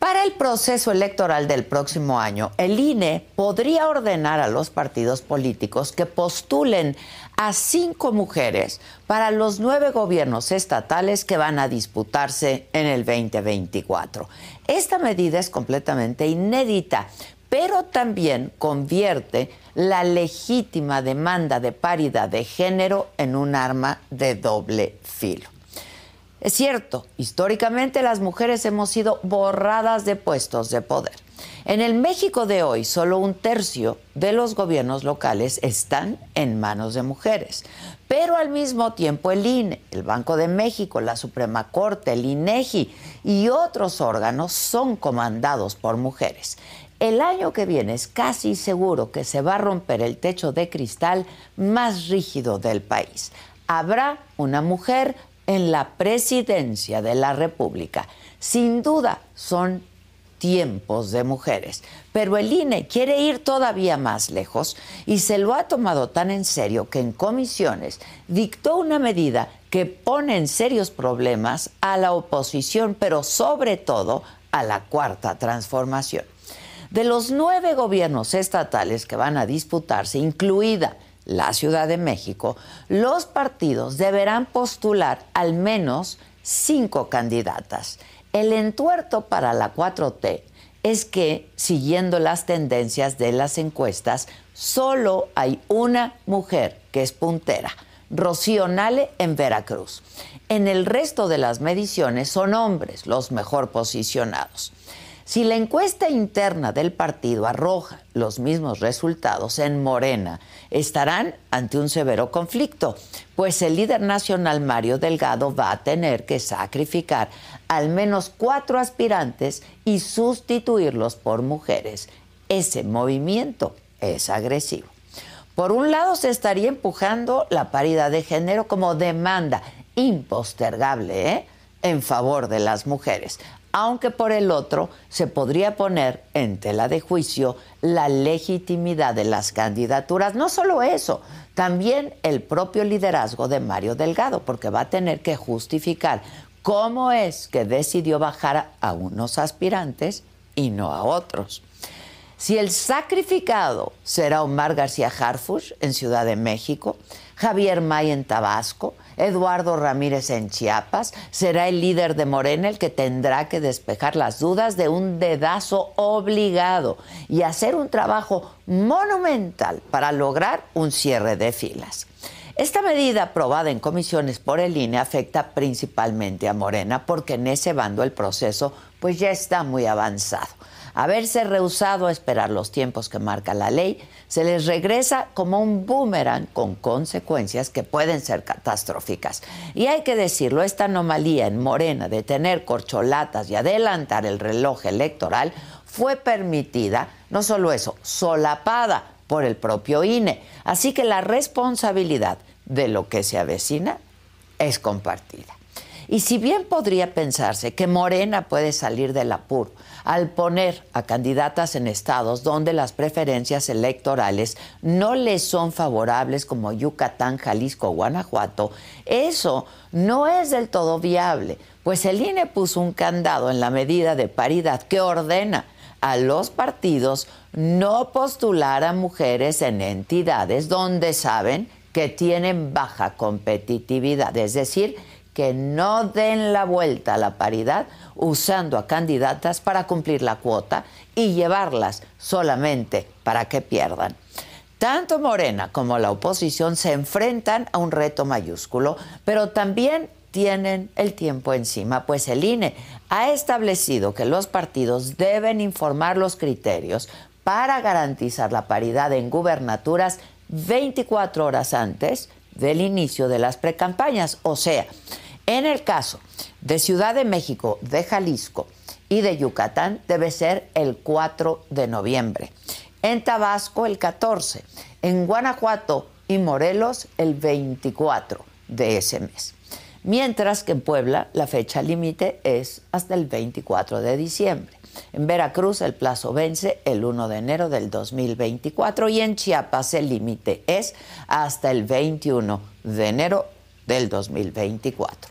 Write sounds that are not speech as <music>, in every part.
Para el proceso electoral del próximo año, el INE podría ordenar a los partidos políticos que postulen a cinco mujeres para los nueve gobiernos estatales que van a disputarse en el 2024. Esta medida es completamente inédita, pero también convierte la legítima demanda de paridad de género en un arma de doble filo. Es cierto, históricamente las mujeres hemos sido borradas de puestos de poder. En el México de hoy, solo un tercio de los gobiernos locales están en manos de mujeres. Pero al mismo tiempo el INE, el Banco de México, la Suprema Corte, el INEGI y otros órganos son comandados por mujeres. El año que viene es casi seguro que se va a romper el techo de cristal más rígido del país. Habrá una mujer en la presidencia de la República. Sin duda son tiempos de mujeres, pero el INE quiere ir todavía más lejos y se lo ha tomado tan en serio que en comisiones dictó una medida que pone en serios problemas a la oposición, pero sobre todo a la cuarta transformación. De los nueve gobiernos estatales que van a disputarse, incluida la Ciudad de México, los partidos deberán postular al menos cinco candidatas. El entuerto para la 4T es que, siguiendo las tendencias de las encuestas, solo hay una mujer que es puntera, Rocío Nale en Veracruz. En el resto de las mediciones son hombres los mejor posicionados. Si la encuesta interna del partido arroja los mismos resultados en Morena, estarán ante un severo conflicto, pues el líder nacional Mario Delgado va a tener que sacrificar al menos cuatro aspirantes y sustituirlos por mujeres. Ese movimiento es agresivo. Por un lado, se estaría empujando la paridad de género como demanda impostergable ¿eh? en favor de las mujees aunque por el otro se podría poner en tela de juicio la legitimidad de las candidaturas. No solo eso, también el propio liderazgo de Mario Delgado, porque va a tener que justificar cómo es que decidió bajar a unos aspirantes y no a otros. Si el sacrificado será Omar García Harfush en Ciudad de México, Javier May en Tabasco, Eduardo Ramírez en Chiapas, será el líder de Morena el que tendrá que despejar las dudas de un dedazo obligado y hacer un trabajo monumental para lograr un cierre de filas. Esta medida aprobada en comisiones por el INE afecta principalmente a Morena porque en ese bando el proceso pues ya está muy avanzado haberse rehusado a esperar los tiempos que marca la ley, se les regresa como un boomerang con consecuencias que pueden ser catastróficas. Y hay que decirlo, esta anomalía en Morena de tener corcholatas y adelantar el reloj electoral fue permitida, no solo eso, solapada por el propio INE. Así que la responsabilidad de lo que se avecina es compartida. Y si bien podría pensarse que Morena puede salir del apuro al poner a candidatas en estados donde las preferencias electorales no les son favorables como Yucatán, Jalisco, Guanajuato, eso no es del todo viable, pues el INE puso un candado en la medida de paridad que ordena a los partidos no postular a mujeres en entidades donde saben que tienen baja competitividad, es decir, que no den la vuelta a la paridad usando a candidatas para cumplir la cuota y llevarlas solamente para que pierdan. Tanto Morena como la oposición se enfrentan a un reto mayúsculo, pero también tienen el tiempo encima, pues el INE ha establecido que los partidos deben informar los criterios para garantizar la paridad en gubernaturas 24 horas antes del inicio de las precampañas. O sea, en el caso de Ciudad de México, de Jalisco y de Yucatán, debe ser el 4 de noviembre. En Tabasco, el 14. En Guanajuato y Morelos, el 24 de ese mes. Mientras que en Puebla la fecha límite es hasta el 24 de diciembre. En Veracruz el plazo vence el 1 de enero del 2024 y en Chiapas el límite es hasta el 21 de enero del 2024.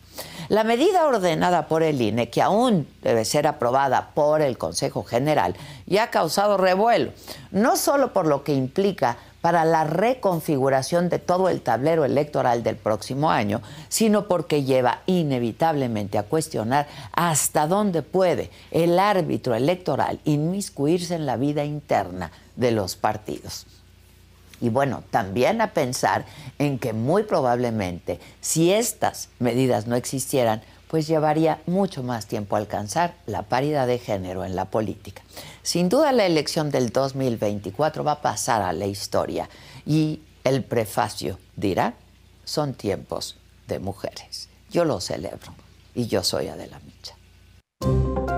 La medida ordenada por el INE, que aún debe ser aprobada por el Consejo General, ya ha causado revuelo, no solo por lo que implica para la reconfiguración de todo el tablero electoral del próximo año, sino porque lleva inevitablemente a cuestionar hasta dónde puede el árbitro electoral inmiscuirse en la vida interna de los partidos. Y bueno, también a pensar en que muy probablemente si estas medidas no existieran, pues llevaría mucho más tiempo alcanzar la paridad de género en la política. Sin duda la elección del 2024 va a pasar a la historia y el prefacio dirá, son tiempos de mujeres. Yo lo celebro y yo soy Adela Micha.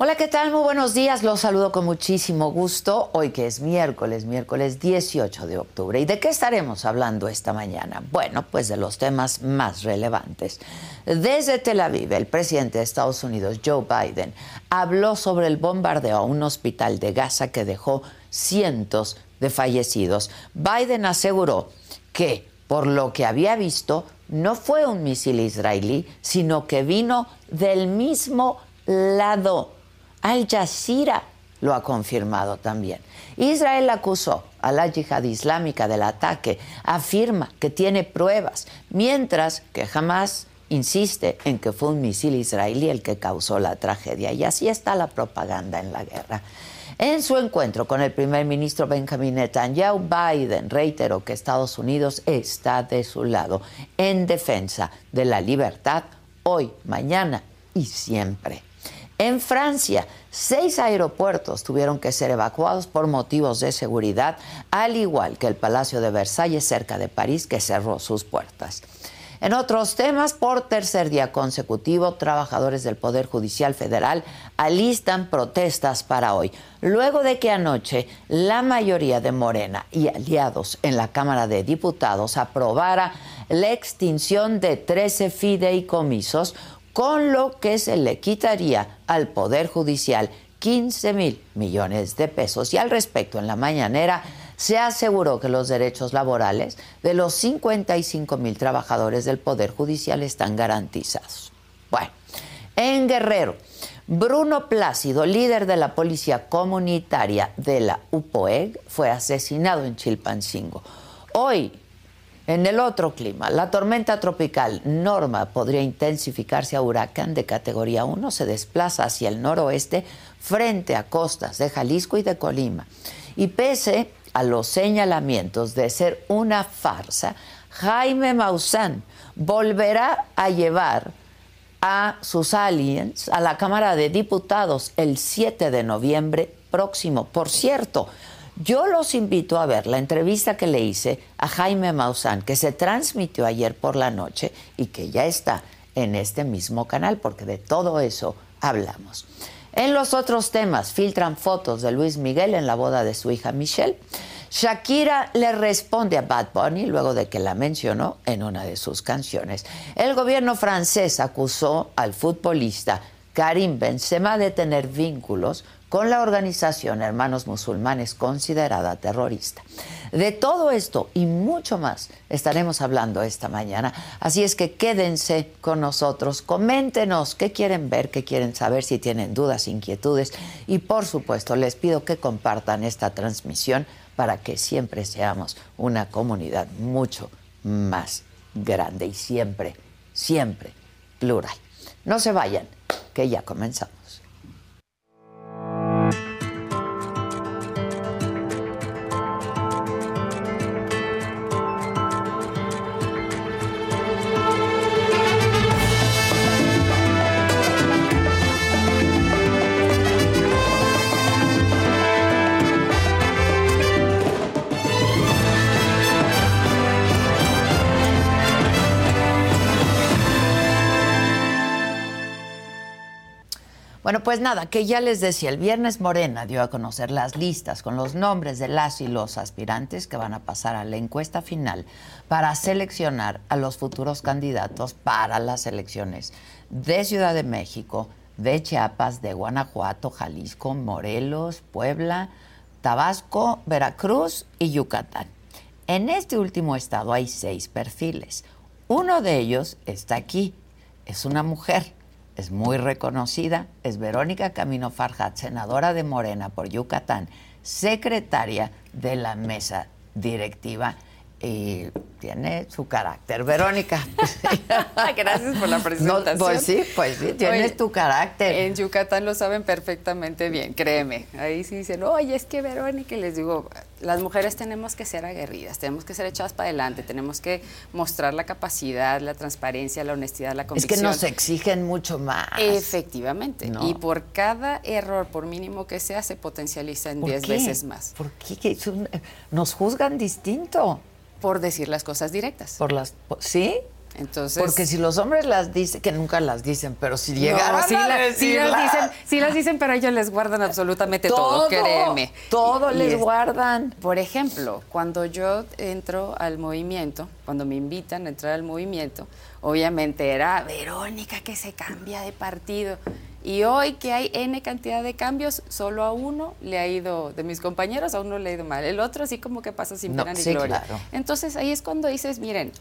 Hola, ¿qué tal? Muy buenos días. Los saludo con muchísimo gusto. Hoy que es miércoles, miércoles 18 de octubre. ¿Y de qué estaremos hablando esta mañana? Bueno, pues de los temas más relevantes. Desde Tel Aviv, el presidente de Estados Unidos, Joe Biden, habló sobre el bombardeo a un hospital de Gaza que dejó cientos de fallecidos. Biden aseguró que, por lo que había visto, no fue un misil israelí, sino que vino del mismo lado al Jazeera lo ha confirmado también. Israel acusó a la yihad islámica del ataque, afirma que tiene pruebas, mientras que jamás insiste en que fue un misil israelí el que causó la tragedia. Y así está la propaganda en la guerra. En su encuentro con el primer ministro Benjamin Netanyahu, Biden reiteró que Estados Unidos está de su lado en defensa de la libertad hoy, mañana y siempre. En Francia, seis aeropuertos tuvieron que ser evacuados por motivos de seguridad, al igual que el Palacio de Versalles cerca de París, que cerró sus puertas. En otros temas, por tercer día consecutivo, trabajadores del Poder Judicial Federal alistan protestas para hoy, luego de que anoche la mayoría de Morena y aliados en la Cámara de Diputados aprobara la extinción de 13 fideicomisos con lo que se le quitaría al Poder Judicial 15 mil millones de pesos. Y al respecto, en la mañanera se aseguró que los derechos laborales de los 55 mil trabajadores del Poder Judicial están garantizados. Bueno, en Guerrero, Bruno Plácido, líder de la policía comunitaria de la UPOEG, fue asesinado en Chilpancingo. Hoy, en el otro clima, la tormenta tropical Norma podría intensificarse a huracán de categoría 1, se desplaza hacia el noroeste frente a costas de Jalisco y de Colima. Y pese a los señalamientos de ser una farsa, Jaime Maussan volverá a llevar a sus aliens a la Cámara de Diputados el 7 de noviembre próximo. Por cierto, yo los invito a ver la entrevista que le hice a Jaime Maussan, que se transmitió ayer por la noche y que ya está en este mismo canal, porque de todo eso hablamos. En los otros temas, filtran fotos de Luis Miguel en la boda de su hija Michelle. Shakira le responde a Bad Bunny luego de que la mencionó en una de sus canciones. El gobierno francés acusó al futbolista Karim Benzema de tener vínculos con la organización Hermanos Musulmanes considerada terrorista. De todo esto y mucho más estaremos hablando esta mañana, así es que quédense con nosotros, coméntenos qué quieren ver, qué quieren saber, si tienen dudas, inquietudes y por supuesto les pido que compartan esta transmisión para que siempre seamos una comunidad mucho más grande y siempre, siempre plural. No se vayan, que ya comenzamos. Bueno, pues nada, que ya les decía, el viernes Morena dio a conocer las listas con los nombres de las y los aspirantes que van a pasar a la encuesta final para seleccionar a los futuros candidatos para las elecciones de Ciudad de México, de Chiapas, de Guanajuato, Jalisco, Morelos, Puebla, Tabasco, Veracruz y Yucatán. En este último estado hay seis perfiles. Uno de ellos está aquí, es una mujer es muy reconocida, es Verónica Camino Farjat, senadora de Morena por Yucatán, secretaria de la mesa directiva y tiene su carácter. Verónica. <laughs> Gracias por la presentación. pues sí, pues sí, tienes tu carácter. En Yucatán lo saben perfectamente bien, créeme. Ahí sí dicen, oye, es que Verónica, y les digo, las mujeres tenemos que ser aguerridas, tenemos que ser echadas para adelante, tenemos que mostrar la capacidad, la transparencia, la honestidad, la convicción. Es que nos exigen mucho más. Efectivamente. Y por cada error, por mínimo que sea, se potencializa en 10 veces más. ¿Por qué? Nos juzgan distinto por decir las cosas directas. Por las ¿Sí? Entonces, porque si los hombres las dicen, que nunca las dicen, pero si llegaron sí, a las dicen, sí las dicen, pero ellos les guardan absolutamente todo, créeme. Todo les guardan. Por ejemplo, cuando yo entro al movimiento, cuando me invitan a entrar al movimiento, obviamente era Verónica que se cambia de partido. Y hoy que hay N cantidad de cambios, solo a uno le ha ido, de mis compañeros, a uno le ha ido mal. El otro así como que pasa sin pena ni gloria. Entonces ahí es cuando dices, miren,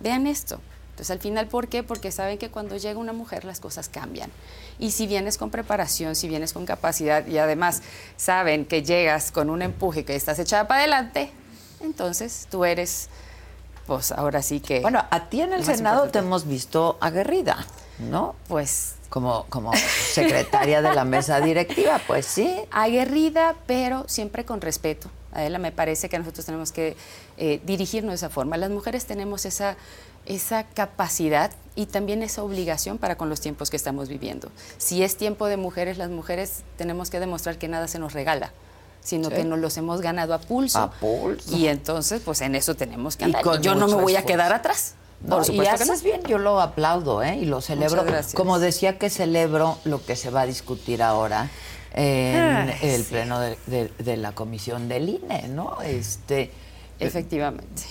vean esto. Entonces al final, ¿por qué? Porque saben que cuando llega una mujer las cosas cambian. Y si vienes con preparación, si vienes con capacidad y además saben que llegas con un empuje, que estás echada para adelante, entonces tú eres, pues ahora sí que... Bueno, a ti en el Senado te hemos visto aguerrida, ¿no? Pues como, como secretaria de la mesa directiva, pues sí. Aguerrida, pero siempre con respeto. Adela, me parece que nosotros tenemos que eh, dirigirnos de esa forma. Las mujeres tenemos esa, esa capacidad y también esa obligación para con los tiempos que estamos viviendo. Si es tiempo de mujeres, las mujeres tenemos que demostrar que nada se nos regala sino que nos los hemos ganado a pulso. A pulso. Y entonces, pues en eso tenemos que andar. Y, yo no me voy a quedar atrás. Por y haces bien, yo lo aplaudo ¿eh? y lo celebro. Como decía que celebro lo que se va a discutir ahora en el pleno de, la comisión del INE, ¿no? Este, Efectivamente.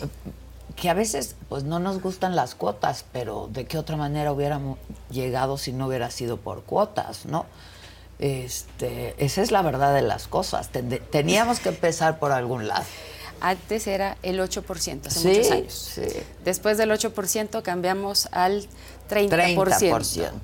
Que a veces pues no nos gustan las cuotas, pero de qué otra manera hubiéramos llegado si no hubiera sido por cuotas, ¿no? Este, esa es la verdad de las cosas. Teníamos que empezar por algún lado. Antes era el 8%, hace muchos años. Después del 8% cambiamos al 30%.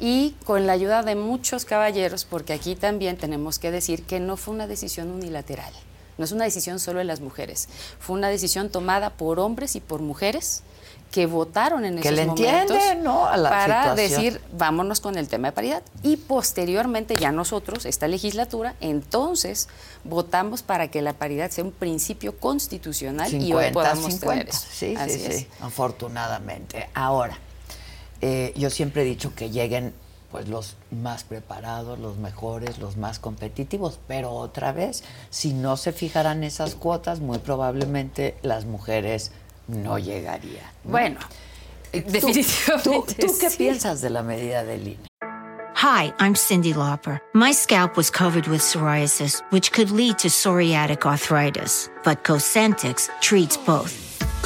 Y con la ayuda de muchos caballeros, porque aquí también tenemos que decir que no fue una decisión unilateral, no es una decisión solo de las mujeres, fue una decisión tomada por hombres y por mujeres que votaron en que esos le momentos ¿no? a la para decir vámonos con el tema de paridad y posteriormente ya nosotros esta legislatura entonces votamos para que la paridad sea un principio constitucional y hoy podamos 50. tener Sí, sí, sí, afortunadamente. Ahora, eh, yo siempre he dicho que lleguen pues los más preparados, los mejores, los más competitivos, pero otra vez, si no se fijaran esas cuotas, muy probablemente las mujeres no llegaría. Bueno, eh, definitivamente. ¿Tú, qué piensas de la medida del INE? Hi, I'm Cindy Lauper. My scalp was covered with psoriasis, which could lead to psoriatic arthritis, but Cosentix treats both.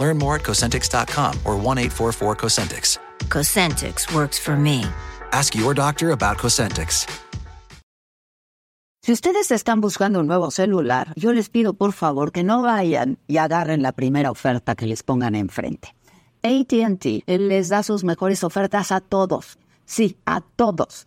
Learn more at Cosentix.com or 1 844 Cosentix. Cosentix works for me. Ask your doctor about Cosentix. Si ustedes están buscando un nuevo celular, yo les pido por favor que no vayan y agarren la primera oferta que les pongan enfrente. ATT les da sus mejores ofertas a todos. Sí, a todos.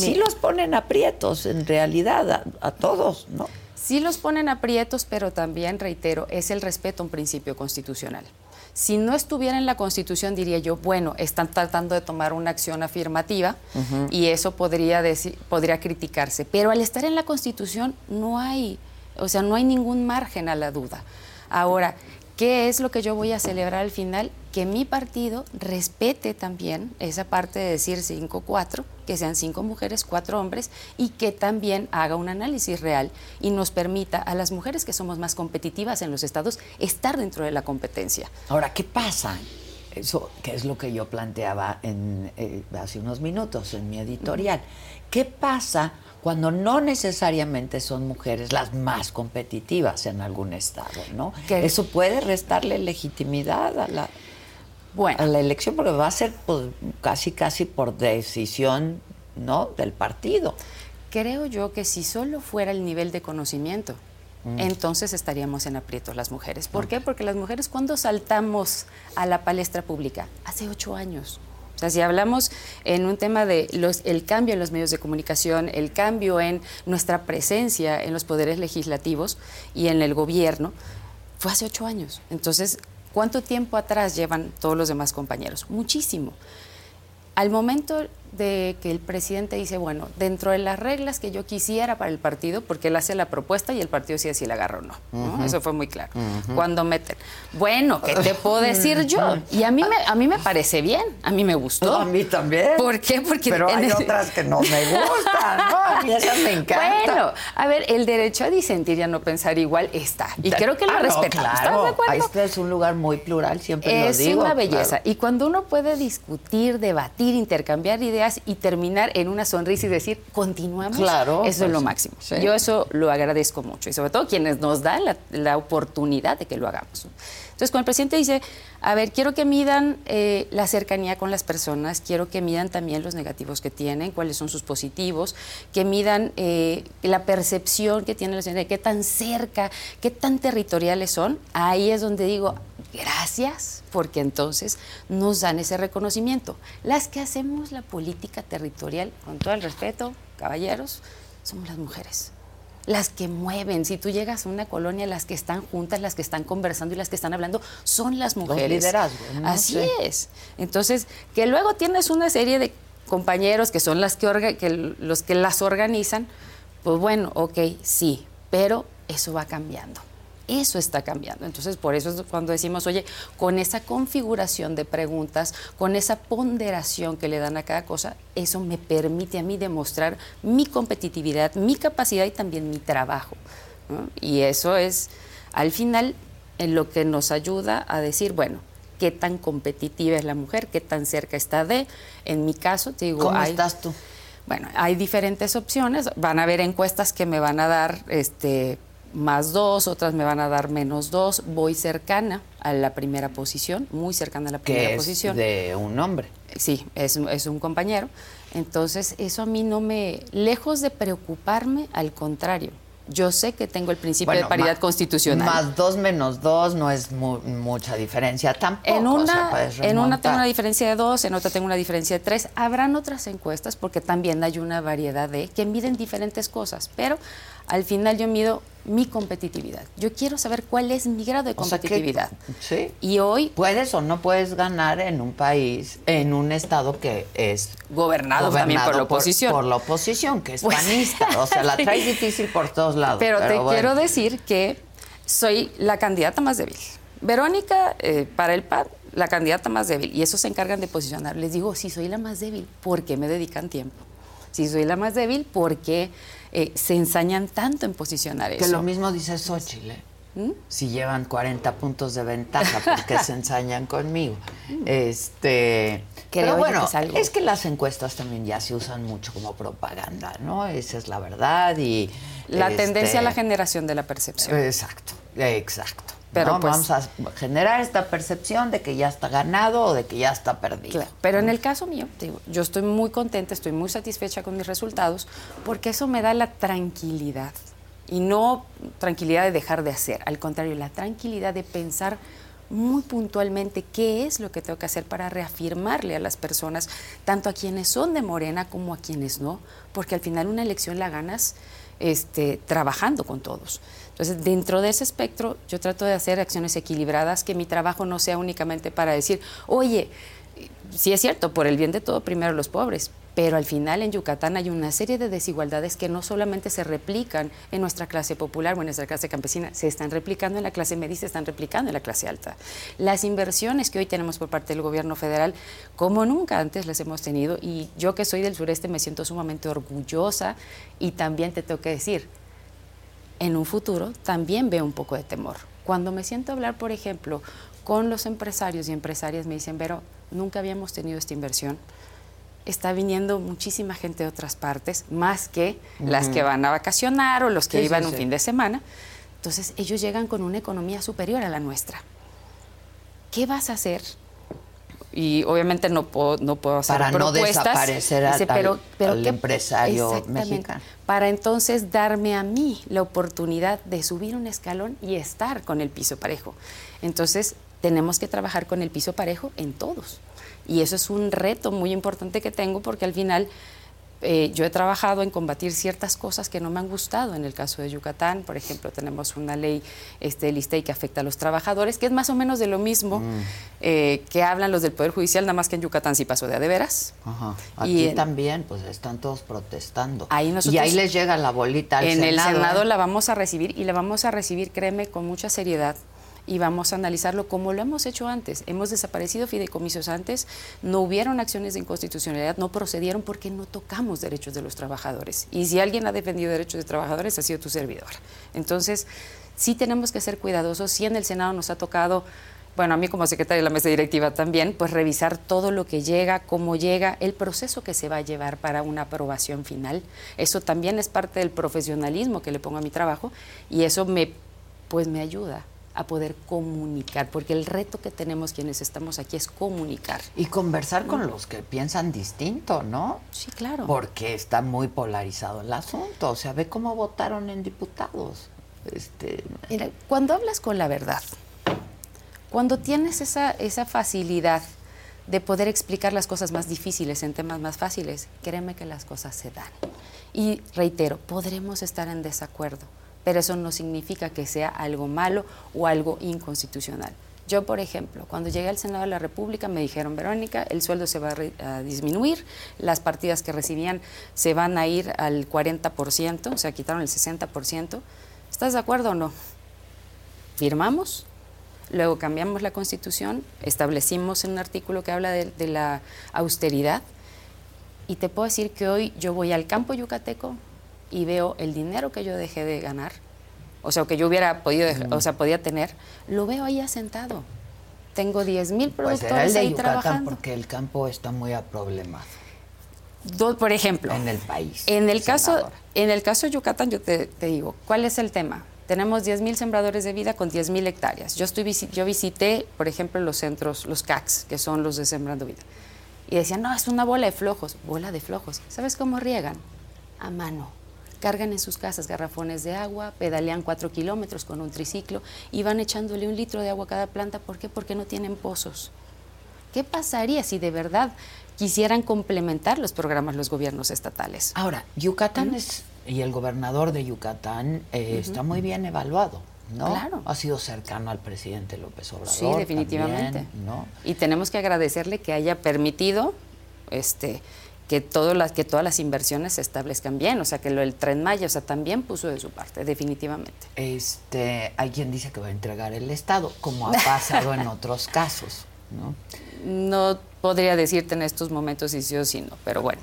Sí los ponen aprietos, en realidad, a, a todos, ¿no? Sí los ponen aprietos, pero también, reitero, es el respeto a un principio constitucional. Si no estuviera en la Constitución, diría yo, bueno, están tratando de tomar una acción afirmativa y eso podría, decir, podría criticarse. Pero al estar en la Constitución no hay, o sea, no hay ningún margen a la duda. Ahora, ¿qué es lo que yo voy a celebrar al final? Que mi partido respete también esa parte de decir 5-4, que sean cinco mujeres, cuatro hombres, y que también haga un análisis real y nos permita a las mujeres que somos más competitivas en los estados estar dentro de la competencia. Ahora, ¿qué pasa? Eso que es lo que yo planteaba en, eh, hace unos minutos en mi editorial. ¿Qué pasa cuando no necesariamente son mujeres las más competitivas en algún estado, ¿no? ¿Qué? Eso puede restarle legitimidad a la, Bueno, a la elección porque va a ser pues, casi casi por decisión, ¿no? del partido. creo yo que si solo fuera el nivel de conocimiento, entonces estaríamos en aprietos las mujeres. ¿Por qué? Porque las mujeres cuando saltamos a la palestra pública, hace ocho años. O sea, si hablamos en un tema de los, el cambio en los medios de comunicación, el cambio en nuestra presencia en los poderes legislativos y en el gobierno, fue hace ocho años. Entonces, ¿cuánto tiempo atrás llevan todos los demás compañeros? Muchísimo. Al momento de que el presidente dice, bueno, dentro de las reglas que yo quisiera para el partido, porque él hace la propuesta y el partido decide si la agarra o no. ¿no? Eso fue muy claro. Cuando meten, bueno, ¿qué te puedo decir yo? Y a mí, me, a mí me parece bien, a mí me gustó. a mí también. ¿Por qué? Porque Pero hay otras que no me gustan, ¿no? A mí esas me encantan. Bueno, a ver, el derecho a disentir y a no pensar igual está. Y creo que lo Ah, no, respetamos. ¿Estás de Claro. acuerdo? Este es un lugar muy plural, siempre Es lo digo. una belleza. claro. Y cuando uno puede discutir, debatir, intercambiar ideas y terminar en una sonrisa y decir, continuamos, Claro, eso es pues, lo máximo. sí. Yo eso lo agradezco mucho. Y sobre todo quienes nos dan la, la oportunidad de que lo hagamos. Entonces, cuando el presidente dice, a ver, quiero que midan eh, la cercanía con las personas, quiero que midan también los negativos que tienen, cuáles son sus positivos, que midan eh, la percepción que tiene la de qué tan cerca, qué tan territoriales son, ahí es donde digo, gracias, porque entonces nos dan ese reconocimiento. Las que hacemos la política territorial, con todo el respeto, caballeros, somos las mujeres las que mueven. Si tú llegas a una colonia, las que están juntas, las que están conversando y las que están hablando son las mujeres. liderazgos, ¿no? Así Sí. es. Entonces, que luego tienes una serie de compañeros que son las que, orga- que l- los que las organizan, pues bueno, ok, sí, pero eso va cambiando. Eso está cambiando. Entonces, por eso es cuando decimos, oye, con esa configuración de preguntas, con esa ponderación que le dan a cada cosa, eso me permite a mí demostrar mi competitividad, mi capacidad y también mi trabajo. ¿no? Y eso es, al final, en lo que nos ayuda a decir, bueno, qué tan competitiva es la mujer, qué tan cerca está de. En mi caso, te digo, ¿cómo estás tú? Bueno, hay diferentes opciones. Van a haber encuestas que me van a dar este, más dos, otras me van a dar menos dos. Voy cercana a la primera posición, muy cercana a la primera es posición. De un hombre. Sí, es, es un compañero. Entonces, eso a mí no me, lejos de preocuparme, al contrario, yo sé que tengo el principio de paridad constitucional. Más dos menos dos no es mucha diferencia tampoco. En una, en una tengo una diferencia de dos, en otra tengo una diferencia de tres. Habrán otras encuestas porque también hay una variedad de que miden diferentes cosas, pero al final yo mido mi competitividad. Yo quiero saber cuál es mi grado de competitividad. sí. Y hoy puedes o no puedes ganar en un país, en un estado que es gobernado, también por la oposición. Por, la oposición, que es pues, panista. O sea, la <laughs> traes difícil por todos lados. Pero, te quiero decir que soy la candidata más débil. Verónica, eh, para el PAN, la candidata más débil. Y eso se encargan de posicionar. Les digo, si soy la más débil, ¿por qué me dedican tiempo? Si soy la más débil, ¿por qué eh, se ensañan tanto en posicionar eso. Que lo mismo dice Xochitl, ¿eh? ¿Mm? Si llevan 40 puntos de ventaja, porque <laughs> se ensañan conmigo. Este, pero bueno, es, que las encuestas también ya se usan mucho como propaganda, ¿no? Esa es la verdad y la tendencia a la este, generación de la percepción. Exacto, exacto. Pero pues vamos a generar esta percepción de que ya está ganado o de que ya está perdido. pero en el caso mío, digo, yo estoy muy contenta, estoy muy satisfecha con mis resultados, porque eso me da la tranquilidad. Y no tranquilidad de dejar de hacer, al contrario, la tranquilidad de pensar muy puntualmente qué es lo que tengo que hacer para reafirmarle a las personas, tanto a quienes son de Morena como a quienes no, porque al final una elección la ganas este, trabajando con todos. Entonces, dentro de ese espectro, yo trato de hacer acciones equilibradas, que mi trabajo no sea únicamente para decir, oye, sí es cierto, por el bien de todo, primero los pobres, pero al final en Yucatán hay una serie de desigualdades que no solamente se replican en nuestra clase popular o en nuestra clase campesina, se están replicando en la clase media se están replicando en la clase alta. Las inversiones que hoy tenemos por parte del gobierno federal, como nunca antes las hemos tenido, y yo que soy del sureste me siento sumamente orgullosa y también te tengo que decir, en un futuro también veo un poco de temor. Cuando me siento a hablar, por ejemplo, con los empresarios y empresarias, me dicen, pero nunca habíamos tenido esta inversión. Está viniendo muchísima gente de otras partes, más que las que van a vacacionar o los que iban un fin de semana. Entonces, ellos llegan con una economía superior a la nuestra. ¿Qué vas a hacer y obviamente no puedo, no puedo hacer para no desaparecer al, pero, empresario mexicano. Para entonces darme a mí la oportunidad de subir un escalón y estar con el piso parejo. Entonces tenemos que trabajar con el piso parejo en todos. Y eso es un reto muy importante que tengo porque al final eh, yo he trabajado en combatir ciertas cosas que no me han gustado. En el caso de Yucatán, por ejemplo, tenemos una ley este, lista y que afecta a los trabajadores, que es más o menos de lo mismo mm. eh, que hablan los del Poder Judicial, nada más que en Yucatán sí pasó de a de veras. Aquí también, pues están todos protestando. y ahí les llega la bolita al En el Senado ¿eh? la vamos a recibir y la vamos a recibir, créeme, con mucha seriedad y vamos a analizarlo como lo hemos hecho antes. Hemos desaparecido fideicomisos antes, no hubieron acciones de inconstitucionalidad, no procedieron porque no tocamos derechos de los trabajadores. Y si alguien ha defendido derechos de trabajadores, ha sido tu servidor. Entonces, sí tenemos que ser cuidadosos. Sí en el Senado nos ha tocado bueno, a mí como secretaria de la mesa directiva también, pues revisar todo lo que llega, cómo llega, el proceso que se va a llevar para una aprobación final. Eso también es parte del profesionalismo que le pongo a mi trabajo y eso me, pues me ayuda a poder comunicar, porque el reto que tenemos quienes estamos aquí es comunicar. Y conversar con los que piensan distinto, ¿no? Sí, claro. Porque está muy polarizado el asunto, o sea, ve cómo votaron en diputados. Este... Mira, cuando hablas con la verdad, cuando tienes esa, esa facilidad de poder explicar las cosas más difíciles en temas más fáciles, créeme que las cosas se dan. Y reitero, podremos estar en desacuerdo, pero eso no significa que sea algo malo o algo inconstitucional. Yo, por ejemplo, cuando llegué al Senado de la República me dijeron, Verónica, el sueldo se va a, disminuir, las partidas que recibían se van a ir al 40%, o sea, quitaron el 60%. ¿Estás de acuerdo o no? Firmamos, luego cambiamos la constitución, establecimos un artículo que habla de, de la austeridad y te puedo decir que hoy yo voy al campo yucateco, y veo el dinero que yo dejé de ganar, o sea, que yo hubiera podido, o sea, podía tener, lo veo ahí asentado. tengo 10 mil Pues productores el de ahí Yucatán trabajando. porque el campo está muy aproblemado Do- por ejemplo, en el país. En el caso, en el caso de Yucatán, yo te, te digo, ¿cuál es el tema? Tenemos 10.000 sembradores de vida con 10.000 hectáreas. Yo, estoy, yo visité, por ejemplo, los centros, los CACs, que son los de Sembrando Vida. Y decían, no, es una bola de flojos. Bola de flojos. ¿Sabes cómo riegan? A mano. Cargan en sus casas garrafones de agua, pedalean cuatro kilómetros con un triciclo y van echándole un litro de agua a cada planta. ¿Por qué? Porque no tienen pozos. ¿Qué pasaría si de verdad quisieran complementar los programas los gobiernos estatales? Ahora, Yucatán es, y el gobernador de Yucatán eh, está muy bien evaluado, ¿no? Claro. Ha sido cercano al presidente López Obrador. Sí, definitivamente. también, ¿no? Y tenemos que agradecerle que haya permitido este, que, todo las, que todas las inversiones se establezcan bien, o sea, que lo del Tren Maya, o sea, también puso de su parte, definitivamente. Este, hay quien dice que va a entregar el Estado, como ha pasado en otros <laughs> casos, ¿no? No podría decirte en estos momentos si sí o si no, pero bueno.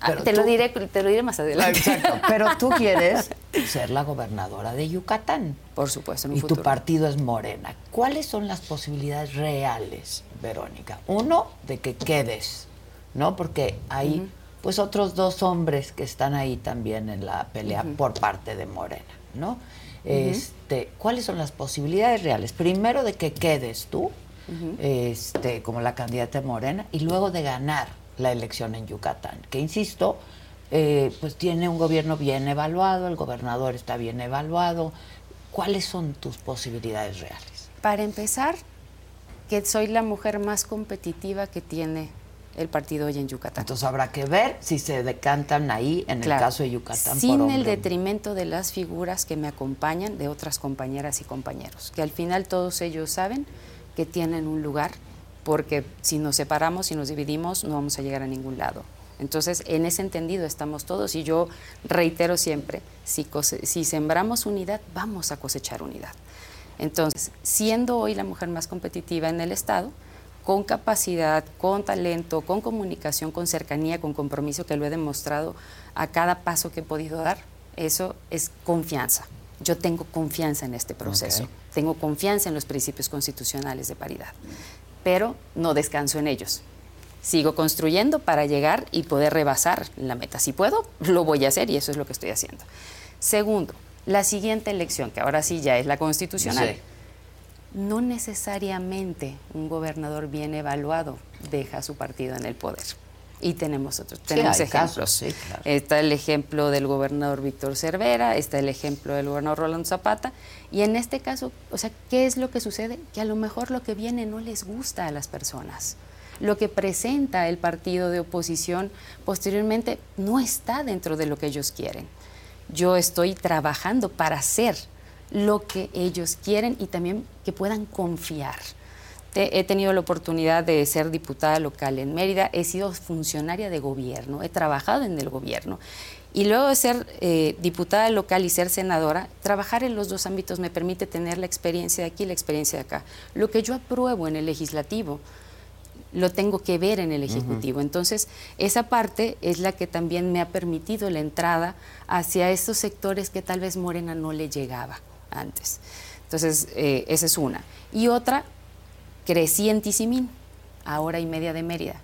Ah, te, lo diré, te lo diré más adelante. Exacto. Pero tú <laughs> quieres ser la gobernadora de Yucatán. Por supuesto, en un y futuro. tu partido es Morena. ¿Cuáles son las posibilidades reales, Verónica? Uno, de que quedes, ¿no? Porque hay pues otros dos hombres que están ahí también en la pelea por parte de Morena, ¿no? Este, ¿cuáles son las posibilidades reales? Primero de que quedes tú, este, como la candidata de Morena, y luego de ganar la elección en Yucatán, que insisto, eh, pues tiene un gobierno bien evaluado, el gobernador está bien evaluado. ¿Cuáles son tus posibilidades reales? Para empezar, que soy la mujer más competitiva que tiene el partido hoy en Yucatán. Entonces habrá que ver si se decantan ahí, en el caso de Yucatán. Sin por el detrimento de las figuras que me acompañan, de otras compañeras y compañeros, que al final todos ellos saben que tienen un lugar, porque si nos separamos, si nos dividimos, no vamos a llegar a ningún lado. Entonces, en ese entendido estamos todos y yo reitero siempre, si, si sembramos unidad, vamos a cosechar unidad. Entonces, siendo hoy la mujer más competitiva en el Estado, con capacidad, con talento, con comunicación, con cercanía, con compromiso, que lo he demostrado a cada paso que he podido dar, eso es confianza. Yo tengo confianza en este proceso, tengo confianza en los principios constitucionales de paridad, pero no descanso en ellos. Sigo construyendo para llegar y poder rebasar la meta. Si puedo, lo voy a hacer y eso es lo que estoy haciendo. Segundo, la siguiente elección, que ahora sí ya es la constitucional. Sí. No necesariamente un gobernador bien evaluado deja su partido en el poder. Y tenemos otros, tenemos ejemplos. casos, sí, claro. Está el ejemplo del gobernador Víctor Cervera, está el ejemplo del gobernador Rolando Zapata. Y en este caso, o sea, ¿qué es lo que sucede? Que a lo mejor lo que viene no les gusta a las personas. Lo que presenta el partido de oposición posteriormente no está dentro de lo que ellos quieren. Yo estoy trabajando para hacer lo que ellos quieren y también que puedan confiar. Te- he tenido la oportunidad de ser diputada local en Mérida, he sido funcionaria de gobierno, he trabajado en el gobierno y luego de ser eh, diputada local y ser senadora, trabajar en los dos ámbitos me permite tener la experiencia de aquí y la experiencia de acá. Lo que yo apruebo en el legislativo, lo tengo que ver en el Ejecutivo. Entonces, esa parte es la que también me ha permitido la entrada hacia estos sectores que tal vez Morena no le llegaba antes. Entonces, eh, esa es una. Y otra, crecí en Tizimín, a hora y media de Mérida.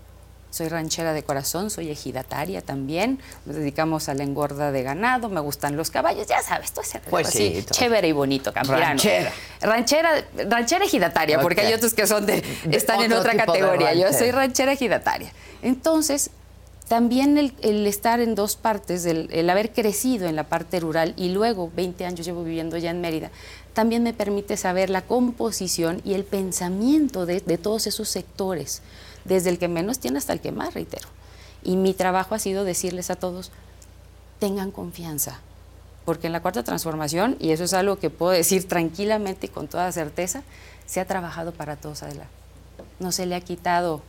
Soy ranchera de corazón, soy ejidataria también, nos dedicamos a la engorda de ganado, me gustan los caballos, ya sabes, todo ese Pues así, sí, todo. chévere y bonito, campirano. Ranchera. Ranchera, ranchera ejidataria, porque hay otros que son de, De están en otra categoría. Yo soy ranchera ejidataria. Entonces, también el, el estar en dos partes, el, el haber crecido en la parte rural y luego 20 años llevo viviendo ya en Mérida, también me permite saber la composición y el pensamiento de, de todos esos sectores, desde el que menos tiene hasta el que más, reitero. Y mi trabajo ha sido decirles a todos, tengan confianza, porque en la cuarta transformación, y eso es algo que puedo decir tranquilamente y con toda certeza, se ha trabajado para todos adelante. No se le ha quitado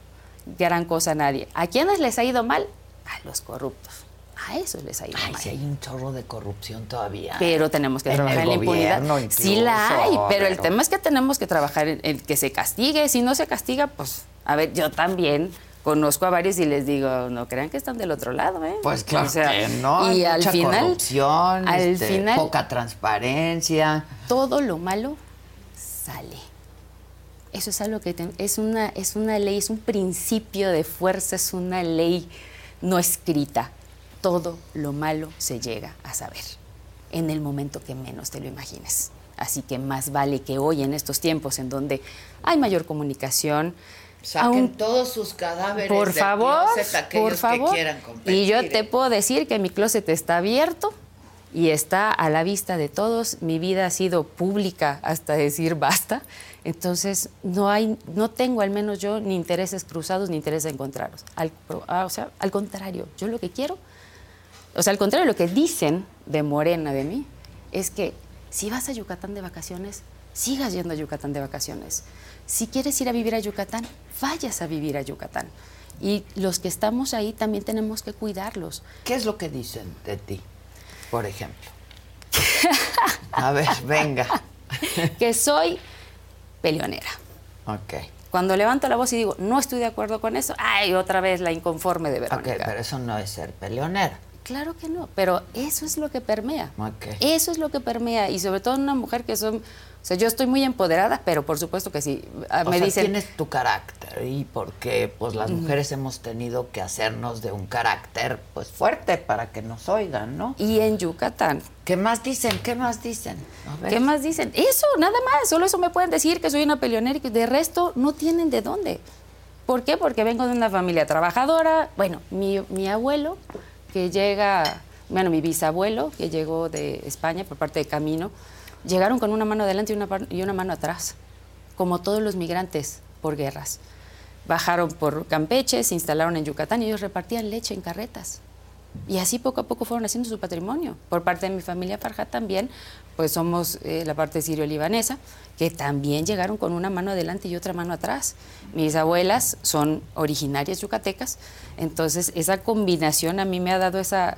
gran cosa a nadie. ¿A quiénes les ha ido mal? A los corruptos. A esos les ha ido Ay, mal. si hay un chorro de corrupción todavía. Pero tenemos que En trabajar en la impunidad. Sí la hay, pero el tema es que tenemos que trabajar en, en que se castigue. Si no se castiga, pues, a ver, yo también conozco a varios y les digo, no crean que están del otro lado, ¿eh? Pues claro O sea, que no, Y al mucha final, corrupción, al este, final, poca transparencia. todo lo malo sale. Eso es algo que es, una, es una ley, es un principio de fuerza, es una ley no escrita. Todo lo malo se llega a saber en el momento que menos te lo imagines. Así que más vale que hoy, en estos tiempos en donde hay mayor comunicación, Saquen todos sus cadáveres por del favor, closet, por favor. que quieran competir. Y yo te puedo decir que mi closet está abierto y está a la vista de todos. Mi vida ha sido pública hasta decir basta. Entonces, no hay, no tengo al menos yo ni intereses cruzados ni intereses encontrados. Al, ah, o sea, al contrario, yo lo que quiero, o sea, al contrario, lo que dicen de Morena de mí es que si vas a Yucatán de vacaciones, sigas yendo a Yucatán de vacaciones. Si quieres ir a vivir a Yucatán, vayas a vivir a Yucatán. Y los que estamos ahí también tenemos que cuidarlos. ¿Qué es lo que dicen de ti, por ejemplo? A ver, venga. <laughs> que soy peleonera. Ok. Cuando levanto la voz y digo, no estoy de acuerdo con eso, ay, otra vez la inconforme de Verónica. Ok, pero eso no es ser peleonera. Claro que no, pero eso es lo que permea. Ok. Eso es lo que permea y sobre todo en una mujer que son o sea, yo estoy muy empoderada, pero por supuesto que sí. Ah, me dicen tienes tu carácter y porque pues las mujeres hemos tenido que hacernos de un carácter pues fuerte para que nos oigan, ¿no? Y en Yucatán. ¿Qué más dicen? ¿Qué más dicen? ¿Qué más dicen? Eso, nada más. Solo eso me pueden decir que soy una peleonera y que de resto no tienen de dónde. ¿Por qué? Porque vengo de una familia trabajadora. Bueno, mi, mi abuelo que llega, bueno, mi bisabuelo que llegó de España por parte de Camino llegaron con una mano adelante y una, mano atrás, como todos los migrantes por guerras. Bajaron por Campeche, se instalaron en Yucatán y ellos repartían leche en carretas. Y así poco a poco fueron haciendo su patrimonio. Por parte de mi familia Farja también, pues somos eh, la parte sirio-libanesa, que también llegaron con una mano adelante y otra mano atrás. Mis abuelas son originarias yucatecas, entonces esa combinación a mí me ha dado esa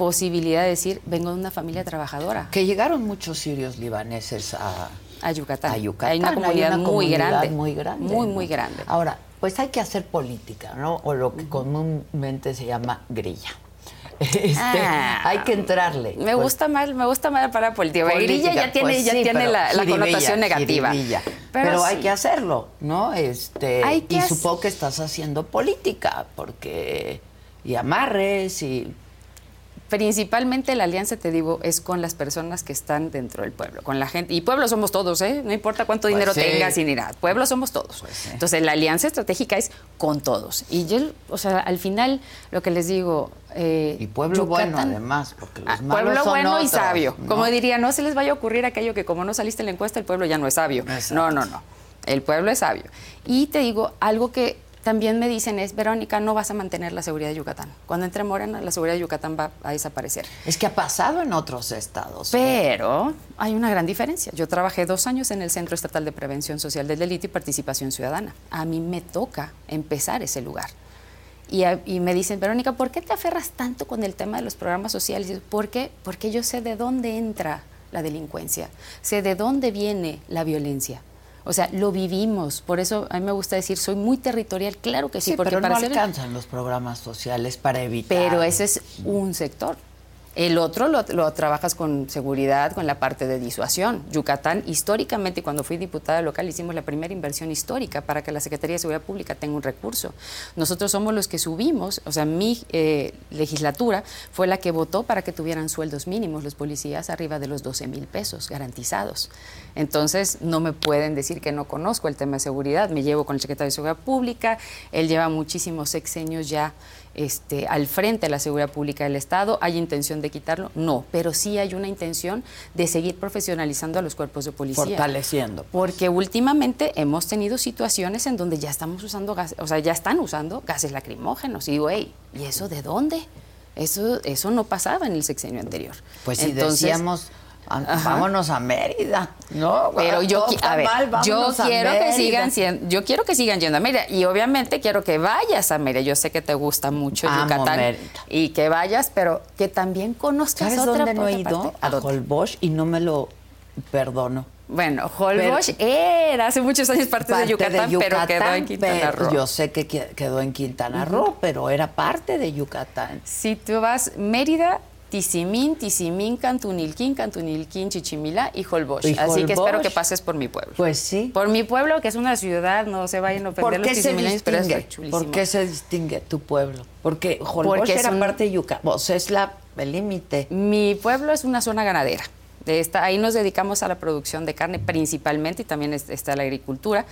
posibilidad de decir, vengo de una familia trabajadora. Que llegaron muchos sirios libaneses a, a Yucatán. A Yucatán. Hay una comunidad, muy grande. Muy grande. Muy, muy grande. Ahora, pues hay que hacer política, ¿no? O lo que comúnmente se llama grilla. <laughs> Este, ah. hay que entrarle. Me pues. gusta mal, me gusta mal para política. grilla ya tiene, pues ya tiene la, connotación negativa. Pero, hay que hacerlo, ¿no? Este, y supongo que estás haciendo política, porque y amarres y principalmente la alianza, te digo, es con las personas que están dentro del pueblo, con la gente. Y pueblo somos todos, ¿eh? No importa cuánto pues dinero tengas ni nada. Pueblo somos todos. Pues Entonces, la alianza estratégica es con todos. Y yo, o sea, al final, lo que les digo. Eh, y pueblo bueno, además, porque los ah, Pueblo bueno y sabio. Como diría, no se les vaya a ocurrir aquello que, como no saliste en la encuesta, el pueblo ya no es sabio. No, no, no. El pueblo es sabio. Y te digo, algo que también me dicen es, Verónica, no vas a mantener la seguridad de Yucatán. Cuando entre Morena, la seguridad de Yucatán va a desaparecer. Es que ha pasado en otros estados. Pero hay una gran diferencia. Yo trabajé dos años en el Centro Estatal de Prevención Social del Delito y Participación Ciudadana. A mí me toca empezar ese lugar. Y, y, me dicen, Verónica, ¿por qué te aferras tanto con el tema de los programas sociales? ¿Por qué? Porque yo sé de dónde entra la delincuencia, sé de dónde viene la violencia. O sea, lo vivimos. Por eso a mí me gusta decir, soy muy territorial. Claro que sí, porque pero no alcanzan los programas sociales para evitar. Pero ese es un sector. El otro lo, trabajas con seguridad, con la parte de disuasión. Yucatán, históricamente, cuando fui diputada local, hicimos la primera inversión histórica para que la Secretaría de Seguridad Pública tenga un recurso. Nosotros somos los que subimos, o sea, mi eh, legislatura fue la que votó para que tuvieran sueldos mínimos los policías arriba de los 12 mil pesos garantizados. Entonces, no me pueden decir que no conozco el tema de seguridad. Me llevo con el secretario de Seguridad Pública, él lleva muchísimos sexenios ya este, al frente de la seguridad pública del Estado. ¿Hay intención de quitarlo? No, pero sí hay una intención de seguir profesionalizando a los cuerpos de policía. Fortaleciendo. Porque últimamente hemos tenido situaciones en donde ya estamos usando gases, o sea, ya están usando gases lacrimógenos. Y digo, hey, ¿y eso de dónde? Eso, eso no pasaba en el sexenio anterior. Pues si decíamos vámonos a Mérida, ¿no? Pero yo, a ver, yo quiero que sigan siendo, yo quiero que sigan yendo a Mérida y obviamente quiero que vayas a Mérida. Yo sé que te gusta mucho Yucatán y que vayas, pero que también conozcas ¿Sabes otra dónde no he ido? A, Holbox y no me lo perdono. Bueno, Holbox era hace muchos años parte, de, Yucatán, pero quedó en Quintana Roo. Yo sé que quedó en Quintana Roo, pero era parte de Yucatán. Si tú vas, Mérida Tizimín, Tizimín, Cantunilquín, Cantunilquín, Chichimilá y Holbox. Así que espero que pases por mi pueblo. Pues sí. Por mi pueblo, que es una ciudad, no se vayan a ¿Por perder los tizimileños, pero es distingue? chulísimo. ¿Por qué se distingue tu pueblo? Porque Holbox Porque es era un- parte de Yucatán. O sea, es la, el límite. Mi pueblo es una zona ganadera. De esta, ahí nos dedicamos a la producción de carne principalmente y también es- está la agricultura,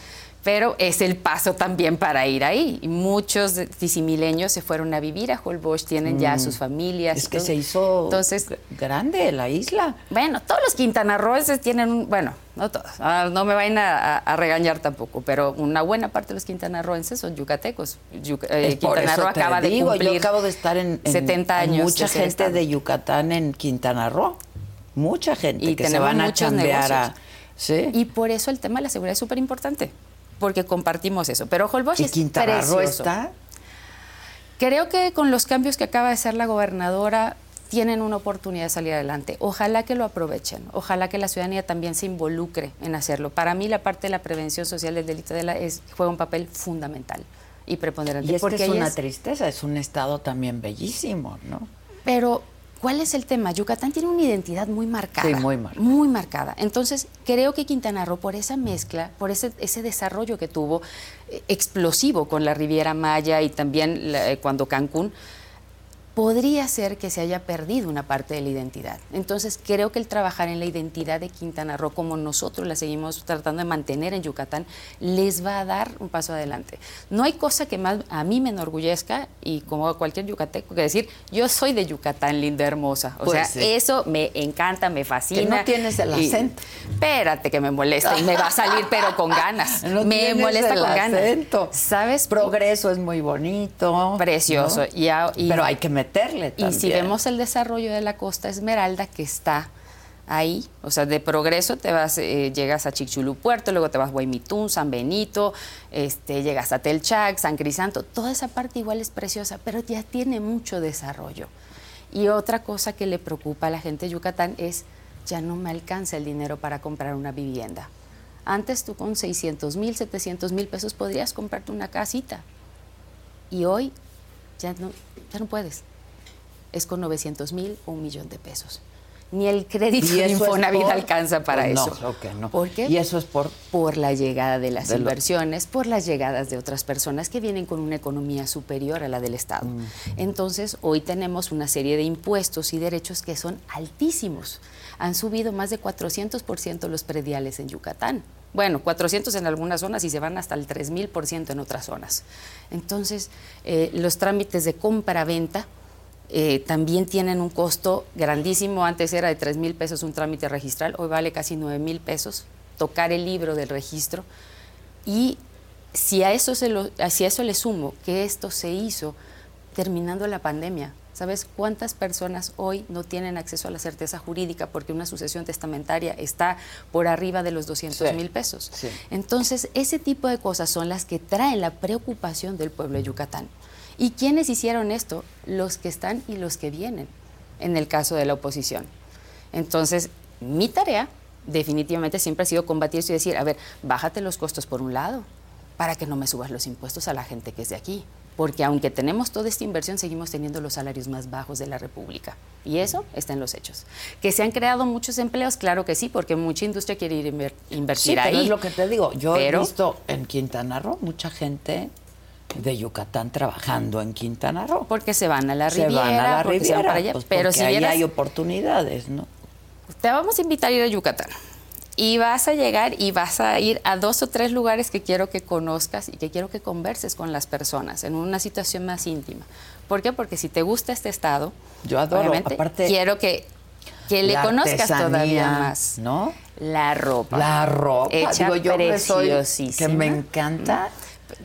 pero es el paso también para ir ahí. Y muchos tizimileños se fueron a vivir a Holbox, tienen ya sus familias. Mm. Es que todo. se hizo Entonces, grande la isla. bueno, todos los quintanarroenses tienen un, bueno, no todos, ah, no me vayan a, regañar tampoco, pero una buena parte de los quintanarroenses son yucatecos. Yuca- eh, Quintana Roo acaba de digo, cumplir yo acabo de estar en, en- 70 en años. mucha gente de Yucatán en Quintana Roo. Mucha gente Y que se van a chambear a... ¿Sí? Y por eso el tema de la seguridad es súper importante, porque compartimos eso. Pero Holbox ¿Y es Quintana Roo precioso. está? Creo que con los cambios que acaba de hacer la gobernadora tienen una oportunidad de salir adelante. Ojalá que lo aprovechen. Ojalá que la ciudadanía también se involucre en hacerlo. Para mí la parte de la prevención social del delito de la es, juega un papel fundamental y preponderante. Y es que porque es ahí una es- tristeza, es un estado también bellísimo, ¿no? Pero, ¿cuál es el tema? Yucatán tiene una identidad muy marcada. Sí, muy marcada. Muy marcada. Entonces, creo que Quintana Roo, por esa mezcla, por ese, ese desarrollo que tuvo, eh, explosivo con la Riviera Maya y también la- eh, cuando Cancún, podría ser que se haya perdido una parte de la identidad. Entonces, creo que el trabajar en la identidad de Quintana Roo, como nosotros la seguimos tratando de mantener en Yucatán, les va a dar un paso adelante. No hay cosa que más a mí me enorgullezca, y como a cualquier yucateco, que decir, yo soy de Yucatán, linda, hermosa. O Pues sea, sí. eso me encanta, me fascina. Que no tienes el Y- acento. espérate que me molesta y me va a salir, pero con ganas. <laughs> No me molesta el con ganas. acento. ¿Sabes? Progreso es muy bonito. Precioso. ¿no? Y a- y- Pero hay que meterle Y si vemos el desarrollo de la Costa Esmeralda que está ahí, o sea, de progreso te vas, eh, llegas a Chicxulub Puerto, luego te vas a Guaymitún, San Benito, este, llegas a Telchac, San Crisanto, toda esa parte igual es preciosa, pero ya tiene mucho desarrollo. Y otra cosa que le preocupa a la gente de Yucatán es, ya no me alcanza el dinero para comprar una vivienda. Antes tú con 600 mil, 700 mil pesos podrías comprarte una casita. Y hoy ya no, ya no puedes es con 900 mil o un millón de pesos. Ni el crédito de Infonavit por- alcanza para Pues no, eso. no. ¿Por qué? Y eso es por Por la llegada de las De lo- inversiones, por las llegadas de otras personas que vienen con una economía superior a la del Estado. Mm. Entonces, hoy tenemos una serie de impuestos y derechos que son altísimos. Han subido más de 400% los prediales en Yucatán. Bueno, 400 en algunas zonas y se van hasta el 3000% en otras zonas. Entonces, eh, los trámites de compra-venta eh, también tienen un costo grandísimo. Antes era de 3 mil pesos un trámite registral, hoy vale casi 9 mil pesos tocar el libro del registro. Y si a, eso se lo, si a eso le sumo que esto se hizo terminando la pandemia, ¿sabes cuántas personas hoy no tienen acceso a la certeza jurídica porque una sucesión testamentaria está por arriba de los 200 Sí, mil pesos? sí. Entonces, ese tipo de cosas son las que traen la preocupación del pueblo de Yucatán. ¿Y quiénes hicieron esto? Los que están y los que vienen, en el caso de la oposición. Entonces, mi tarea definitivamente siempre ha sido combatir eso y decir, a ver, bájate los costos por un lado, para que no me subas los impuestos a la gente que es de aquí. Porque aunque tenemos toda esta inversión, seguimos teniendo los salarios más bajos de la República. Y eso está en los hechos. Que se han creado muchos empleos, claro que sí, porque mucha industria quiere ir a inver- invertir Sí, pero ahí. es lo que te digo. Yo Pero- he visto en Quintana Roo mucha gente de Yucatán trabajando en Quintana Roo. Porque se van a la Se Riviera, van a la porque se van Riviera, para allá. pues, pero si ahí vieras, hay oportunidades, ¿no? te vamos a invitar a ir a Yucatán. Y vas a llegar y vas a ir a dos o tres lugares que quiero que conozcas y que quiero que converses con las personas en una situación más íntima. ¿Por qué? Porque si te gusta este estado, Yo adoro, aparte, quiero que, que le conozcas todavía más. ¿no? La ropa. La ropa, Hecha digo yo soy que preciosísima. me encanta.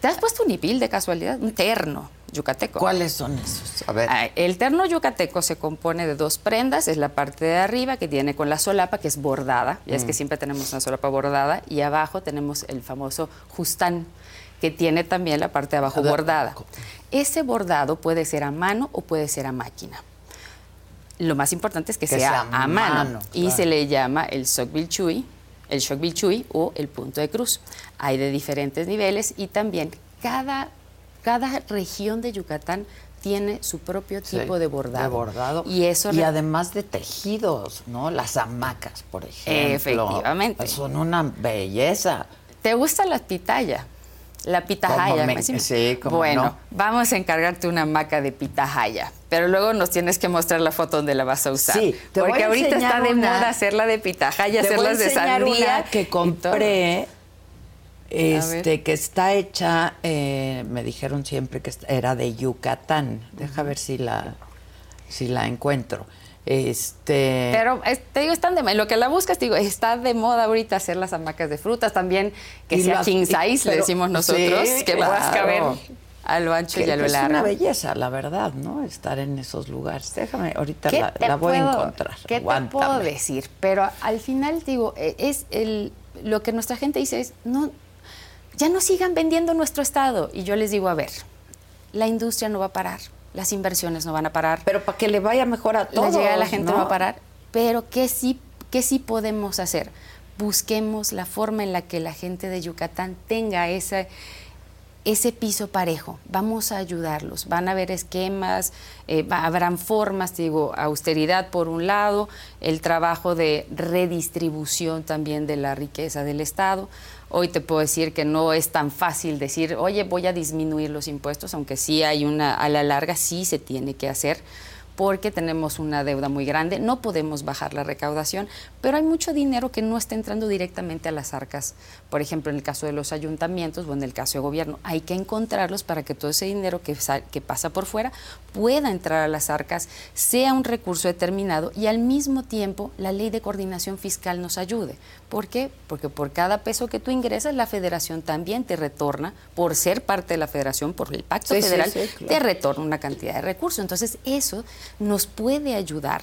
¿Te has puesto un hipil de casualidad? Un terno yucateco. ¿Cuáles son esos? A ver. Ah, El terno yucateco se compone de dos prendas, es la parte de arriba que tiene con la solapa, que es bordada, ya Mm. es que siempre tenemos una solapa bordada, y abajo tenemos el famoso justán, que tiene también la parte de abajo ver, bordada. Ese bordado puede ser a mano o puede ser a máquina. Lo más importante es que, Que sea, sea a mano, mano, y claro. se le llama el sockbill chui, el shockbill chui o el punto de cruz. Hay de diferentes niveles y también cada, cada región de Yucatán tiene su propio tipo de bordado. De bordado. Y eso y además de tejidos, ¿no? Las hamacas, por ejemplo. Efectivamente. Son una belleza. ¿Te gusta la pitaya? La pitahaya. Me, sí, como bueno, vamos a encargarte una hamaca de pitahaya, pero luego nos tienes que mostrar la foto donde la vas a usar. Sí, te porque ahorita está de moda hacerla de pitahaya, hacerlas de sandía. que compré este, que está hecha, eh, me dijeron siempre que era de Yucatán. Deja ver si la, si la encuentro. Este... Pero te digo, están de lo que la buscas, te digo, está de moda ahorita hacer las hamacas de frutas también, que sea king size, le decimos nosotros, que puedas caber a lo ancho y a lo largo. Es una belleza, la verdad, ¿no? Estar en esos lugares. Déjame, ahorita la, voy a encontrar. ¿Qué te puedo decir? Pero al final, digo, e, es el, lo que nuestra gente dice es, no, ya no sigan vendiendo nuestro Estado. Y yo les digo, a ver, la industria no va a parar, las inversiones no van a parar. Pero para que le vaya mejor a todos. La la gente no va a parar. Pero ¿qué sí, ¿qué sí podemos hacer? Busquemos la forma en la que la gente de Yucatán tenga esa ese piso parejo. Vamos a ayudarlos. Van a haber esquemas, eh, habrán formas, digo, austeridad por un lado, el trabajo de redistribución también de la riqueza del Estado. Hoy te puedo decir que no es tan fácil decir, oye, voy a disminuir los impuestos, aunque sí hay una, a la larga sí se tiene que hacer porque tenemos una deuda muy grande, no podemos bajar la recaudación, pero hay mucho dinero que no está entrando directamente a las arcas. Por ejemplo, en el caso de los ayuntamientos o en el caso de gobierno, hay que encontrarlos para que todo ese dinero que, que pasa por fuera pueda entrar a las arcas, sea un recurso determinado y al mismo tiempo la ley de coordinación fiscal nos ayude. ¿Por qué? Porque por cada peso que tú ingresas, la federación también te retorna, por ser parte de la federación, por el pacto federal, te retorna una cantidad de recursos. Entonces, eso nos puede ayudar.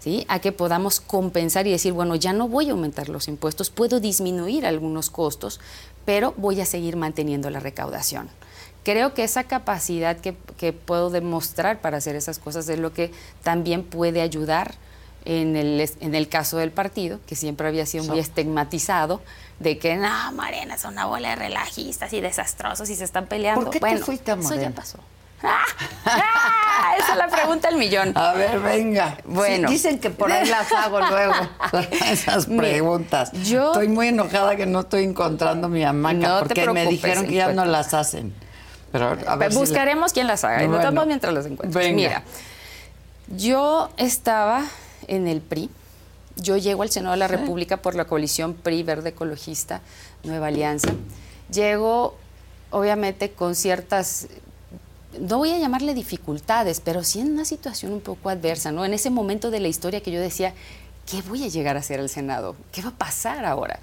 ¿Sí? a que podamos compensar y decir, bueno, ya no voy a aumentar los impuestos, puedo disminuir algunos costos, pero voy a seguir manteniendo la recaudación. Creo que esa capacidad que, que puedo demostrar para hacer esas cosas es lo que también puede ayudar en el, en el caso del partido, que siempre había sido muy estigmatizado, de que, no, Morena son una bola de relajistas y desastrosos y se están peleando. ¿Por qué bueno, te fuiste a Eso ya pasó. ¡Ah! Esa es la pregunta del millón. A ver, venga. Bueno. dicen que por ahí las hago luego, <laughs> esas preguntas. yo estoy muy enojada que no estoy encontrando mi hamaca porque me dijeron que ya no las hacen. Pero a ver Buscaremos quién las haga. y bueno, mientras las encuentro. Mira, yo estaba en el PRI. Yo llego al Senado de la República por la coalición PRI Verde Ecologista Nueva Alianza. Llego, obviamente, con ciertas no voy a llamarle dificultades, pero sí en una situación un poco adversa, ¿no? En ese momento de la historia que yo decía, ¿qué voy a llegar a hacer al Senado? ¿Qué va a pasar ahora?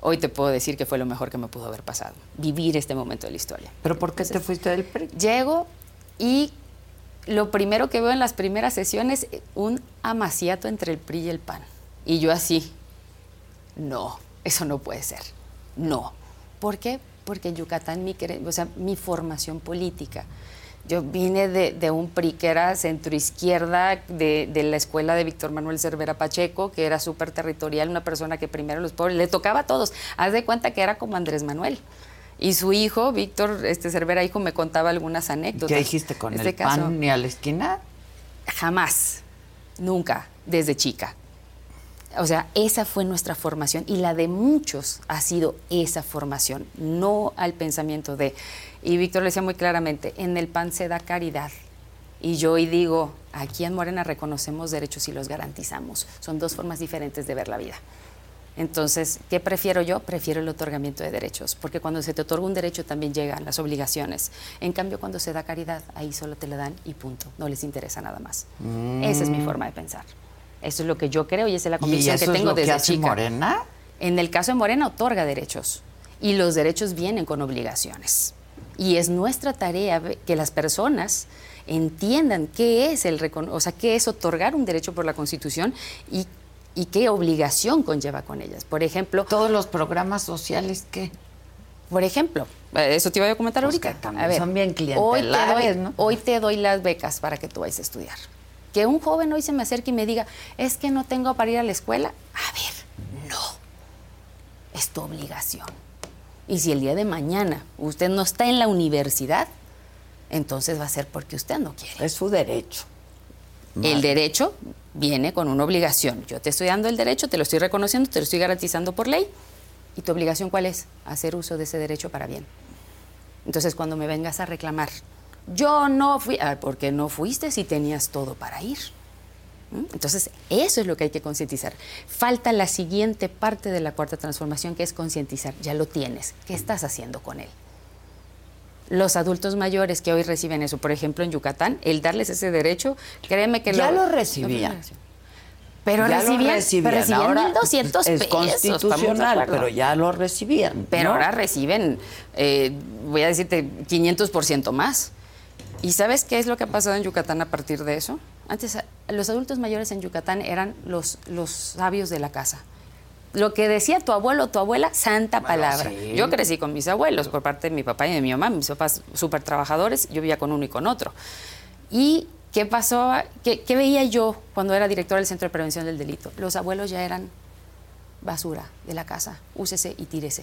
Hoy te puedo decir que fue lo mejor que me pudo haber pasado, vivir este momento de la historia. ¿Pero por qué te fuiste del PRI? Llego y lo primero que veo en las primeras sesiones, un amaciato entre el PRI y el PAN. Y yo así, no, eso no puede ser, no. ¿Por qué? Porque en Yucatán, mi, o sea, mi formación política, yo vine de, un PRI que era centroizquierda, de, de la escuela de Víctor Manuel Cervera Pacheco, que era súper territorial, una persona que primero los pobres, le tocaba a todos. Haz de cuenta que era como Andrés Manuel. Y su hijo, Víctor este Cervera, hijo, me contaba algunas anécdotas. ¿Qué dijiste con este el pan ni a la esquina? Jamás, nunca, desde chica. O sea, esa fue nuestra formación y la de muchos ha sido esa formación, no al pensamiento de... Y Víctor le decía muy claramente, en el pan se da caridad. Y yo hoy digo, aquí en Morena reconocemos derechos y los garantizamos. Son dos formas diferentes de ver la vida. Entonces, ¿qué prefiero yo? Prefiero el otorgamiento de derechos, porque cuando se te otorga un derecho también llegan las obligaciones. En cambio, cuando se da caridad, ahí solo te la dan y punto, no les interesa nada más. Esa es mi forma de pensar. Eso es lo que yo creo y esa es la convicción que tengo desde hace chica. Morena? En el caso de Morena otorga derechos y los derechos vienen con obligaciones. Y es nuestra tarea que las personas entiendan qué es el o sea, qué es otorgar un derecho por la Constitución y y qué obligación conlleva con ellas. Por ejemplo... Todos los programas sociales que... Por ejemplo, eh, eso te iba a comentar pues ahorita. a ver, son bien clientelares, hoy te, doy, hoy te doy las becas para que tú vayas a estudiar. Que un joven hoy se me acerque y me diga, es que no tengo para ir a la escuela. A ver, no. Es tu obligación. Y si el día de mañana usted no está en la universidad, entonces va a ser porque usted no quiere. Es su derecho. El derecho viene con una obligación. Yo te estoy dando el derecho, te lo estoy reconociendo, te lo estoy garantizando por ley. ¿Y tu obligación cuál es? Hacer uso de ese derecho para bien. Entonces, cuando me vengas a reclamar, yo no fui, ah, ¿por qué no fuiste si tenías todo para ir? ¿Mm? Entonces, eso es lo que hay que concientizar. Falta la siguiente parte de la cuarta transformación, que es concientizar. Ya lo tienes. ¿Qué estás haciendo con él? Los adultos mayores que hoy reciben eso, por ejemplo, en Yucatán, el darles ese derecho, créeme que ya lo, recibían. Pero ya recibían, lo recibían. pero recibían ahora 1.200 es pesos. constitucional, de acuerdo. pero ya lo recibían. Pero ¿no? ahora reciben, eh, voy a decirte, 500% más. ¿Y sabes qué es lo que ha pasado en Yucatán a partir de eso? Antes, a- los adultos mayores en Yucatán eran los, los sabios de la casa. Lo que decía tu abuelo o tu abuela, santa palabra. sí. Yo crecí con mis abuelos por parte de mi papá y de mi mamá, mis papás súper trabajadores, yo vivía con uno y con otro. ¿Y qué pasó? ¿Qué, qué veía yo cuando era directora del Centro de Prevención del Delito? Los abuelos ya eran basura de la casa, úsese y tírese.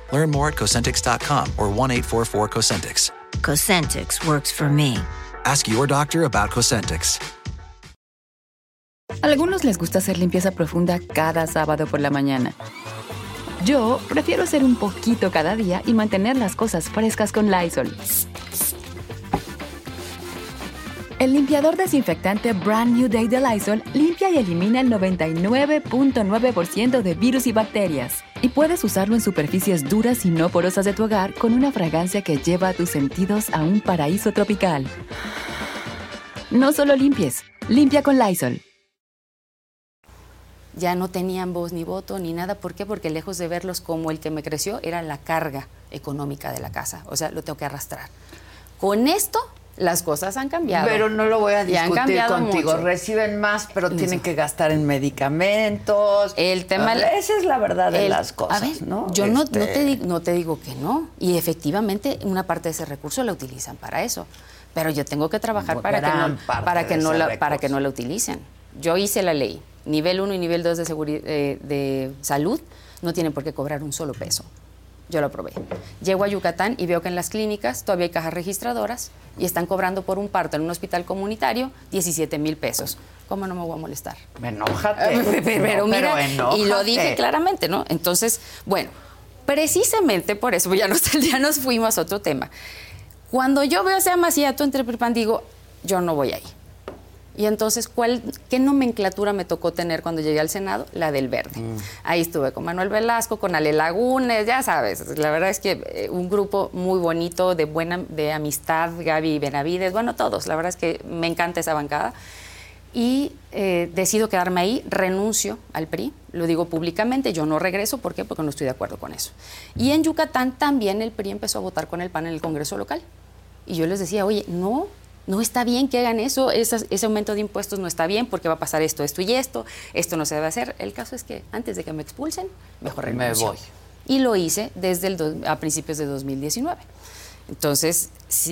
Learn more at Cosentix.com or 1 844 Cosentix. Cosentix works for me. Ask your doctor about Cosentix. A algunos les gusta hacer limpieza profunda cada sábado por la mañana. Yo prefiero hacer un poquito cada día y mantener las cosas frescas con Lysol. El limpiador desinfectante Brand New Day de Lysol limpia y elimina el 99.9% de virus y bacterias. Y puedes usarlo en superficies duras y no porosas de tu hogar con una fragancia que lleva a tus sentidos a un paraíso tropical. No solo limpies, limpia con Lysol. ya no tenían voz ni voto ni nada. ¿Por qué? Porque lejos de verlos como el que me creció, era la carga económica de la casa. O sea, lo tengo que arrastrar. Con esto, las cosas han cambiado. Pero no lo voy a discutir cambiado contigo. mucho. Reciben más, pero Eso. tienen que gastar en medicamentos. El tema- Esa es la verdad de El- las cosas, a ver, ¿no? Yo no, Este, no te digo, no te digo que no. Y efectivamente, una parte de ese recurso la utilizan para eso. Pero yo tengo que trabajar para que, no, para, que no la, para que no la utilicen. Yo hice la ley. Nivel 1 y nivel 2 de, eh, de salud no tienen por qué cobrar un solo peso. Yo lo aprobé. Llego a Yucatán y veo que en las clínicas todavía hay cajas registradoras y están cobrando por un parto en un hospital comunitario 17 mil pesos. ¿Cómo no me voy a molestar? Enójate. <laughs> pero, No, mira, y lo dije claramente, ¿no? Entonces, bueno, precisamente por eso, ya nos, ya nos fuimos a otro tema. Cuando yo veo ese amaciato entre PRIPAN, digo, yo no voy ahí. Y entonces, ¿cuál, ¿qué nomenclatura me tocó tener cuando llegué al Senado? La del verde. Ahí estuve con Manuel Velasco, con Ale Lagunes, ya sabes. La verdad es que eh, un grupo muy bonito, de buena de amistad, Gaby Benavides, bueno, todos. La verdad es que me encanta esa bancada. Y eh, decido quedarme ahí, renuncio al PRI, lo digo públicamente, yo no regreso, ¿por qué? Porque no estoy de acuerdo con eso. Y en Yucatán también el PRI empezó a votar con el PAN en el Congreso local. Y yo les decía, oye, no, no está bien que hagan eso, ese aumento de impuestos no está bien porque va a pasar esto, esto y esto, esto no se debe hacer. El caso es que antes de que me expulsen, mejor Me renuncio. voy. Y lo hice desde el do- a principios de 2019. Entonces,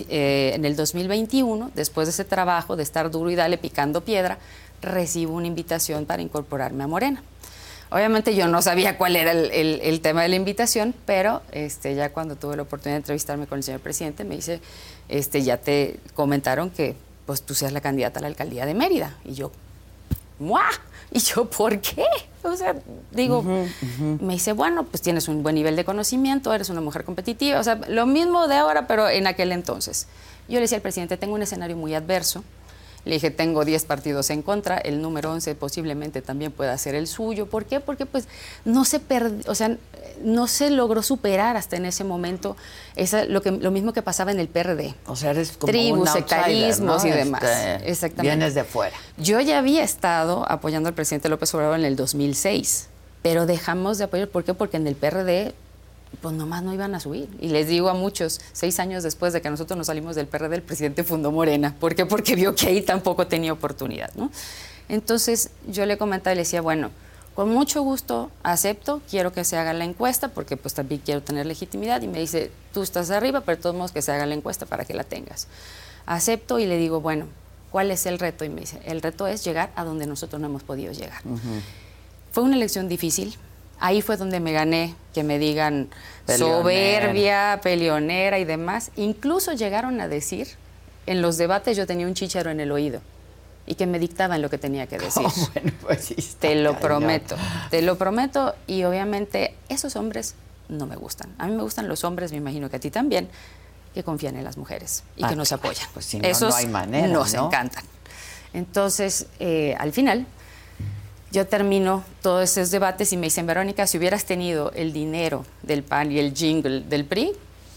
eh, en el 2021, después de ese trabajo de estar duro y dale picando piedra, recibo una invitación para incorporarme a Morena. Obviamente yo no sabía cuál era el, el- el tema de la invitación, pero este, ya cuando tuve la oportunidad de entrevistarme con el señor presidente, me dice, este, ya te comentaron que pues, tú seas la candidata a la alcaldía de Mérida. Y yo, ¡mua! Y yo, ¿por qué? O sea, digo, me dice, bueno, pues tienes un buen nivel de conocimiento, eres una mujer competitiva, o sea, lo mismo de ahora, pero en aquel entonces. Yo le decía al presidente, tengo un escenario muy adverso. Le dije, tengo 10 partidos en contra, el número 11 posiblemente también pueda ser el suyo. ¿Por qué? Porque pues no se perdi- o sea, no se logró superar hasta en ese momento esa, lo, que, lo mismo que pasaba en el PRD. O sea, eres como Tribus, un sectarismos ¿no? y demás. Este, Exactamente. Vienes de fuera. Yo ya había estado apoyando al presidente López Obrador en el 2006. pero dejamos de apoyar. ¿Por qué? Porque en el PRD pues nomás no iban a subir. Y les digo a muchos, seis años después de que nosotros nos salimos del PRD, el presidente fundó Morena. ¿Por qué? Porque vio que ahí tampoco tenía oportunidad, ¿no? Entonces yo le comentaba y le decía, bueno, con mucho gusto acepto, quiero que se haga la encuesta, porque pues también quiero tener legitimidad. Y me dice, tú estás arriba, pero de todos modos que se haga la encuesta para que la tengas. Acepto y le digo, bueno, ¿cuál es el reto? Y me dice, el reto es llegar a donde nosotros no hemos podido llegar. Fue una elección difícil, ahí fue donde me gané que me digan soberbia, peleonera y demás. Incluso llegaron a decir, en los debates yo tenía un chicharo en el oído y que me dictaban lo que tenía que <laughs> decir. bueno, pues sí te lo prometo, te lo prometo y obviamente esos hombres no me gustan. A mí me gustan los hombres, me imagino que a ti también, que confían en las mujeres y que Ah, nos apoyan. pues si no, Esos no hay manera, nos ¿no? encantan. Entonces, eh, al final, yo termino todos esos debates y me dicen, Verónica, si hubieras tenido el dinero del PAN y el jingle del PRI,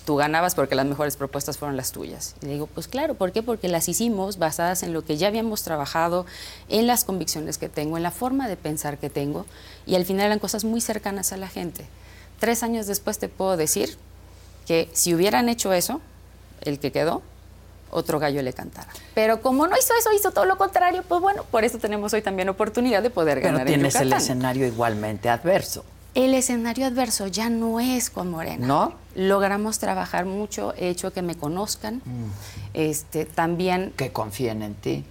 tú ganabas porque las mejores propuestas fueron las tuyas. Y le digo, pues claro, ¿por qué? Porque las hicimos basadas en lo que ya habíamos trabajado, en las convicciones que tengo, en la forma de pensar que tengo, y al final eran cosas muy cercanas a la gente. Tres años después te puedo decir que si hubieran hecho eso, el que quedó, otro gallo le cantara. Pero como no hizo eso, hizo todo lo contrario, pues bueno, por eso tenemos hoy también oportunidad de poder Pero ganar en tienes el Yucatán. escenario igualmente adverso. El escenario adverso ya no es con Morena. ¿No? Logramos trabajar mucho, he hecho que me conozcan. Mm. Este, también Que confíen en ti.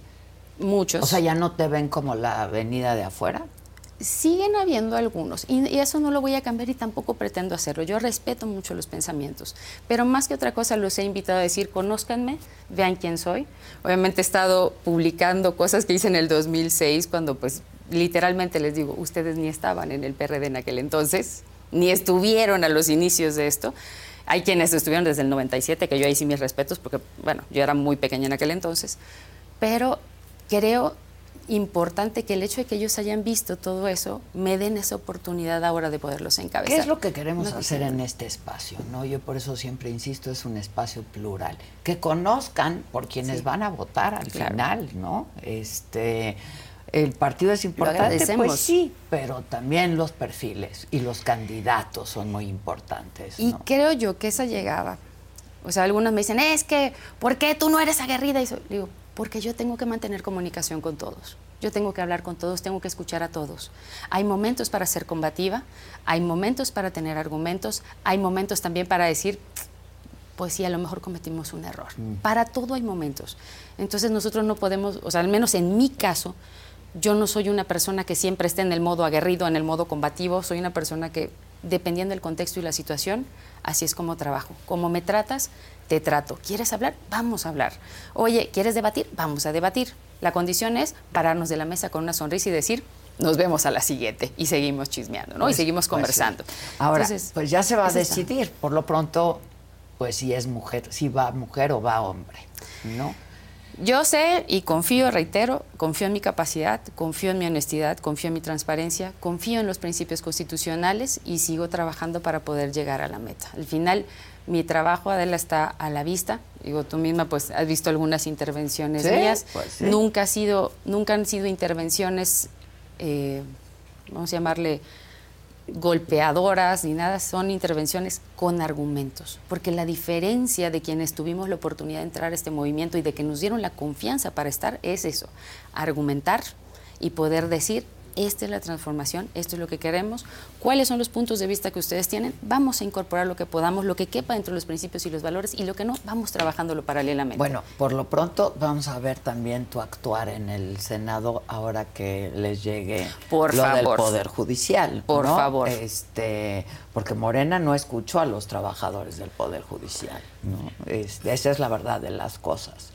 muchos. O sea, ya no te ven como la avenida de afuera. Siguen habiendo algunos y, eso no lo voy a cambiar y tampoco pretendo hacerlo. Yo respeto mucho los pensamientos, pero más que otra cosa los he invitado a decir, conózcanme, vean quién soy. Obviamente he estado publicando cosas que hice en el 2006 cuando pues literalmente les digo, ustedes ni estaban en el PRD en aquel entonces, ni estuvieron a los inicios de esto. Hay quienes estuvieron desde el 97, que yo ahí sí mis respetos, porque bueno, yo era muy pequeña en aquel entonces, pero creo importante que el hecho de que ellos hayan visto todo eso me den esa oportunidad ahora de poderlos encabezar. ¿Qué es lo que queremos No hacer en este espacio? ¿no? Yo por eso siempre insisto, es un espacio plural. Que conozcan por quienes Sí. van a votar al Claro. final, ¿no? Este, el partido es importante, pues sí, pero también los perfiles y los candidatos son muy importantes. Y creo yo que esa llegada, o sea, algunos me dicen, es que, ¿por qué tú no eres aguerrida? Y so- digo, porque yo tengo que mantener comunicación con todos. Yo tengo que hablar con todos, tengo que escuchar a todos. Hay momentos para ser combativa, hay momentos para tener argumentos, hay momentos también para decir, pues sí, a lo mejor cometimos un error. Para todo hay momentos. Entonces nosotros no podemos, o sea, al menos en mi caso, yo no soy una persona que siempre esté en el modo aguerrido, en el modo combativo, soy una persona que, dependiendo del contexto y la situación, así es como trabajo. Como me tratas, te trato. ¿Quieres hablar? Vamos a hablar. Oye, ¿quieres debatir? Vamos a debatir. La condición es pararnos de la mesa con una sonrisa y decir, nos vemos a la siguiente y seguimos chismeando, ¿no? y Pues- seguimos pues conversando. sí. Ahora, Entonces, pues ya se va a está. decidir. Por lo pronto, pues si es mujer, si va mujer o va hombre, ¿no? Yo sé y confío, reitero, confío en mi capacidad, confío en mi honestidad, confío en mi transparencia, confío en los principios constitucionales y sigo trabajando para poder llegar a la meta. Al final, mi trabajo, Adela, está a la vista. Digo, tú misma pues has visto algunas intervenciones Sí, mías. pues sí. Nunca ha sido, nunca han sido intervenciones, eh, vamos a llamarle golpeadoras ni nada, son intervenciones con argumentos, porque la diferencia de quienes tuvimos la oportunidad de entrar a este movimiento y de que nos dieron la confianza para estar es eso, argumentar y poder decir, esta es la transformación, esto es lo que queremos, cuáles son los puntos de vista que ustedes tienen, vamos a incorporar lo que podamos, lo que quepa dentro de los principios y los valores y lo que no, vamos trabajándolo paralelamente. Bueno, por lo pronto vamos a ver también tu actuar en el Senado ahora que les llegue Por lo del favor. Poder Judicial. Por ¿no? favor. Este, porque Morena no escuchó a los trabajadores del Poder Judicial. ¿no? Este, esa es la verdad de las cosas.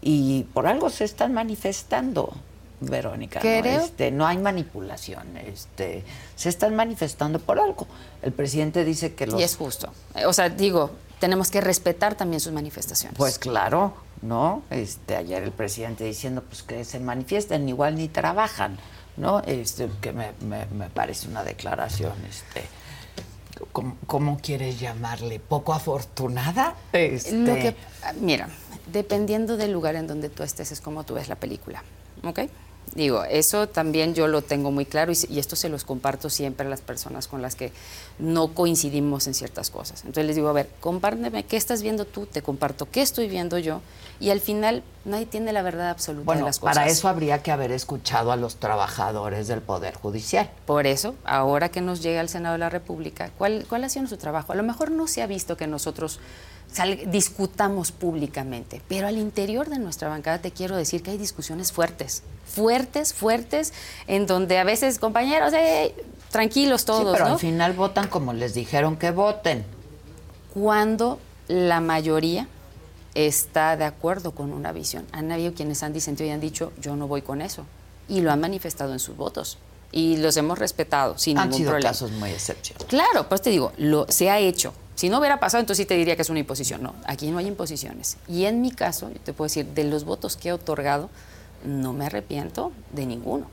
Y por algo se están manifestando. Verónica, ¿no? Este, no hay manipulación, este, se están manifestando por algo. El presidente dice que los y es justo. O sea, digo, tenemos que respetar también sus manifestaciones. Pues claro, ¿no? Este, ayer el presidente diciendo pues que se manifiestan, igual ni trabajan, ¿no? Este, que me, me- me parece una declaración, este, ¿cómo, cómo quieres llamarle? ¿Poco afortunada? Este, Lo que, mira, dependiendo del lugar en donde tú estés, es como tú ves la película, ¿ok? Digo, eso también yo lo tengo muy claro y, esto se los comparto siempre a las personas con las que no coincidimos en ciertas cosas. Entonces les digo, a ver, compárteme qué estás viendo tú, te comparto qué estoy viendo yo y al final nadie tiene la verdad absoluta de las cosas. Para eso habría que haber escuchado a los trabajadores del Poder Judicial. Por eso, ahora que nos llega al Senado de la República, ¿cuál, cuál ha sido nuestro trabajo? A lo mejor no se ha visto que nosotros discutamos públicamente, pero al interior de nuestra bancada te quiero decir que hay discusiones fuertes, fuertes, fuertes, en donde a veces, compañeros, tranquilos todos. pero al final votan como les dijeron que voten. Cuando la mayoría está de acuerdo con una visión. Han habido quienes han disentido y han dicho, yo no voy con eso. Y lo han manifestado en sus votos. Y los hemos respetado sin han ningún sido problema. casos muy excepcionales. Claro, pues te digo, lo, se ha hecho. Si no hubiera pasado, entonces sí te diría que es una imposición. No, aquí no hay imposiciones. Y en mi caso, yo te puedo decir, de los votos que he otorgado, no me arrepiento de ninguno.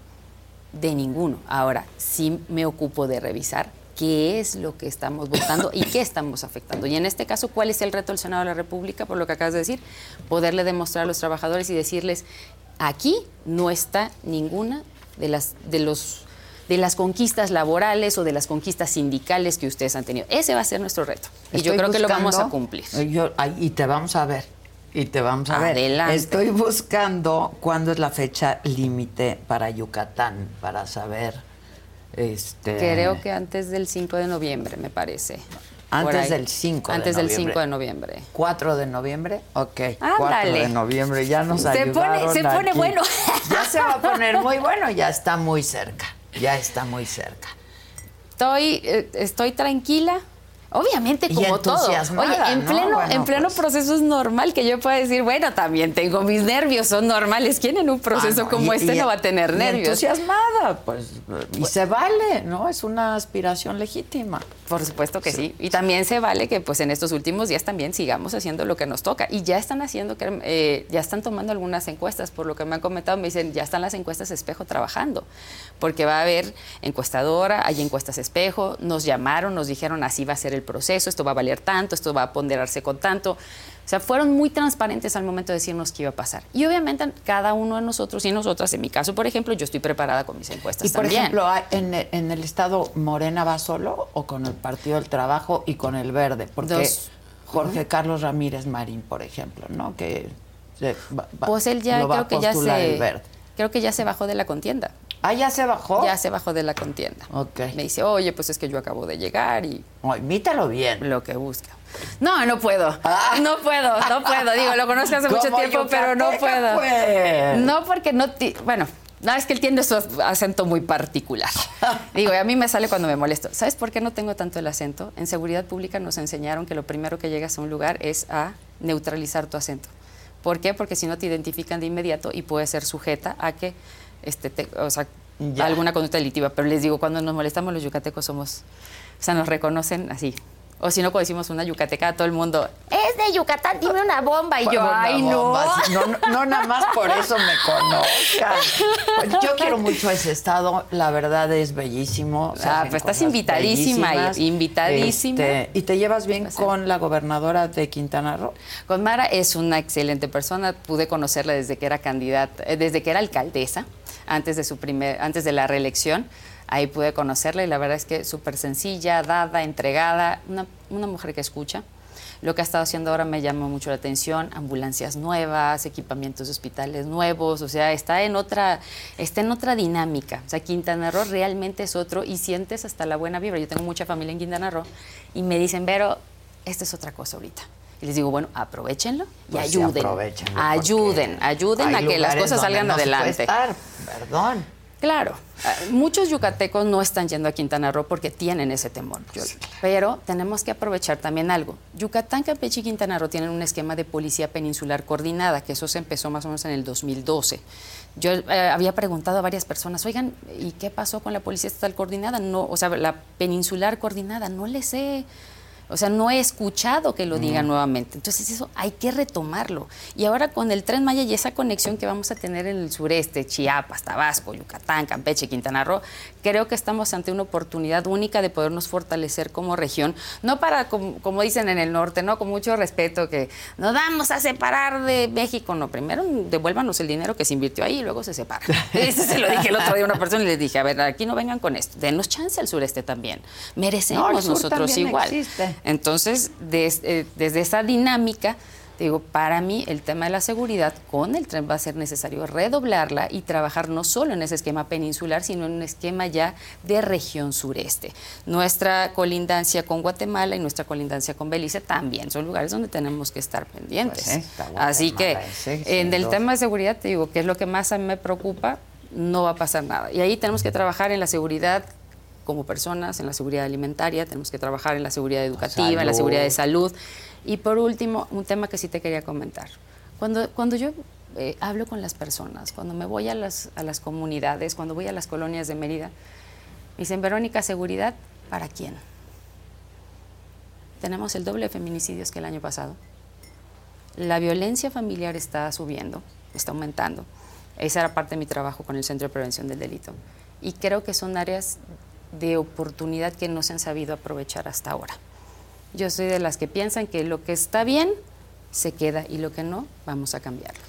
De ninguno. Ahora, sí me ocupo de revisar qué es lo que estamos votando y qué estamos afectando. Y en este caso, ¿cuál es el reto del Senado de la República? Por lo que acabas de decir, poderle demostrar a los trabajadores y decirles, aquí no está ninguna de las de los de las conquistas laborales o de las conquistas sindicales que ustedes han tenido. Ese va a ser nuestro reto. y yo creo que lo vamos a cumplir. y te vamos a ver. Y te vamos a Adelante. ver. Estoy buscando cuándo es la fecha límite para Yucatán, para saber. Este... Creo que antes del 5 de noviembre, me parece. Antes del 5 de Antes del 5 de noviembre. ¿4 de noviembre? Ok. Ándale. 4 de noviembre, ya nos se ayudaron Pone, se pone bueno. Ya se va a poner muy bueno, ya está muy cerca. Ya está muy cerca. Estoy, eh, estoy tranquila, Obviamente, como todo. Oye, en pleno, en pleno pues. proceso es normal que yo pueda decir, bueno, también tengo mis nervios, son normales. ¿Quién en un proceso ah, como este no va a tener nervios? entusiasmada, pues, y pues se vale, ¿no? Es una aspiración legítima. Por supuesto que sí. Y también se vale que, pues, en estos últimos días también sigamos haciendo lo que nos toca. Y ya están haciendo, que eh, ya están tomando algunas encuestas, por lo que me han comentado, me dicen, ya están las encuestas espejo trabajando, porque va a haber encuestadora, hay encuestas espejo, nos llamaron, nos dijeron, así va a ser el proceso, esto va a valer tanto, esto va a ponderarse con tanto. O sea, fueron muy transparentes al momento de decirnos qué iba a pasar. Y obviamente cada uno de nosotros y nosotras, en mi caso, por ejemplo, yo estoy preparada con mis encuestas y por también. ejemplo, en, en, el Estado Morena va solo o con el Partido del Trabajo y con el Verde? Porque Jorge Carlos Ramírez Marín, por ejemplo, ¿no? Que pues él ya creo que ya se creo que ya se bajó de la contienda. Ah, ya se bajó. Ya se bajó de la contienda. Ok. Me dice, oye, pues es que yo acabo de llegar y. Oh, invítalo bien. Lo que busca. No, no puedo. Ah. No puedo, no puedo. Digo, lo conozco hace mucho tiempo, pero no puedo. Pues. No, porque no. Bueno, no, es que él tiene su acento muy particular. <laughs> Digo, y a mí me sale cuando me molesto. ¿Sabes por qué no tengo tanto el acento? En seguridad pública nos enseñaron que lo primero que llegas a un lugar es a neutralizar tu acento. ¿Por qué? Porque si no te identifican de inmediato y puede ser sujeta a que este, o sea, alguna conducta delictiva. Pero les digo, cuando nos molestamos los yucatecos somos, o sea, nos reconocen así. O si no, cuando decimos una yucateca, todo el mundo, es de Yucatán, dime una bomba. Y yo, ay, no. no. no. nada más por eso me conozcan. Yo quiero mucho ese estado, la verdad es bellísimo. Ah, pues estás invitadísima, invitadísima. Este, ¿Y te llevas bien con la gobernadora de Quintana Roo? Con Mara es una excelente persona, pude conocerla desde que era candidata, eh, desde que era alcaldesa antes de, su primer, antes de la reelección. Ahí pude conocerla y la verdad es que súper sencilla, dada, entregada, una, una mujer que escucha. Lo que ha estado haciendo ahora me llama mucho la atención, ambulancias nuevas, equipamientos de hospitales nuevos, o sea, está en otra, está en otra dinámica. O sea, Quintana Roo realmente es otro y sientes hasta la buena vibra. Yo tengo mucha familia en Quintana Roo y me dicen, pero esta es otra cosa ahorita. Y les digo, bueno, aprovechenlo y pues ayuden. ayuden, ayuden a que las cosas salgan adelante. perdón. Claro, eh, muchos yucatecos no están yendo a Quintana Roo porque tienen ese temor. Pero tenemos que aprovechar también algo. Yucatán, Campeche y Quintana Roo tienen un esquema de policía peninsular coordinada, que eso se empezó más o menos en el 2012. Yo eh, había preguntado a varias personas, oigan, ¿y qué pasó con la policía estatal coordinada? No, o sea, la peninsular coordinada, no les sé O sea, no he escuchado que lo digan nuevamente. Entonces eso hay que retomarlo. Y ahora con el tren Maya y esa conexión que vamos a tener en el sureste, Chiapas, Tabasco, Yucatán, Campeche, Quintana Roo, creo que estamos ante una oportunidad única de podernos fortalecer como región. No para, como, como dicen en el norte, ¿no? Con mucho respeto, que nos vamos a separar de México. No, primero devuélvanos el dinero que se invirtió ahí y luego se separa. <laughs> Eso se lo dije el otro día a una persona y les dije, a ver, aquí no vengan con esto. Denos chance al sureste también. Merecemos nosotros igual. Entonces, eh, desde esa dinámica, digo, para mí el tema de la seguridad con el tren va a ser necesario redoblarla y trabajar no solo en ese esquema peninsular, sino en un esquema ya de región sureste. Nuestra colindancia con Guatemala y nuestra colindancia con Belice también son lugares donde tenemos que estar pendientes. Pues Así que en el tema de seguridad, te digo, que es lo que más a mí me preocupa, no va a pasar nada. Y ahí tenemos que trabajar en la seguridad como personas, en la seguridad alimentaria, tenemos que trabajar en la seguridad educativa, en la seguridad de salud. Y por último, un tema que sí te quería comentar. Cuando, cuando yo eh, hablo con las personas, cuando me voy a las, a las comunidades, cuando voy a las colonias de Mérida, me dicen, Verónica, ¿seguridad para quién? Tenemos el doble de feminicidios que el año pasado. La violencia familiar está subiendo, está aumentando. Esa era parte de mi trabajo con el Centro de Prevención del Delito. Y creo que son áreas de oportunidad que no se han sabido aprovechar hasta ahora. Yo soy de las que piensan que lo que está bien se queda y lo que no, vamos a cambiarlo.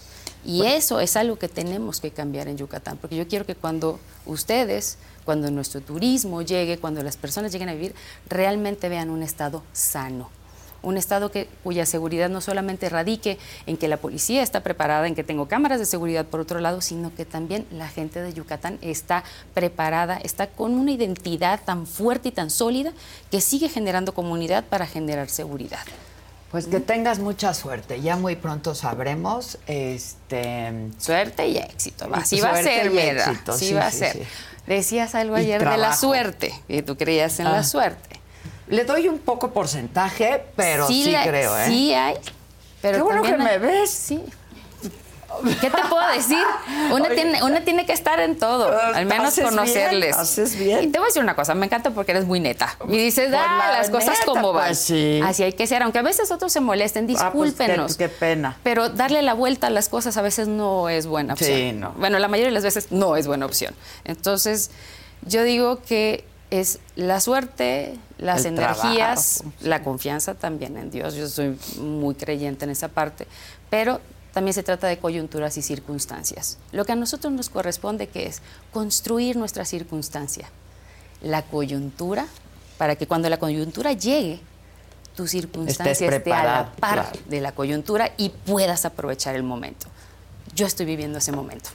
Y eso es algo que tenemos que cambiar en Yucatán, porque yo quiero que cuando ustedes, cuando nuestro turismo llegue, cuando las personas lleguen a vivir, realmente vean un estado sano, un Estado que, cuya seguridad no solamente radique en que la policía está preparada, en que tengo cámaras de seguridad por otro lado, sino que también la gente de Yucatán está preparada, está con una identidad tan fuerte y tan sólida que sigue generando comunidad para generar seguridad. Pues que tengas mucha suerte. Ya muy pronto sabremos. Este... Suerte y éxito. Así va a ser, ¿verdad? Sí, va a ser. Decías algo ayer de la suerte, y tú creías en la ah. suerte. Le doy un poco porcentaje, pero sí, creo, ¿eh? Sí hay. Pero Qué bueno que me ves. Sí. ¿Qué te puedo decir? Una, tiene, una tiene que estar en todo, ah, al menos conocerles. haces bien. Y te voy a decir una cosa, me encanta porque eres muy neta. Y dices, ah, las cosas como van. Pues sí. Así hay que ser, aunque a veces otros se molesten, ah, pues discúlpenos. qué, pena. Pero darle la vuelta a las cosas a veces no es buena opción. Sí, no. Bueno, la mayoría de las veces no es buena opción. Entonces, yo digo que es la suerte, las energías, la confianza también en Dios. Yo soy muy creyente en esa parte, pero también se trata de coyunturas y circunstancias. Lo que a nosotros nos corresponde que es construir nuestra circunstancia, la coyuntura, para que cuando la coyuntura llegue, tu circunstancia esté a la par de la coyuntura y puedas aprovechar el momento. Yo estoy viviendo ese momento.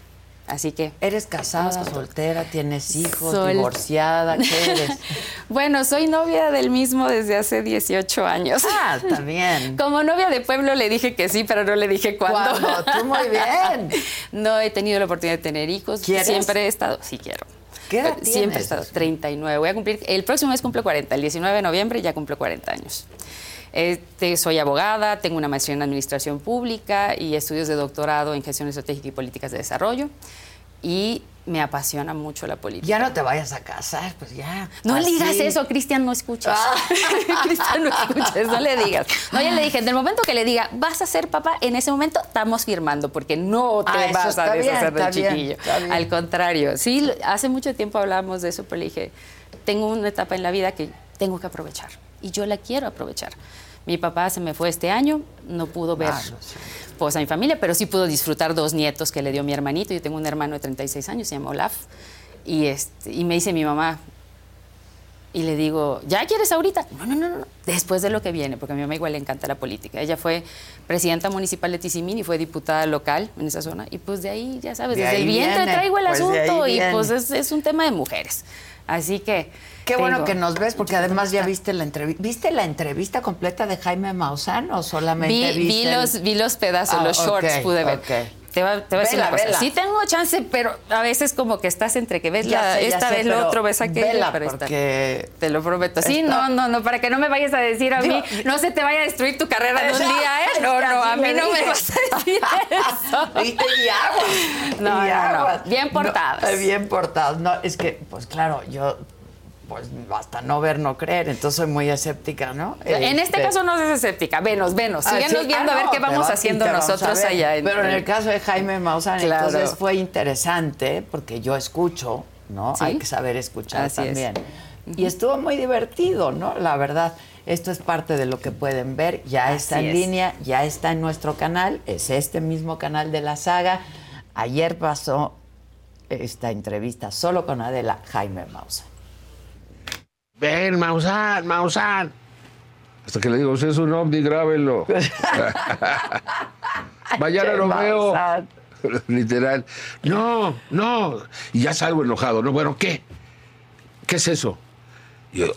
Así que. ¿Eres casada, soltera, tienes hijos, divorciada? ¿Qué eres? <laughs> bueno, soy novia del mismo desde hace 18 años. Ah, <laughs> bien. Como novia de pueblo le dije que sí, pero no le dije cuándo. ¿Cuándo? Tú muy bien. <laughs> no he tenido la oportunidad de tener hijos. ¿Quieres? Siempre he estado. Sí, quiero. ¿Qué edad Siempre he estado. 39. Voy a cumplir. El próximo mes cumplo 40. El 19 de noviembre ya cumplo 40 años. Este, soy abogada, tengo una maestría en Administración Pública y estudios de doctorado en Gestión Estratégica y Políticas de Desarrollo. Y me apasiona mucho la política. Ya no te vayas a casar, pues ya. No le digas eso, Cristian, no escuchas. Ah. <laughs> Cristian, no escuches, no le digas. No, ya le dije, en el momento que le diga, vas a ser papá, en ese momento estamos firmando, porque no te ah, vas a deshacer del chiquillo. Al contrario, sí, hace mucho tiempo hablábamos de eso, pero le dije, tengo una etapa en la vida que tengo que aprovechar y yo la quiero aprovechar. Mi papá se me fue este año, no pudo ver ah, pues, a mi familia, pero sí pudo disfrutar dos nietos que le dio mi hermanito. Yo tengo un hermano de 36 años, se llama Olaf. Y, este, y me dice mi mamá, y le digo, ¿ya quieres ahorita? No, no, no, no, después de lo que viene, porque a mi mamá igual le encanta la política. Ella fue presidenta municipal de Tizimín y fue diputada local en esa zona. Y pues de ahí, ya sabes, desde el vientre traigo el pues asunto y pues es, es, un tema de mujeres. Así que Qué bueno que nos ves, porque además ya viste la entrevista. ¿Viste la entrevista completa de Jaime Maussan o solamente vi, viste vi los, vi los pedazos, ah, los shorts pude ver. Te va, te a decir una cosa. Sí tengo chance, pero a veces como que estás entre que ves la, esta vez lo otro, ves aquello. pero porque te lo prometo. Sí, no, no, no, para que no me vayas a decir a mí, no se te vaya a destruir tu carrera en un <laughs> día, ¿eh? No, no, a mí no me vas a decir eso. <laughs> y, y agua. No, no, no, Bien portados. bien portados. No, es que, pues claro, yo pues hasta no ver, no creer. Entonces soy muy escéptica, ¿no? En este, Este, caso no es escéptica. Venos, venos. Ah, Síguenos sí, viendo ah, a ver qué vamos va- haciendo vamos nosotros allá. en- Pero en el caso de Jaime Maussan, Claro. entonces fue interesante porque yo escucho, ¿no? Sí. Hay que saber escuchar Así es. también. Y estuvo muy divertido, ¿no? La verdad. Esto es parte de lo que pueden ver. Ya está en es. línea, ya está en nuestro canal. Es este mismo canal de la saga. Ayer pasó esta entrevista solo con Adela Jaime Maussan. Ven, Maussan, Maussan. Hasta que le digo, si es un ovni, grábenlo. Mañana lo veo. Literal. No, no. Y ya salgo enojado. No, bueno, ¿qué? ¿Qué es eso? Y yo,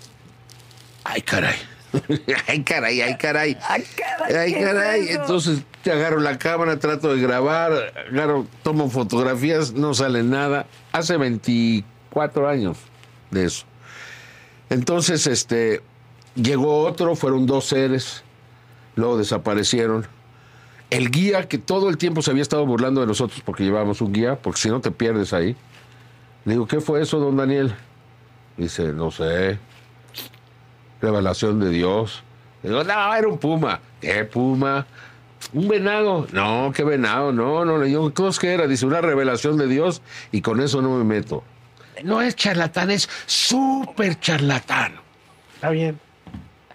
ay, caray. <laughs> ay, caray, ay, caray. Ay, caray, Ay, ¿qué es caray. Entonces te agarro la cámara, trato de grabar, agarro, tomo fotografías, no sale nada. Hace 24 años de eso. Entonces, este, llegó otro, fueron dos seres, luego desaparecieron. El guía, que todo el tiempo se había estado burlando de nosotros porque llevábamos un guía, porque si no te pierdes ahí. Le digo, ¿qué fue eso, don Daniel? Dice, no sé, revelación de Dios. Le digo, no, era un puma. ¿Qué puma? Un venado. No, qué venado. No, no, le digo, ¿entonces qué era? Dice, una revelación de Dios y con eso no me meto. No es charlatán, es súper charlatán. Está bien.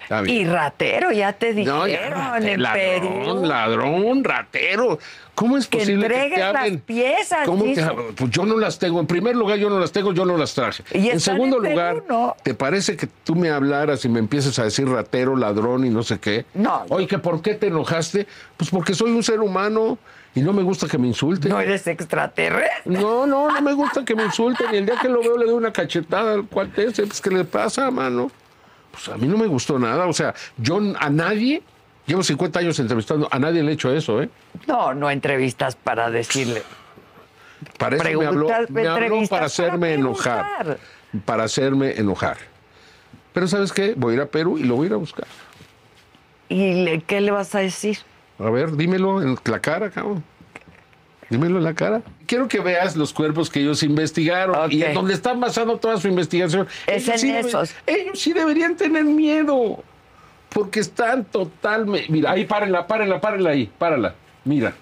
Está bien. Y ratero, ya te No, dijeron ya, en Perú. ladrón, ladrón, ratero. ¿Cómo es Que posible que, entregues te las hablen? piezas, ¿Cómo te Pues yo no las tengo. En primer lugar, yo no las tengo, yo no las traje. Y en segundo en Perú, lugar, ¿no? ¿te parece que tú me hablaras y me empieces a decir ratero, ladrón y no sé qué? No. Oye, ¿que ¿por qué te enojaste? Pues porque soy un ser humano y no me gusta que me insulten. No eres extraterrestre. No, no, no me gusta que me insulten. Y el día que lo veo le doy una cachetada al cuate ese. Pues, ¿qué le pasa, mano? Pues a mí no me gustó nada. O sea, yo a nadie, llevo 50 años entrevistando, a nadie le he hecho eso, ¿eh? No, no entrevistas para decirle. Para eso me habló, me habló para hacerme para enojar. Para hacerme enojar. Pero ¿sabes qué? Voy a ir a Perú y lo voy a ir a buscar. ¿Y le- qué le vas a decir? A ver, dímelo en la cara, cabrón. Dímelo en la cara. Quiero que veas los cuerpos que ellos investigaron y en donde están basando toda su investigación. Es Ellos en deben- esos. ellos sí deberían tener miedo. Porque están totalmente. Mira, ahí párenla, párenla, párenla ahí, párala. Mira.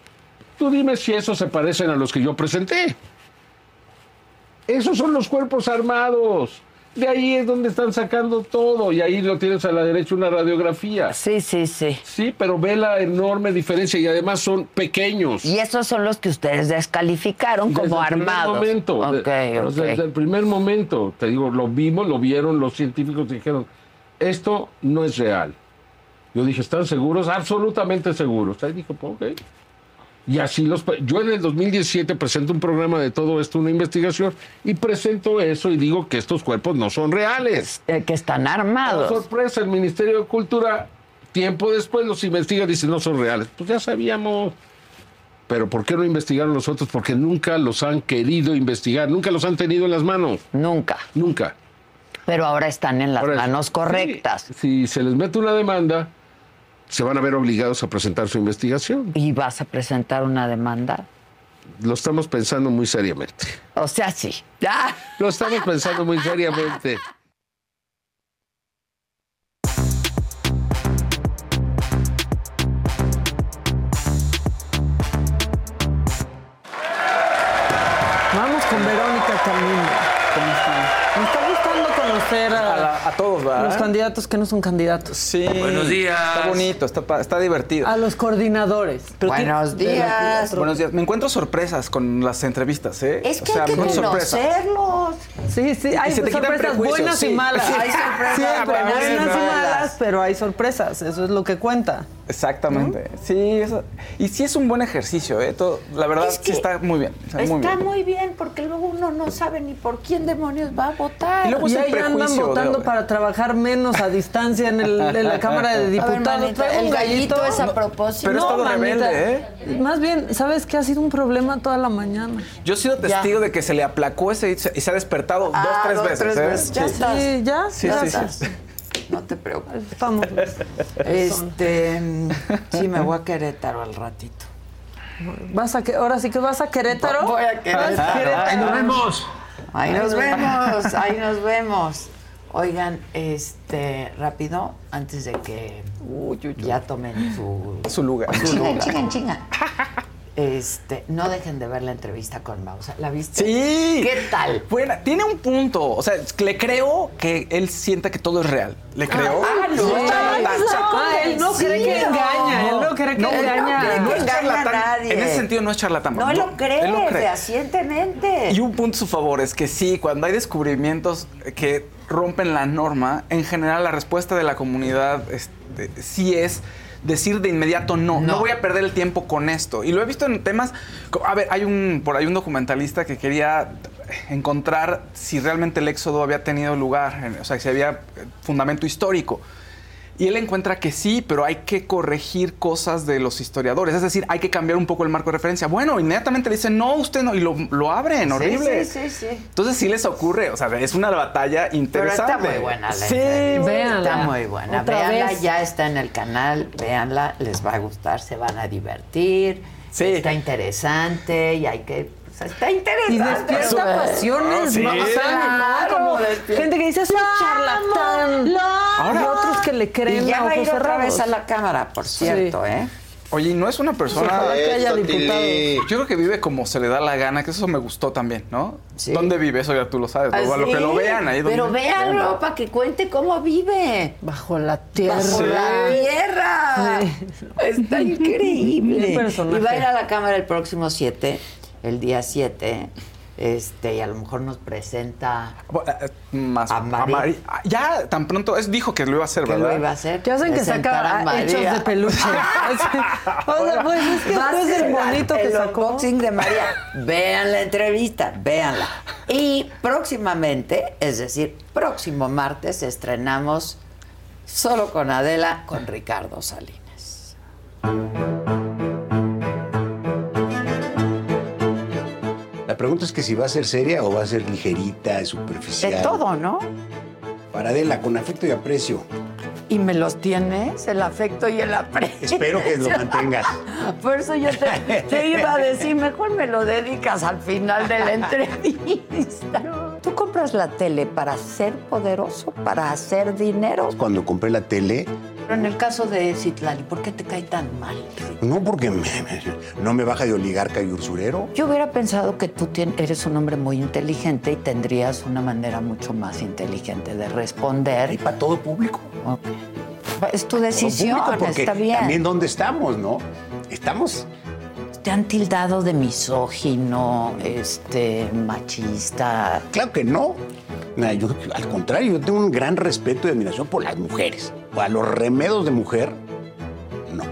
Tú dime si esos se parecen a los que yo presenté. Esos son los cuerpos armados. De ahí es donde están sacando todo. Y ahí lo tienes a la derecha una radiografía. Sí, sí, sí. Sí, pero ve la enorme diferencia y además son pequeños. Y esos son los que ustedes descalificaron Desde como el primer armados. momento, Ok, de- ok. Desde el primer momento, te digo, lo vimos, lo vieron los científicos dijeron, esto no es real. Yo dije, ¿están seguros? Absolutamente seguros. Ahí dijo, "Pues, ok. Y así los... Yo en el 2017 presento un programa de todo esto, una investigación, y presento eso y digo que estos cuerpos no son reales. Eh, que están Por armados. sorpresa, el Ministerio de Cultura, tiempo después los investiga y dice no son reales. Pues ya sabíamos. Pero ¿por qué no investigaron los otros? Porque nunca los han querido investigar, nunca los han tenido en las manos. Nunca. Nunca. Pero ahora están en las Ahora, manos correctas. Si se les mete una demanda, se van a ver obligados a presentar su investigación. Y vas a presentar una demanda. Lo estamos pensando muy seriamente. O sea, sí. <laughs> ¡Ah! Lo estamos pensando muy seriamente. Candidatos que no son candidatos. Sí. Buenos días. Está bonito, está, está divertido. A los coordinadores. Pero Buenos días. Buenos días. Me encuentro sorpresas con las entrevistas, ¿eh? Es que O sea, hay que me sorpresas. Sí, sí, hay sorpresas buenas y sí. malas. Sí. Hay sorpresas Siempre, buenas y buenas y malas. pero hay sorpresas. Eso es lo que cuenta. Exactamente. Sí, eso- y sí es un buen ejercicio, ¿eh? Todo, la verdad, Es sí que está muy bien. Está, muy bien. muy bien, porque luego uno no sabe ni por quién demonios va a votar. Y luego Y ahí andan prejuicio votando de- para trabajar menos a distancia en, el- en la Cámara de <laughs> ver, Diputados. manita, el gallito es a propósito. pero todo rebelde, ¿eh? Más bien, ¿sabes qué? Ha sido un problema toda la mañana. Yo he sido testigo de que se le aplacó ese y se, y se ha despertado Ah, dos, tres dos, veces. tres ¿eh? veces. Ya Sí. estás. Sí, ya. Sí, ya sí, estás. sí. No te preocupes. Vamos. Este, <laughs> sí, me voy a Querétaro al ratito. Vas a que, ahora sí que vas a Querétaro. Voy a Querétaro. Ahí nos vemos. Ahí nos vemos, <laughs> ahí nos vemos. Oigan, este, rápido, antes de que ya tomen su, Su lugar. Chinga, chinga, chinga. <laughs> Este, no dejen de ver la entrevista con Mausa. ¿La viste? Sí. ¿Qué tal? Buena, tiene un punto. O sea, le creo que él sienta que todo es real. Le creo. Ah, no. Sí, es charlatán. Ah, él no cree que engaña, él no cree que No, engaña. no, no es engaña a charlatán. nadie. En ese sentido no es charlatán. No, lo cree, Él lo cree. fehacientemente. Y un punto a su favor es que sí, cuando hay descubrimientos que rompen la norma, en general la respuesta de la comunidad este, sí es decir de inmediato no, no, No. voy a perder el tiempo con esto. Y lo he visto en temas, a ver, hay un por ahí un documentalista que quería encontrar si realmente el éxodo había tenido lugar, o sea, si había eh, fundamento histórico. Y él encuentra que sí, pero hay que corregir cosas de los historiadores. Es decir, hay que cambiar un poco el marco de referencia. Bueno, inmediatamente le dicen, no, usted no, y lo, lo abren, horrible. Sí, sí, sí, sí. Entonces sí les ocurre, o sea, es una batalla Pero interesante. está muy buena la Sí. Véanla. Está muy buena. Otra véanla, vez. ya está en el canal, véanla, les va a gustar, se van a divertir. Sí. Está interesante y hay que. Sea, está Y interesante. despierta güey. pasiones, Sí. ¿no? O sea, Claro. como gente que dice es un charlatán. Ahora- y otros que le Y creen ya a va a ir otra vez a la cámara, por cierto, ¿eh? Oye, y no es una persona. Ojalá que haya. Tili. Yo creo que vive como se le da la gana, que eso me gustó también, ¿no? Sí. ¿Dónde vive? Eso ya tú lo sabes. Luego, a lo que lo vean ahí. donde- Pero véanlo para que cuente cómo vive. Bajo la tierra. Bajo la tierra. Sí. Está increíble. <laughs> Y va a ir a la cámara el próximo 7, el día 7. Este, y a lo mejor nos presenta eh, Más A María. Mari- ah, Ya tan pronto es, dijo que lo iba a hacer, que ¿verdad? lo iba a hacer. ¿Qué hacen que Presentar a saca hechos María. de peluche? <laughs> o sea, pues es que después ser del bonito que el sacó. unboxing de María. <laughs> Vean la entrevista, véanla. Y próximamente, es decir, próximo martes estrenamos solo con Adela con Ricardo Salinas. La pregunta es que si va a ser seria o va a ser ligerita, superficial. De todo, ¿no? Para Adela, con afecto y aprecio. Y me los tienes, el afecto y el aprecio. Espero que lo mantengas. <laughs> Por eso yo te, te iba a decir, mejor me lo dedicas al final de la entrevista. <laughs> ¿Tú compras la tele para ser poderoso, para hacer dinero? Cuando compré la tele, Pero en el caso de Citlali, ¿por qué te cae tan mal? no porque me- me- no me baja de oligarca y usurero. Yo hubiera pensado que tú eres un hombre muy inteligente y tendrías una manera mucho más inteligente de responder. para todo público. Ok. Es tu decisión, público, porque está bien. También dónde estamos, ¿no? Estamos Te han tildado de misógino, este, machista. Claro que no. Yo, al contrario, yo tengo un gran respeto y admiración por las mujeres. Para los remedos de mujer, no.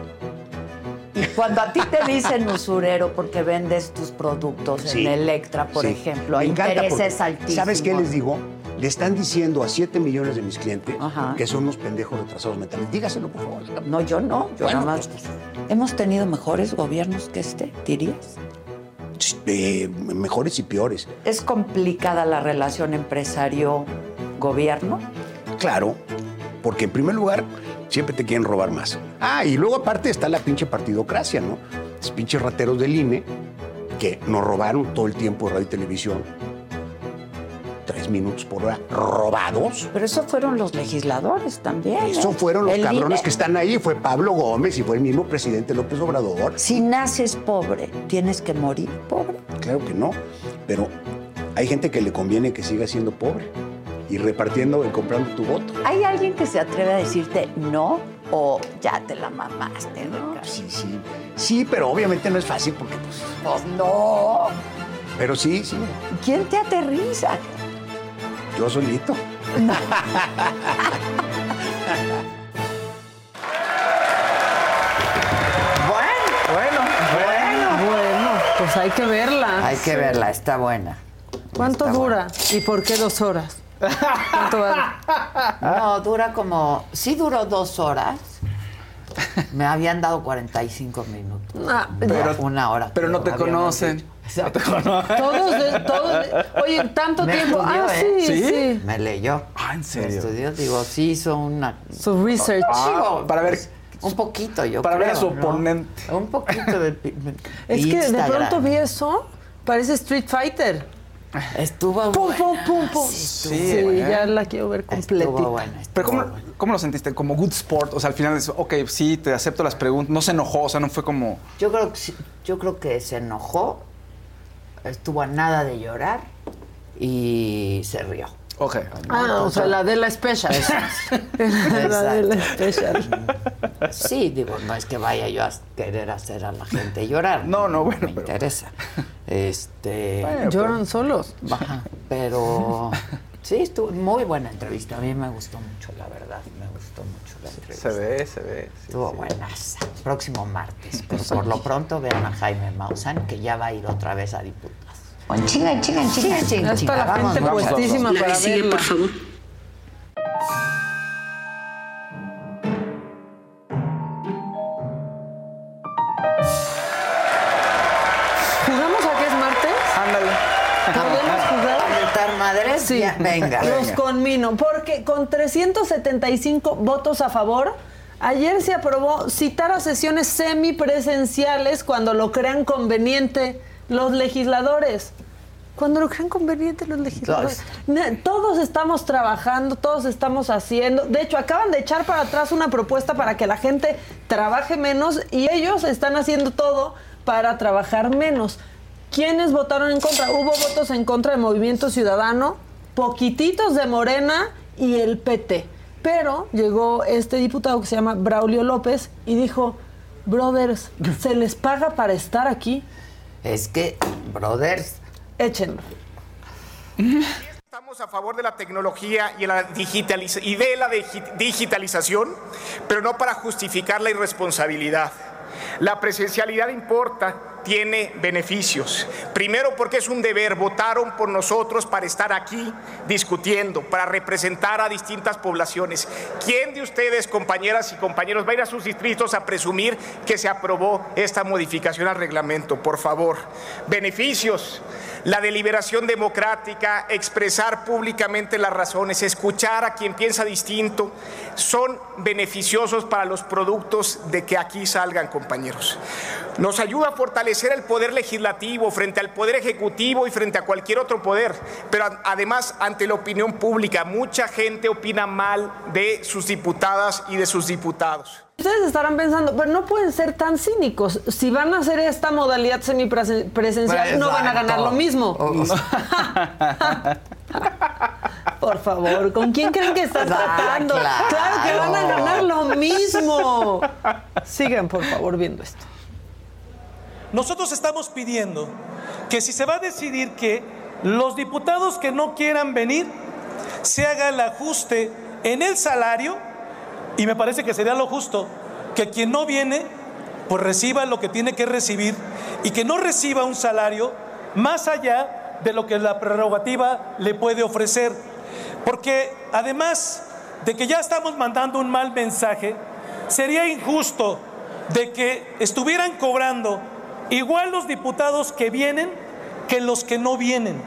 Y cuando a ti te dicen usurero porque vendes tus productos Sí. en Electra, por Sí. ejemplo, hay intereses altísimos. ¿Sabes qué les digo? Le están diciendo a 7 millones de mis clientes Ajá. que son unos pendejos retrasados mentales. Dígaselo, por favor. No, yo no. Yo Bueno, nada más. pues, Hemos tenido mejores gobiernos que este, dirías. eh, mejores y peores. ¿Es complicada la relación empresario-gobierno? Claro, porque en primer lugar siempre te quieren robar más. Ah, y luego aparte está la pinche partidocracia, ¿no? Los pinches rateros del INE que nos robaron todo el tiempo de radio y televisión. Tres minutos por hora robados. Pero eso fueron los legisladores también. Eso ¿eh? fueron los El cabrones que están ahí. Fue Pablo Gómez y fue el mismo presidente López Obrador. Si naces pobre, ¿tienes que morir pobre? Claro que no. Pero hay gente que le conviene que siga siendo pobre y repartiendo y comprando tu voto. ¿Hay alguien que se atreve a decirte no o ya te la mamaste? Ricardo? Sí, sí. Sí, pero obviamente no es fácil porque, pues. Pues no. Pero sí, sí. ¿Quién te aterriza? Yo solito. Bueno, Bueno, Bueno, pues hay que verla. hay que verla, está buena. ¿Cuánto Está dura? ¿Y por qué dos horas? ¿Cuánto va? <laughs> No, dura como. Sí duró dos horas. Me habían dado 45 minutos. Ah, Pero- una hora. pero no te conocen. dicho. No te conocen. todos, de- todos. de- Oye, tanto Me tiempo. estudió, ah, ¿eh? sí, ¿Sí? sí. Me leyó. Ah, ¿en Me serio? estudió, digo, sí hizo una. Su research. Ah, para ver- pues, Un poquito, yo para ver a su ¿no? oponente. Un poquito de. es que de pronto vi eso. Parece Street Fighter. Estuvo Pum, buena. pum, pum, pum. Sí, ya la quiero ver completita. Estuvo buena. Pero ¿cómo, buena. ¿cómo lo sentiste? Como good sport. O sea, al final es, ok, sí, te acepto las preguntas. No se enojó, o sea, no fue como. Yo creo que sí- yo creo que se enojó, estuvo a nada de llorar y se rió. Ok. Ah, o sea, la de la special. <laughs> <laughs> la de la special. Sí, digo, no es que vaya yo a querer hacer a la gente llorar. No, no, bueno, Me pero- interesa. Este. Bueno, Lloran solos. Ajá, pero sí, estuvo muy buena entrevista. A mí me gustó mucho, la verdad. Me gustó la entrevista. Se ve, se ve. sí, Estuvo sí. buenas. Próximo martes. Pero por lo pronto vean a Jaime Maussan, que ya va a ir otra vez a diputados. Chinga, chinga, chinga, chinga, Ya está la gente puestísima La para que sigue, verla. por favor. Sí. Ya, venga. Los conmino, porque con 375 votos a favor, ayer se aprobó citar a sesiones semipresenciales cuando lo crean conveniente los legisladores. Cuando lo crean conveniente los legisladores. Todos estamos trabajando, todos estamos haciendo. De hecho, acaban de echar para atrás una propuesta para que la gente trabaje menos y ellos están haciendo todo para trabajar menos. ¿Quiénes votaron en contra? Hubo votos en contra del Movimiento Ciudadano, poquititos de Morena y el PT. Pero llegó este diputado que se llama Braulio López y dijo, brothers, <laughs> ¿se les paga para estar aquí? Es que, brothers, Échenlo. Estamos a favor de la tecnología y, la digitaliza- y de la digi- digitalización, pero no para justificar la irresponsabilidad. La presencialidad importa, tiene beneficios. Primero porque es un deber, votaron por nosotros para estar aquí discutiendo, para representar a distintas poblaciones. ¿Quién de ustedes, compañeras y compañeros, va a ir a sus distritos a presumir que se aprobó esta modificación al reglamento? Por favor. Beneficios la deliberación democrática, expresar públicamente las razones, escuchar a quien piensa distinto, son beneficiosos para los productos de que aquí salgan, compañeros. Nos ayuda a fortalecer el poder legislativo frente al poder ejecutivo y frente a cualquier otro poder, pero además ante la opinión pública. Mucha gente opina mal de sus diputadas y de sus diputados. Ustedes estarán pensando, pero no pueden ser tan cínicos. Si van a hacer esta modalidad semipresencial, no van a ganar lo mismo. <laughs> Por favor, ¿con quién creen que están Ah, <laughs> tratando? claro. Claro que van a ganar lo mismo. Sigan, por favor, viendo esto. Nosotros estamos pidiendo que si se va a decidir que los diputados que no quieran venir, se haga el ajuste en el salario, y me parece que sería lo justo, que quien no viene, pues reciba lo que tiene que recibir y que no reciba un salario más allá de lo que la prerrogativa le puede ofrecer. Porque además de que ya estamos mandando un mal mensaje, sería injusto de que estuvieran cobrando igual los diputados que vienen que los que no vienen.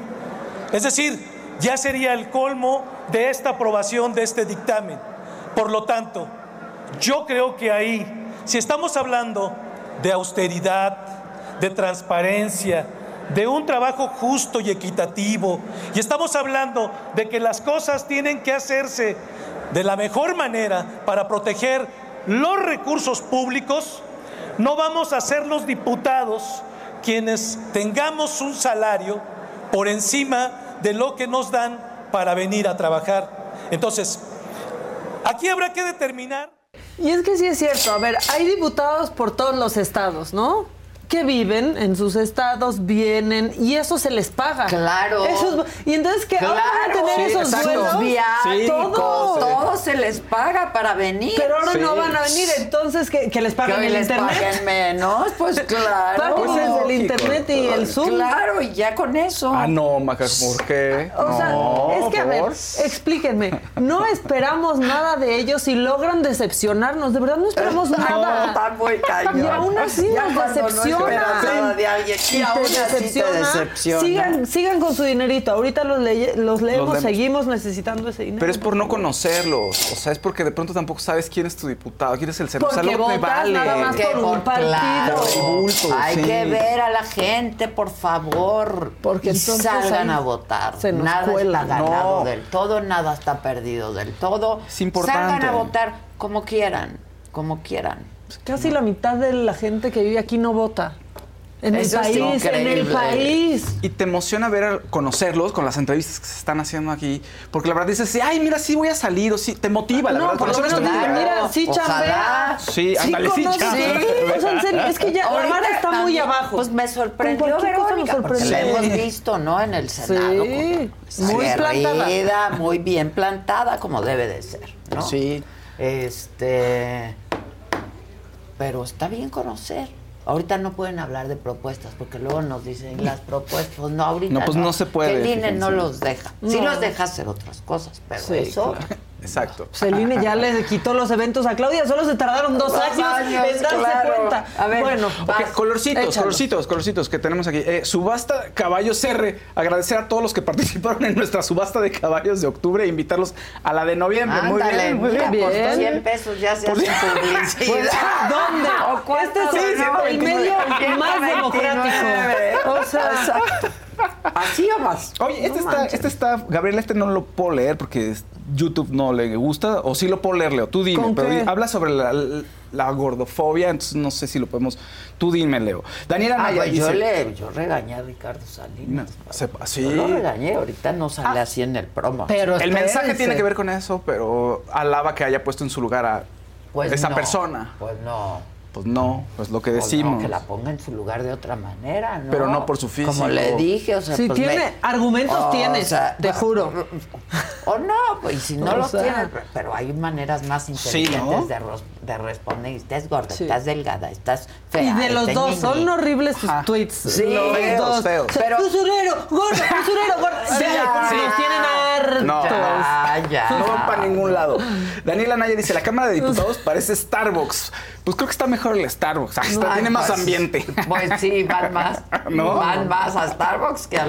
Es decir, ya sería el colmo de esta aprobación de este dictamen. Por lo tanto, yo creo que ahí, si estamos hablando de austeridad, de transparencia, de un trabajo justo y equitativo, y estamos hablando de que las cosas tienen que hacerse de la mejor manera para proteger los recursos públicos, no vamos a ser los diputados quienes tengamos un salario por encima de lo que nos dan para venir a trabajar. Entonces, aquí habrá que determinar. Y es que sí es cierto, a ver, hay diputados por todos los estados, ¿no? Que viven en sus estados, vienen y eso se les paga. Claro. Y entonces que ahora van a tener sí, esos sueldos, Sus viáticos, todo. todo se les paga para venir. Pero ahora Sí. no van a venir, entonces que, que les que paguen hoy el les internet. paguen menos, pues <laughs> claro. Paguen Pues el internet y el Zoom. Claro, y ya con eso. Ah, no, Maca, ¿por qué? O sea, No, es que a ver, explíquenme, no <laughs> esperamos nada de ellos y logran decepcionarnos, de verdad no esperamos <laughs> No, nada. está muy cañón. Y aún así Ya nos no decepcionan. esperanzada de alguien. Y te aún así te decepciona. Sigan, sigan con su dinerito. Ahorita los, leye- los leemos, leemos. seguimos necesitando ese dinero. Pero es por no conocerlos. O sea, es porque de pronto tampoco sabes quién es tu diputado, quién es el senador. Porque o sea, no te vale. nada más Que por un por- partido. claro, bulto, hay sí. que ver a la gente, por favor. Porque entonces salgan a votar. se nos nada cuela. está ganado No. del todo, nada está perdido del todo. Es importante. Salgan a votar como quieran, como quieran. Casi la mitad de la gente que vive aquí no vota. En el Eso país, en el país. Y te emociona ver, a- conocerlos con las entrevistas que se están haciendo aquí. Porque la verdad dices, sí, ay, mira, sí voy a salir. O sí, te motiva, la no, verdad. por lo conocerlos menos motiva. mira, sí chambea. Sí, ándale, sí sí. O sea, en serio, es que ya la vara está muy abajo. Pues me sorprendió Verónica, porque la hemos visto, ¿no? En el Senado. Sí, muy plantada. muy bien plantada, como debe de ser, ¿no? Sí. Este. Pero está bien conocer. Ahorita no pueden hablar de propuestas, porque luego nos dicen las propuestas. Pues no, ahorita. No, pues no se puede, Que el INE no los deja. Sí No. los deja hacer otras cosas, pero Sí, eso. claro. Exacto. Pues el INE ya le quitó los eventos a Claudia, solo se tardaron dos, Dos años, años, en darse claro. cuenta. A ver, bueno, va. Ok, colorcitos, Échalo. colorcitos, colorcitos que tenemos aquí. Eh, subasta Caballos R. Agradecer a todos los que <laughs> participaron en nuestra subasta de caballos de octubre e invitarlos a la de noviembre. muy Ándale, bien, muy bien. Bien. 100 pesos ya se Por hace cien- publicidad. Pues, ¿dónde? ¿O cuánto Este es el- medio más 129. democrático. O sea, Así o más. Oye, este, No está, manches. este está, Gabriel, este no lo puedo leer porque YouTube no le gusta, o sí lo puedo leer, Leo. Tú dime, ¿Con pero qué? habla sobre la, la gordofobia, entonces no sé si lo podemos. Tú dime, Leo. Daniela Ah, Naya pues dice. yo, le, yo regañé a Ricardo Salinas. No, sepa- sí. Yo lo regañé, ahorita no sale así en el promo. pero El mensaje tiene que ver con eso, pero alaba que haya puesto en su lugar a Pues esa no, persona. Pues no. Pues no, pues lo que decimos. no, que la ponga en su lugar de otra manera, ¿no? Pero no por su físico. Como le dije, o sea, Si pues tiene me- argumentos, O tienes, sea, te juro. O no, pues si no O los sea. tiene, pero hay maneras más inteligentes ¿no? de, de responder. Estás gorda, Sí. estás delgada, estás fea. Y de los te dos, son horribles sus Ajá. tweets. Sí, los feos, dos. feos. O sea, Pero- Usurero, gordo, usurero, gordo. <laughs> Sí, nos tienen hartos. No. Ya, ya. No van para ningún lado. Daniela Naya dice, la Cámara de Diputados parece Starbucks. Pues creo que está mejor el Starbucks. Ah, está- Ay, tiene más pues, ambiente. Pues sí, van más. <laughs> ¿No? Van más a Starbucks que a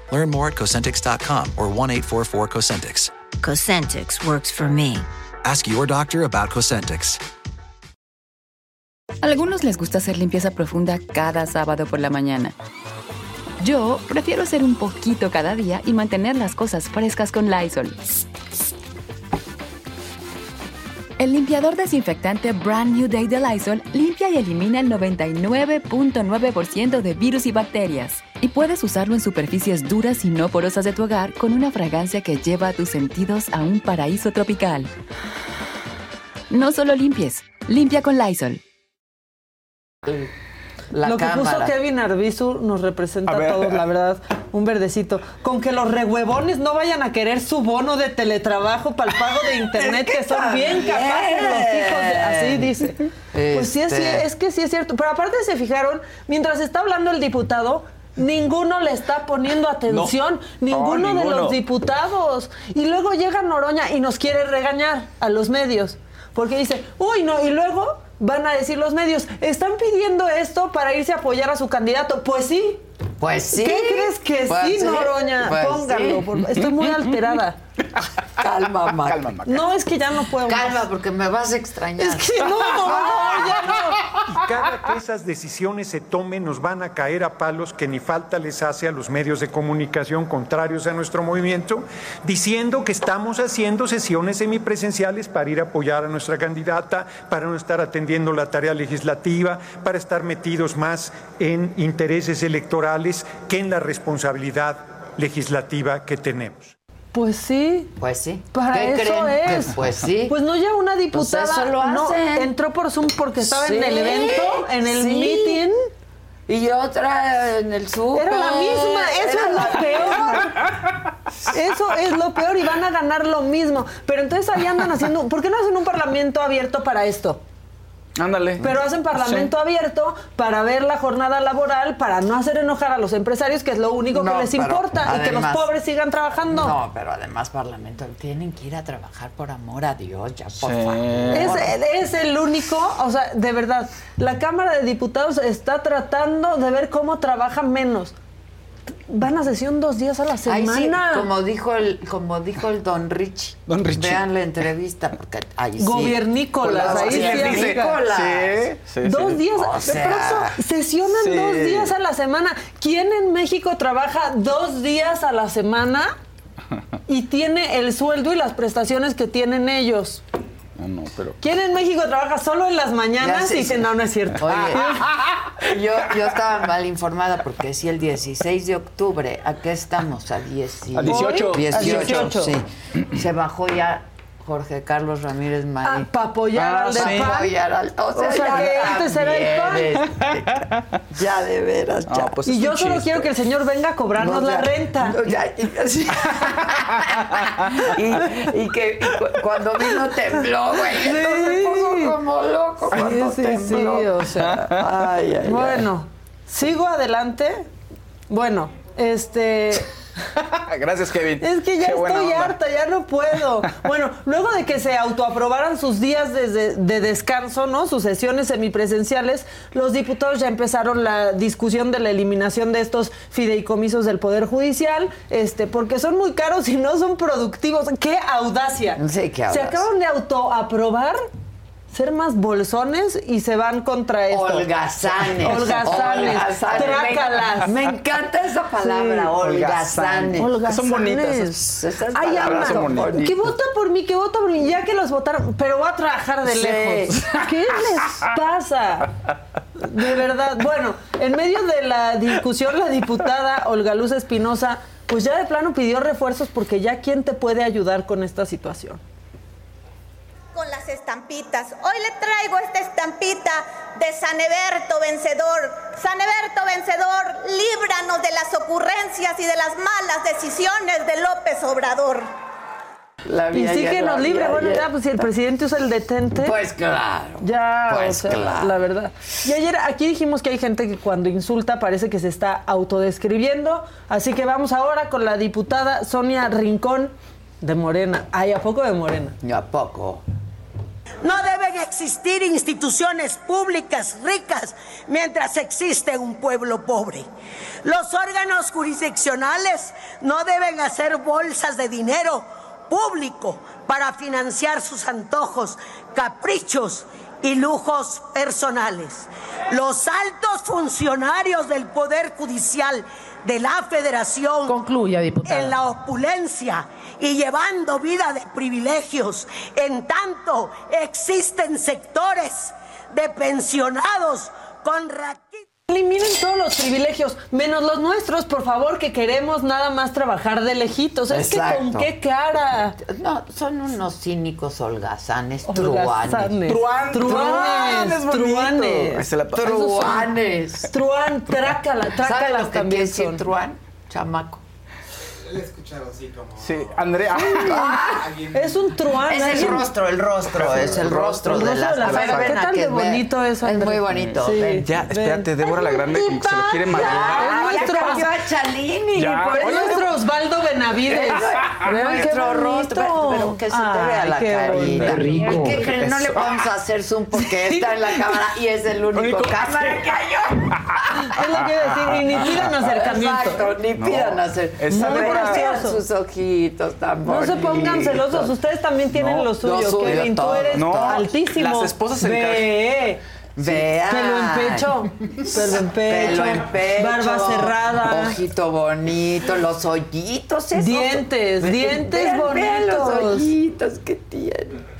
Learn more at Cosentix.com or 1 844 Cosentix. Cosentix works for me. Ask your doctor about Cosentix. A algunos les gusta hacer limpieza profunda cada sábado por la mañana. Yo prefiero hacer un poquito cada día y mantener las cosas frescas con Lysol. El limpiador desinfectante Brand New Day de Lysol limpia y elimina el 99.9% de virus y bacterias. Y puedes usarlo en superficies duras y no porosas de tu hogar con una fragancia que lleva a tus sentidos a un paraíso tropical. No solo limpies, limpia con Lysol. la Lo que puso Kevin Arbizu nos representa A todos, la verdad, un verdecito. Con que los rehuevones no vayan a querer su bono de teletrabajo para el pago de <laughs> internet, que son bien capaces los hijos de... Así dice. Pues sí, es, Este. es que sí es cierto. Pero aparte se fijaron, mientras está hablando el diputado, ninguno le está poniendo atención. Ninguno, No, de ninguno. los diputados. Y luego llega Noroña y nos quiere regañar a los medios. Porque dice, uy, no, y luego van a decir los medios, están pidiendo esto para irse a apoyar a su candidato. Pues sí. Pues sí. ¿Qué crees que Pues sí, sí, Noroña? pues Póngalo. sí. por- Estoy muy <laughs> alterada. <laughs> Calma, Maca. No, es que ya no puedo. más. Calma, porque me vas a extrañar. Es que no, no, ya no. Y cada que esas decisiones se tomen, nos van a caer a palos que ni falta les hace a los medios de comunicación contrarios a nuestro movimiento, diciendo que estamos haciendo sesiones semipresenciales para ir a apoyar a nuestra candidata, para no estar atendiendo la tarea legislativa, para estar metidos más en intereses electorales que en la responsabilidad legislativa que tenemos. Pues sí. Pues sí. Para ¿Qué eso creen? es. Pues sí. Pues no ya una diputada. Pues eso lo no, entró por Zoom porque estaba en el evento, en el sí. meeting. Y otra en el súper. Era la misma, eso Era es lo peor. <laughs> Eso es lo peor y van a ganar lo mismo. Pero entonces ahí andan haciendo, ¿por qué no hacen un parlamento abierto para esto? Ándale. Pero hacen parlamento abierto para ver la jornada laboral, para no hacer enojar a los empresarios, que es lo único No, que les importa, y que los pobres sigan trabajando. No, pero además Parlamento tienen que ir a trabajar por amor a Dios, ya por Sí. favor. Es, es el único, o sea, de verdad, la Cámara de Diputados está tratando de ver cómo trabaja menos. Van a sesión dos días a la Ay, sí, semana. como dijo el, como dijo el Don Richie. Don Richie. Vean la entrevista porque ahí sí. Gobiernícolas, ahí sí, Gobiernícolas. Sí, sí, Dos sí. días, O de sea, pronto sesionan sí. dos días a la semana. ¿Quién en México trabaja dos días a la semana y tiene el sueldo y las prestaciones que tienen ellos? No, no, pero. ¿Quién en México trabaja solo en las mañanas y dice, sí. no, no es cierto? Oye, <laughs> yo, yo estaba mal informada porque si el 16 de octubre, ¿a qué estamos? A 10 Al 18. 18, 18. sí. Se bajó ya Jorge Carlos Ramírez Marín. para apoyar Ah, al del sí. PAN. Apoyar al- o sea, O sea, ya que antes era el también, este, <laughs> ya de veras, ya. No, pues y yo solo chiste. quiero que el señor venga a cobrarnos No, la renta. no, ya, y, así. <laughs> y, y que y cu- cuando vino tembló, güey. Entonces se puso como loco cuando Sí, sí, sí, o sea. <laughs> Ay, ay, ay. Bueno, sigo adelante. Bueno, este. <laughs> Gracias, Kevin. Es que ya Qué estoy harta, ya no puedo. <laughs> Bueno, luego de que se autoaprobaran sus días de, de descanso, ¿no? Sus sesiones semipresenciales, los diputados ya empezaron la discusión de la eliminación de estos fideicomisos del Poder Judicial, este, porque son muy caros y no son productivos. ¡Qué audacia! Sí, qué Se audacia. acaban de autoaprobar ser más bolsones y se van contra esto. Holgazanes. Holgazanes. Holgazanes. Trácalas. Me, encanta esa palabra, Sí. holgazanes. Holgazanes. Son bonitas esas- esas Ay, palabras son bonitas. que vota por mí, que vota por mí, ya que los votaron, pero va a trabajar de Sí. lejos. ¿Qué les pasa? De verdad. Bueno, en medio de la discusión, la diputada Olga Luz Espinosa, pues ya de plano pidió refuerzos porque ya quién te puede ayudar con esta situación. Con las estampitas. Hoy le traigo esta estampita de San Eberto vencedor. San Eberto vencedor, líbranos de las ocurrencias y de las malas decisiones de López Obrador. La Y sí que nos libre. Bueno, ya ya, pues si el presidente usa el detente. Pues claro. Ya, Pues o sea, claro. la verdad. Y ayer aquí dijimos que hay gente que cuando insulta parece que se está autodescribiendo. Así que vamos ahora con la diputada Sonia Rincón de Morena. Ay, ¿a poco de Morena? ¿Y a poco? No deben existir instituciones públicas ricas mientras existe un pueblo pobre. Los órganos jurisdiccionales no deben hacer bolsas de dinero público para financiar sus antojos, caprichos y lujos personales. Los altos funcionarios del Poder Judicial de la Federación Concluya, diputada. en la opulencia y llevando vida de privilegios, en tanto existen sectores de pensionados con raquitas. Eliminen todos los privilegios, menos los nuestros, por favor, que queremos nada más trabajar de lejitos. Es que con qué cara. No, son unos cínicos holgazanes, Holgazanes. truanes. Truán, Truanes, truanes. Truanes. Truán, trácala, ¿Sabes trácalas lo que también son. truán? Chamaco. Escuchado así como. Sí, Andrea. <laughs> Es un truán. Es el rostro, el rostro, es el rostro El de rostro las de la ven ¿Qué tal de bonito es, Es Andrea? muy bonito. Sí. ven. Ya, espérate, Débora la Grande como que se lo quiere Ya, madrear. ya nuestro- Chalini. Ya. por Es nuestro Osvaldo Benavides. <laughs> Nuestro rostro, pero que se te Ay, vea la qué carita. rico. ¿Y qué creen? No le a hacer zoom porque está en la cámara y es el único, cámara que hay. Es lo que iba a decir, y ni pidan <laughs> acercamiento. Exacto, ni pidan hacer. Sus ojitos tan No se pongan bonitos. celosos, ustedes también tienen No, lo suyo. suyo, Kevin, tú eres No, altísimo. las esposas en Ve, Vean. pelo en pecho, pelo en pecho, Pelo en pecho. barba cerrada, Ojito bonito, los hoyitos. esos. Dientes, Ve- dientes vean los bonitos. hoyitos que tiene.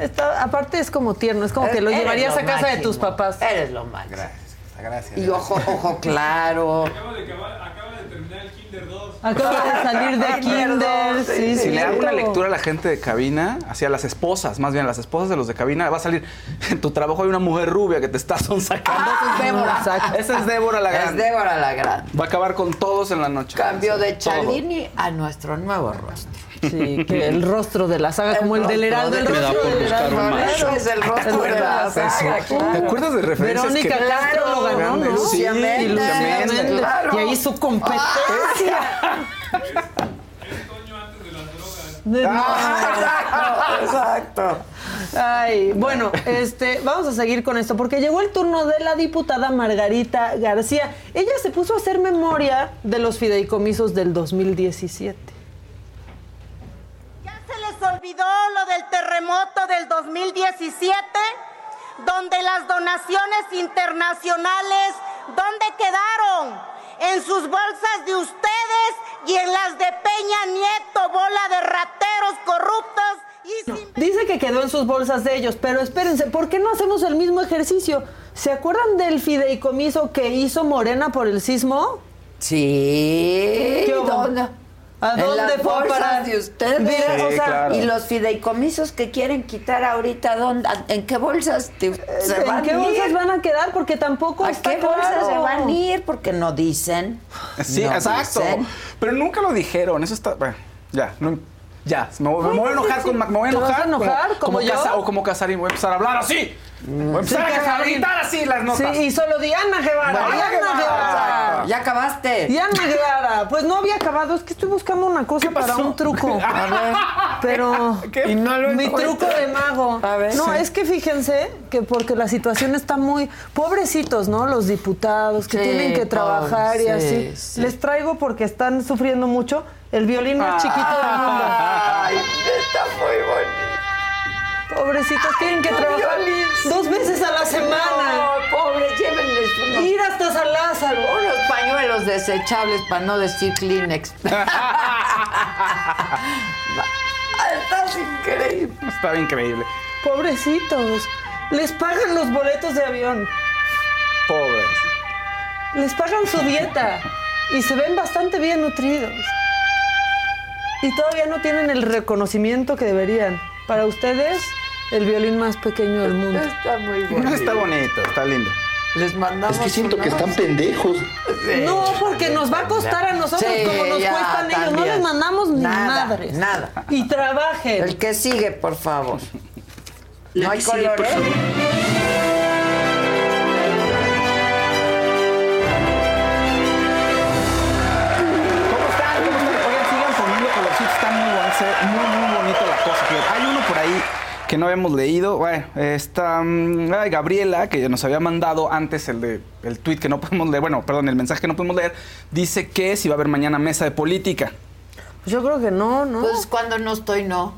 Está- aparte es como tierno, es como que lo llevarías lo a casa de tus papás. Eres lo máximo. Gracias, gracias. Y ojo, ojo claro. Acaba de, acabar- acaba de terminar el Kinder 2. Acaba de salir de <laughs> kinder. Sí, Si sí, le hago una lectura a la gente de cabina, hacia las esposas, más bien las esposas de los de cabina, va a salir <laughs> en tu trabajo hay una mujer rubia que te está sonsacando. Esa es <laughs> Débora. Esa es Débora la Es. Débora la grande. Va a acabar con todos en la noche. Cambio de Todo. Chalini a nuestro nuevo rostro. Sí, que el <laughs> rostro de la saga, como el del Heraldo, el de- rostro por del Heraldo. es el rostro de la saga. eso? ¿Te acuerdas de referencias Verónica que- Castro lo ganó, ¿no? Sí, claro. Y ahí su competencia. De- Exacto, exacto. Ay, bueno, este, vamos a seguir con esto, porque llegó el turno de la diputada Margarita García. Ella se puso a hacer memoria de los fideicomisos del 2017. ¿Ya se les olvidó lo del terremoto del 2017? Donde las donaciones internacionales, ¿dónde quedaron? En sus bolsas de ustedes y en las de Peña Nieto, bola de rateros corruptos y sin... Dice que quedó en sus bolsas de ellos, pero espérense, ¿por qué no hacemos el mismo ejercicio? ¿Se acuerdan del fideicomiso que hizo Morena por el sismo? Sí. ¿Qué ¿A En dónde las fue a bolsas parar? de ustedes. Mira, Sí, o sea, claro. Y los fideicomisos que quieren quitar ahorita, ¿dónde? ¿en qué bolsas te- se ¿En van qué a ir? bolsas van a quedar? Porque tampoco ¿A está qué bolsas se van a ir? Porque no dicen. Sí, No exacto. dicen. Pero nunca lo dijeron. Eso está. Bueno, ya. No, ya. Me, voy- me voy a enojar con. Mac- Me voy a ¿Te vas enojar. a enojar, como yo? Casa- o como Casarín. Voy a empezar a hablar así. Voy a empezar Sí, a gritar así las Sí, notas. y solo Diana Guevara. Diana Diana Guevara. Guevara. ¿Ya acabaste? Diana Guevara. Pues no había acabado, es que estoy buscando una cosa para un truco. <laughs> A ver. Pero <laughs> ¿Qué? Y no lo mi encuentro. truco de mago. A ver. No, Sí. es que fíjense que porque la situación está muy pobrecitos, ¿no? Los diputados que Sí, tienen que trabajar y así. sí, sí. Les traigo porque están sufriendo mucho el violín más chiquito del mundo. Ay, está muy bonito. Pobrecitos tienen que trabajar violín, dos veces a la semana. No, pobres, llévenles unos, Ir hasta San Lázaro. unos pañuelos desechables para no decir Kleenex. <laughs> Estás increíble. Estaba increíble. Pobrecitos. Les pagan los boletos de avión. Pobres. Les pagan su dieta. Y se ven bastante bien nutridos. Y todavía no tienen el reconocimiento que deberían. Para ustedes, el violín más pequeño del mundo. Está muy bonito. Está bonito, está lindo. Les mandamos Es que siento que están pendejos. No, porque nos va a costar a nosotros Sí, como nos ya, cuestan ellos. No les mandamos ni Nada, madres. nada. Y trabajen. El que sigue, por favor. La no hay colores. Que no habíamos leído. Bueno, está mm, ay, Gabriela, que nos había mandado antes el de el tweet que no podemos leer, bueno, perdón, el mensaje que no podemos leer, dice que si va a haber mañana mesa de política. Pues yo creo que no, ¿no? Pues cuando no estoy, no.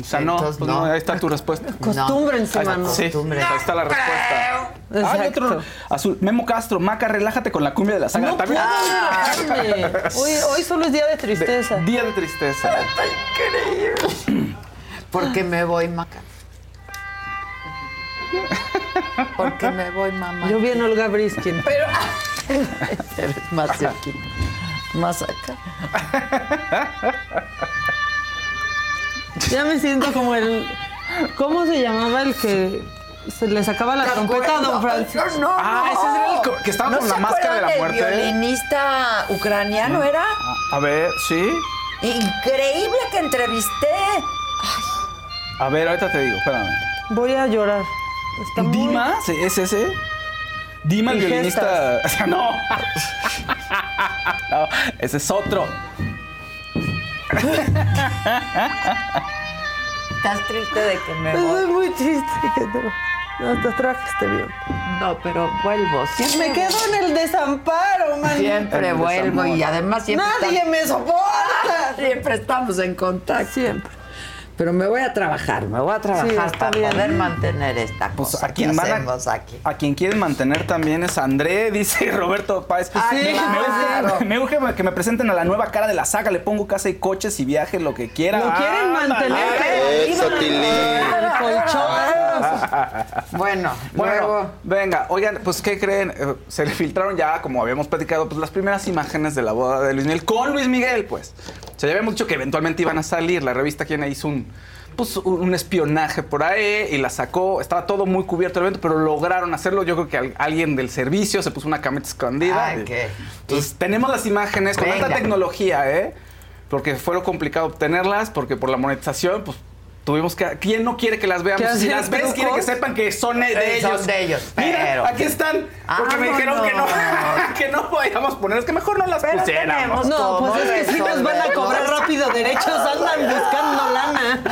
O sea, no, Entonces, pues no, no. ahí está tu respuesta. Acostúmbrense, Ahí está, mano. sí, ahí está la respuesta. Hay Exacto. otro azul. Memo Castro, Maca, relájate con la cumbia de la saga. No También. hoy solo es día de tristeza. Día de tristeza. Está increíble. Porque me voy, Maca. Porque me voy, mamá. Yo vi en Olga Briskin. <laughs> Pero eres más cerquita. Más acá. Ya me siento como el. ¿Cómo se llamaba el que se le sacaba la ¿Te trompeta a don Francisco? No, no, Ah, ese era el que estaba ¿No con la máscara de la muerte. del violinista ucraniano era? A ver, sí. Increíble que entrevisté. A ver, ahorita te digo, espérame. Voy a llorar. Está muy- ¿Dima? ¿Sí, ¿Es ese? Dima, el Y violinista. <laughs> no. <laughs> no, ese es otro. Estás triste de que me Estoy voy. muy triste que te... Hasta traje este bien. No, pero vuelvo. Siempre Me quedo en el desamparo, man. Siempre El vuelvo desamor. y además siempre. Nadie me soporta. <laughs> Siempre estamos en contacto. Siempre. Pero me voy a trabajar, me voy a trabajar Sí, para bien. poder mantener esta Pues cosa a quien que hacemos a, aquí. a quien quieren mantener también es André, <laughs> dice Roberto Páez. Ah, me, claro. urge, me urge que me presenten a la nueva cara de la saga. Le pongo casa y coches y viaje, lo que quiera. Lo quieren Ah, mantener. Eso, del colchón. Bueno, Bueno, luego. venga, oigan, pues ¿qué creen? Eh, se le filtraron ya, como habíamos platicado, pues las primeras imágenes de la boda de Luis Miguel con Luis Miguel, pues. O sea, ya habíamos dicho que eventualmente iban a salir. La revista quien hizo un pues un espionaje por ahí y la sacó, estaba todo muy cubierto el evento, pero lograron hacerlo. Yo creo que al- alguien del servicio se puso una cameta escondida. Ay, y- qué. Entonces, tenemos las imágenes con alta tecnología, ¿eh? Porque fue lo complicado obtenerlas, porque por la monetización, pues tuvimos que. ¿Quién no quiere que las veamos? ¿Qué Si las ves, quiere que sepan que son de Eh, son de ellos, pero- Mira, aquí están. Porque me dijeron que no, <laughs> que no podíamos poner. Es que mejor no las Pero pusiéramos. No, pues es que si nos van a cobrar rápido derechos, andan buscando lana.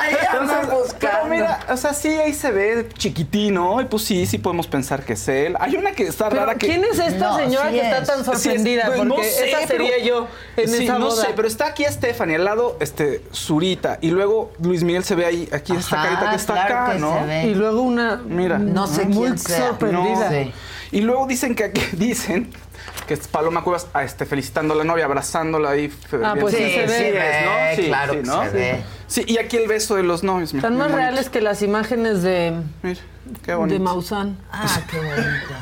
Ahí andan Entonces, buscando. Pero mira, o sea, sí, ahí se ve chiquitino. Y pues sí, sí podemos pensar que es él. Hay una que está Pero rara que. ¿quién es esta No, señora sí que está es. tan Sí, es- sorprendida? pues, Porque no sé, esa sería pero- yo en sí, esa no sé, pero está aquí Stephanie, al lado, este, Zurita. Y luego Luis Miguel se ve ahí, aquí esta carita que está claro acá, que ¿no? se ve. Y luego una. Mira. No sé muy quién sea. sorprendida. No sé. Y luego dicen que aquí <laughs> dicen que es Paloma Cuevas ah, este, felicitando a la novia, abrazándola ahí. Ah, pues sí se ve. ve, ¿no? Sí, claro sí, que ¿no? se ve. Sí, y aquí el beso de los novios. Están más reales que las imágenes de, Mira, qué de bonito. Maussan. Ah, qué bonito.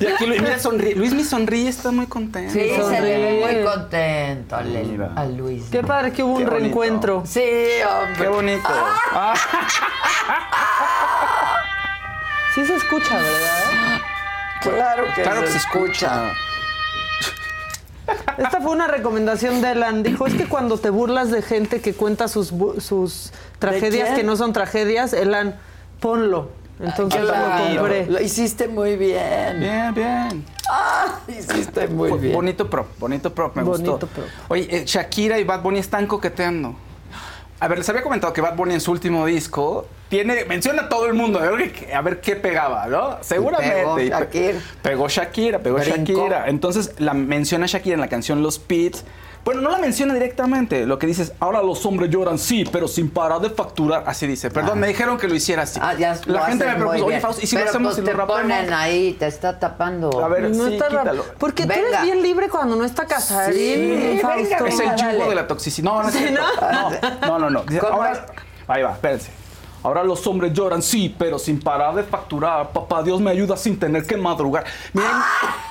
Y aquí Luis mira, sonríe. Luis mi sonríe, está muy contento. Sí, se le ve muy contento al, a Luis. Qué padre que hubo un bonito. reencuentro. Sí, hombre. Qué bonito. Ah. <laughs> Sí se escucha, ¿verdad? Claro que Claro se que se escucha. Esta fue una recomendación de Elan. Dijo, es que cuando te burlas de gente que cuenta sus, sus tragedias que no son tragedias, Elan, ponlo. Entonces lo Claro, compré. Lo hiciste muy bien. Bien, bien. Ah, hiciste muy bien. Bonito prop, bonito prop, me Bonito gustó. prop. Oye, eh, Shakira y Bad Bunny están coqueteando. A ver, les había comentado que Bad Bunny en su último disco tiene, menciona a todo el mundo, a ver, qué- a ver qué pegaba, ¿no? Seguramente. pegó pe- Shakira. Pegó Shakira, pegó. Shakira. Entonces la menciona Shakira en la canción Los Pits. Bueno, no la menciona directamente. Lo que dice es, ahora los hombres lloran, sí, pero sin parar de facturar. Así dice. Perdón, me dijeron que lo hiciera así. Ah, ya la gente me propuso, oye. Fausto, ¿y si Pero lo hacemos pues y te lo ponen ahí, te está tapando. A ver, No sí, está quítalo. Porque tú eres bien libre cuando no está Casarín, Sí, Fausto. venga, Es el yugo de la toxicidad. No, no Sí. ¿no? No, no, no. Dice, ¿Cómo ahora- ahí va, espérense. Ahora los hombres lloran, sí, pero sin parar de facturar. Papá Dios me ayuda sin tener que madrugar. Miren,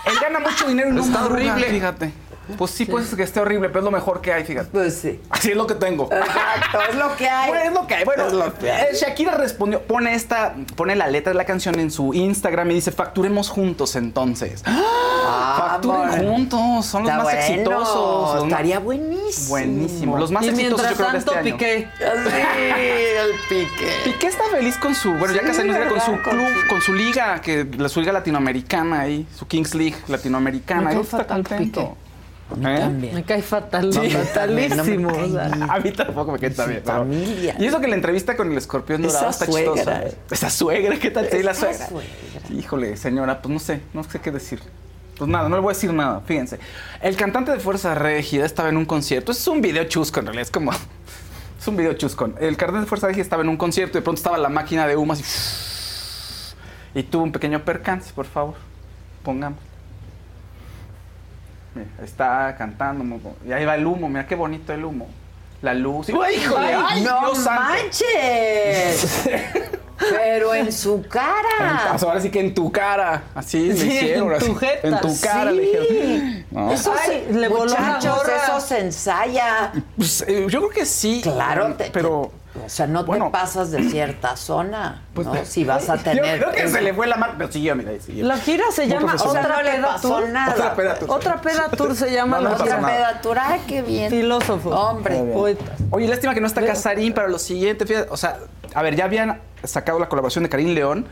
él gana mucho dinero y no Está madruga, horrible. Fíjate. Pues sí, pues que esté horrible, pero es lo mejor que hay, fíjate. Pues sí. Así es lo que tengo. Exacto, es lo que hay. Bueno, es lo que hay. Bueno, Es lo que hay. eh, Shakira respondió, pone esta, pone la letra de la canción en su Instagram y dice, facturemos juntos entonces. Facturen bueno. juntos, son los Está más bueno, exitosos. los Estaría buenísimo. Buenísimo. Los más y exitosos mientras yo creo de tanto, este año. Piqué. <laughs> Sí, el pique. Piqué está feliz con su, bueno, ya Sí, casi años con su club, su- con su liga, que la su liga latinoamericana ahí, su Kings League latinoamericana. Está contento. Piqué. ¿Eh? También. Me cae fatal, Sí. fatalísimo. No me o sea. cae A mí tampoco me cae tan bien. pero- familia. Y eso que la entrevista con el escorpión dorado está chistosa. Esa suegra, ¿qué tal? Sí, la suegra. suegra. Híjole, señora, pues no sé, no sé qué decir. Pues nada, no le voy a decir nada, fíjense. El cantante de Fuerza Régida estaba en un concierto. Es un video chusco, en realidad, es como... Es un video chusco. El cantante de Fuerza Régida estaba en un concierto y de pronto estaba la máquina de humo así... Y tuvo un pequeño percance, por favor. Pongamos. Mira, está cantando. Y ahí va el humo, mira qué bonito el humo. La luz. ¡Ay, híjole! ¡Ay, no Dios manches. <laughs> Pero en su cara. Sea, ahora sí que en tu cara. Así Sí, le hicieron. en tu jeta. En tu cara le dijeron. No. Eso Ay, se, le muchachos, eso se ensaya. Pues, eh, yo creo que sí. Claro, te- pero. O sea, no Bueno. te pasas de cierta zona, <clears throat> Pues, ¿no? Si vas a yo tener... creo que se le fue la mano. Pero siguió, mira, siguió. La gira se llama. Otra Peda Tour. Otra peda tour. Otra Peda Tour se llama No, no. Otra pedatura, ay, qué bien. Filósofo. Hombre. Poeta. Oye, lástima que no está Casarín para lo siguiente. Fíjate, o sea, a ver, ya habían sacado la colaboración de Karim León.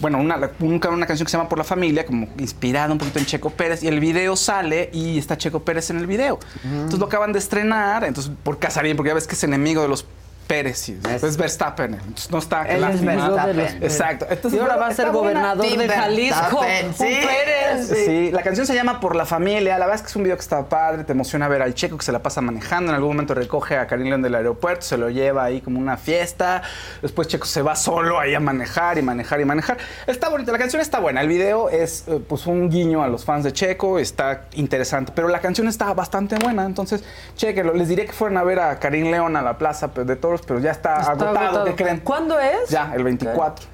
Bueno, una, un- una canción que se llama Por la Familia, como inspirada un poquito en Checo Pérez. Y el video sale y está Checo Pérez en el video. Entonces lo acaban de estrenar. Entonces, por Casarín, porque ya ves que es enemigo de los Pérez. Es- Es, Verstappen. Entonces no está. Él es. Verstappen. Exacto. Entonces, Y ahora va a ser gobernador de Jalisco. Sí. Pérez. Sí. la canción se llama Por la Familia. La verdad es que es un video que está padre. Te emociona ver al checo que se la pasa manejando. En algún momento recoge a Karim León del aeropuerto, se lo lleva ahí como una fiesta. Después Checo se va solo ahí a manejar y manejar y manejar. Está bonita. La canción está buena. El video es eh, pues un guiño a los fans de Checo. Está interesante. Pero la canción está bastante buena. Entonces, chequenlo. Les diré que fueron a ver a Karim León a la plaza de toros Pero ya está, Está agotado, agotado. ¿qué creen? ¿Cuándo es? Ya, el 24.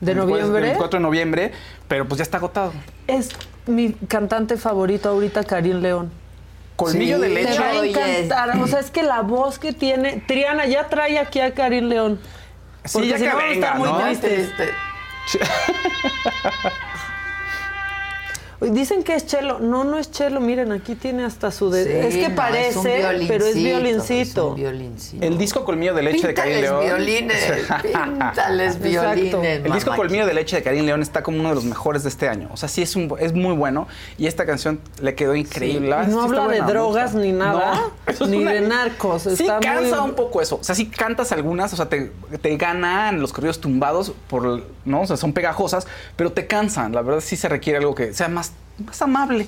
¿De El noviembre? 24 de noviembre, pero pues ya está agotado. Es mi cantante favorito ahorita, Karim León. Colmillo de leche. Te va a encantar. O sea, es que la voz que tiene. Triana ya trae aquí a Karim León. Sí, ya si que no, venga, estar muy ¿no? triste. Oye, <laughs> Dicen que es chelo. No, no es chelo. Miren, aquí tiene hasta su dedo. Sí, es que no, parece, pero es Es violincito. un violincito. El disco Colmillo de leche de Karim León. violines, <laughs> píntales Exacto. violines. El disco. Colmillo de Leche de Karim León está como uno de los mejores de este año. O sea, sí es, un, es muy bueno. Y esta canción le quedó increíble. No sí habla de buena, drogas ni nada, No, <laughs> es ni una- de narcos. Sí Está cansa muy- un poco eso. O sea, sí cantas algunas, o sea, te, te ganan los corridos tumbados, por, ¿no? O sea, son pegajosas, pero te cansan. La verdad sí se requiere algo que sea más, más amable.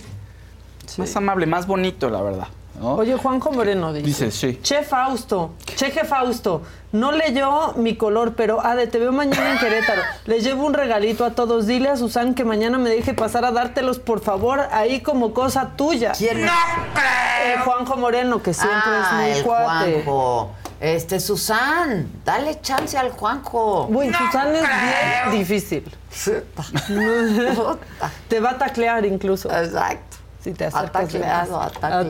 Más amable, más bonito, la verdad. ¿no? Oye, Juanjo Moreno dice. Dice, sí. Che Fausto, Cheje Fausto, no leyó mi color, pero Ade, te veo mañana en Querétaro. <laughs> Le llevo un regalito a todos. Dile a Susan que mañana me deje pasar a dártelos, por favor, ahí como cosa tuya. ¿Quién es? Eh, Juanjo Moreno, que siempre ah, es muy el cuate. Juanjo. Este, Susan, dale chance al Juanjo. Güey, Susan es bien difícil. <laughs> te va a taclear incluso. Exacto. Si te acercas. de más. tacleado, ha Ha tacleado.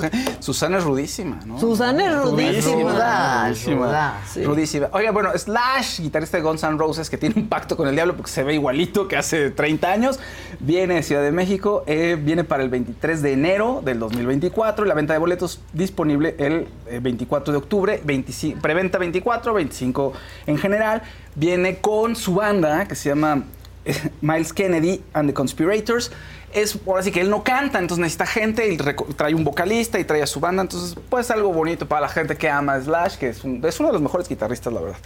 tacleado. Susana es rudísima, ¿no? Susana es rudísima. Ruda, Rudísima. ruda. Sí. Rudísima. Oiga, bueno, Slash, guitarrista de Guns N' Roses, que tiene un pacto con el diablo porque se ve igualito que hace 30 años, viene de Ciudad de México, eh, viene para el 23 de enero del 2024 y la venta de boletos disponible el eh, 24 de octubre, 25 preventa 24, 25 en general. Viene con su banda que se llama eh, <laughs> Miles Kennedy and the Conspirators. Es por así que él no canta, entonces necesita gente y trae un vocalista y trae a su banda, entonces pues algo bonito para la gente que ama Slash, que es uno de los mejores guitarristas, la verdad.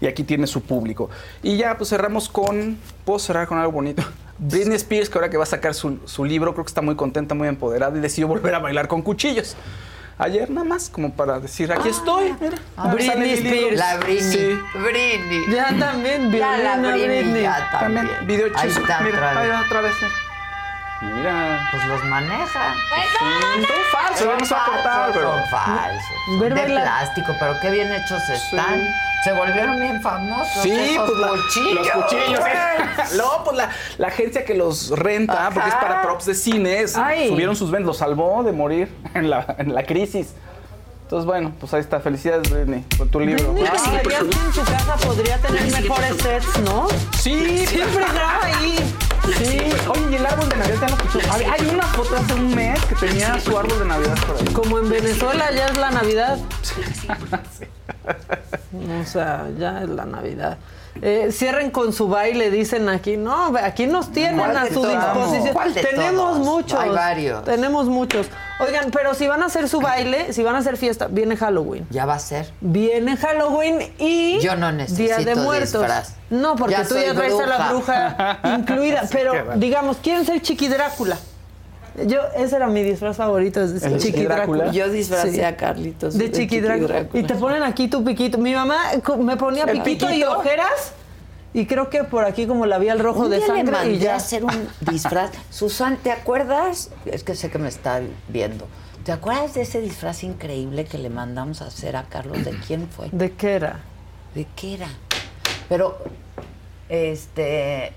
Y aquí tiene su público. Y ya pues cerramos con, puedo cerrar con algo bonito. Britney Spears, que ahora que va a sacar su, su libro, creo que está muy contenta, muy empoderada y decidió volver a bailar con cuchillos. Ayer nada más, como para decir, aquí estoy, mira. Ah, Britney. Spears. La Britney. Sí. Britney. Ya también, Ya la Britney, Britney. ya también. También, video Ahí está Mira, otra vez. ahí va otra vez. Mira. Pues los maneja. Sí, son falsos, no se ha cortado, pero. Son falsos. Ver de bailar- plástico, pero qué bien hechos están. Se volvieron bien famosos. Sí, esos pues la- cuchillos. los cuchillos. <laughs> no, pues la, la agencia que los renta, porque es para props de cines, Ay. subieron sus ventas, los salvó de morir en la, en la crisis. Entonces, bueno, pues ahí está. Felicidades, Britney, por tu libro. Britney, Ah, que en su casa podría tener mejores sets, ¿no? Sí, Siempre graba ahí. Sí. Oye, y el árbol de Navidad ya lo quitó. Hay- Hay una foto hace un mes que tenía su árbol de Navidad por ahí. Como en Venezuela ya es la Navidad. <laughs> O sea, ya es la Navidad. Eh, cierren con su baile, dicen aquí. No, aquí nos tienen ¿Cuál a su disposición. ¿Cuál de Tenemos todos? muchos. Hay varios. Tenemos muchos. Oigan, pero si van a hacer su baile, si van a hacer fiesta, viene Halloween. Ya va a ser. Viene Halloween y Yo no Día de necesito Muertos. disfraz. No, porque Ya tú ya traes a la bruja. <laughs> incluida. Pero digamos, quieren ser Chiqui Drácula. Yo, ese era mi disfraz favorito, es ¿El Chiqui Drácula? Drácula. Yo disfracé Sí. a Carlitos. De Chiqui Drácula. Y te ponen aquí tu piquito. Mi mamá me ponía ¿El piquito, y piquito? ojeras. Y creo que por aquí como la vi al rojo Un de día le sangre mandé y ya. a hacer un disfraz. <laughs> Susan, ¿te acuerdas? Es que sé que me está viendo. ¿Te acuerdas de ese disfraz increíble que le mandamos a hacer a Carlos? ¿De quién fue? ¿De qué era? ¿De qué era? Pero, este,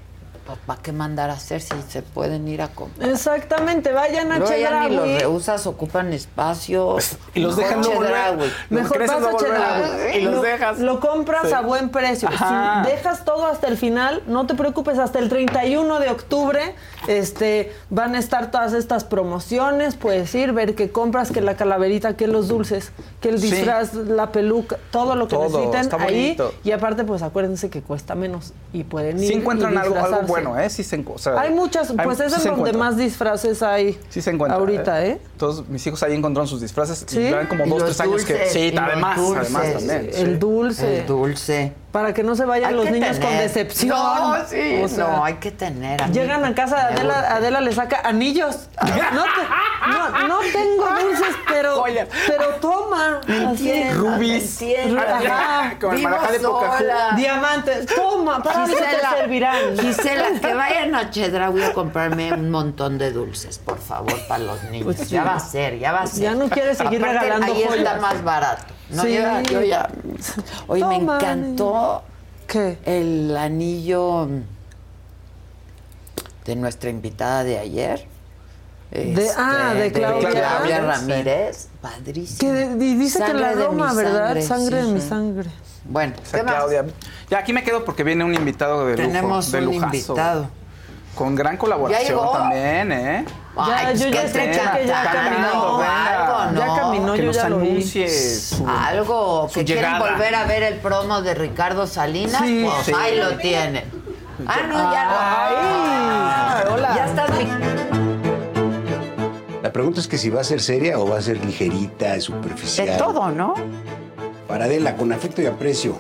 ¿para qué mandar a hacer si se pueden ir a comprar? Exactamente, vayan a ya ni los Chedraui. rehusas, ocupan espacio. <laughs> Y los dejan no volver. Chedraui. Mejor vas a Chedraui y los lo, dejas. lo compras Sí. a buen precio. Ajá. Si dejas todo hasta el final, no te preocupes, hasta el 31 de octubre este, van a estar todas estas promociones. Puedes ir, ver qué compras, que la calaverita, que los dulces, que el Sí. disfraz, la peluca, todo lo que Todo, necesiten está ahí. bonito. Y aparte, pues acuérdense que cuesta menos y pueden ir. Sí encuentran y algo, algo disfrazarse. Bueno, ¿eh? Sí se encu- o sea, Hay muchas, hay- pues es sí en se donde más disfraces hay Sí se encuentra. ahorita, ¿eh? Todos mis hijos ahí encontraron sus disfraces. Sí. Y como Y dos, tres años que. Sí, además, dulces. además también. sí. El dulce. El dulce. Para que no se vayan Hay los niños con decepción. No, sí, O sea, no, hay que tener. Llegan a casa de Adela. Adela le saca anillos. <laughs> No, te- no, no tengo dulces, pero, pero toma. ¿Me Así. Rubis. Como el marajá de. Diamantes, toma, para que te servirán. Gisela, que vayan a Chedraui a comprarme un montón de dulces, por favor, para los niños. Pues sí. Ya va a ser, ya va a ser. Ya no quieres seguir Aparte, regalando ahí está más barato. No, Sí. yo, ya- yo ya Oye, me encantó ¿Qué? el anillo de nuestra invitada de ayer. De- ah, de Claudia. Claudia Sí. Ramírez. Padrísimo. Que de- y dice que Sangre la de mi Roma, ¿verdad? sangre, Sangre sí, de mi sangre. Bueno, Esa ¿qué más? Claudia. Ya aquí me quedo porque viene un invitado de lujo. Tenemos de un lujazo. invitado. Con gran colaboración llegó? también, ¿eh? Ay, pues, yo ya qué escuché pena. que ya caminó. venga. Algo, Ya caminó, que yo nos ya lo vi. su- Algo, su que quieren volver a ver el promo de Ricardo Salinas, Sí. pues Sí. ahí lo tienen. Ah, no, ya Ay, no. hola. Ya estás La pregunta es que si va a ser seria o va a ser ligerita, superficial. de todo, ¿no? Para Adela, con afecto y aprecio.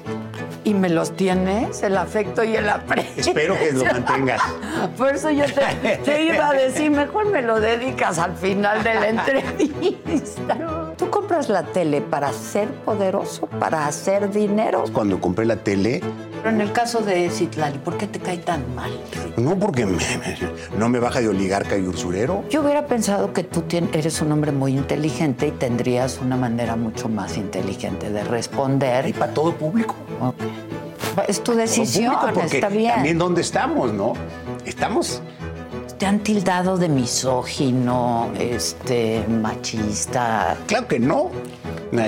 Y me los tienes, el afecto y el aprecio. Espero que lo mantengas. <laughs> Por eso yo te, te iba a decir, mejor me lo dedicas al final de la entrevista. <laughs> ¿Tú compras la tele para ser poderoso, para hacer dinero? Cuando compré la tele, Pero en el caso de Citlali, ¿por qué te cae tan mal? no porque me- me- no me baja de oligarca y usurero. Yo hubiera pensado que tú eres un hombre muy inteligente y tendrías una manera mucho más inteligente de responder. Y para todo público. Ok. Es tu decisión, Público, porque está bien. También dónde estamos, ¿no? Estamos Te han tildado de misógino, este, machista. Claro que no.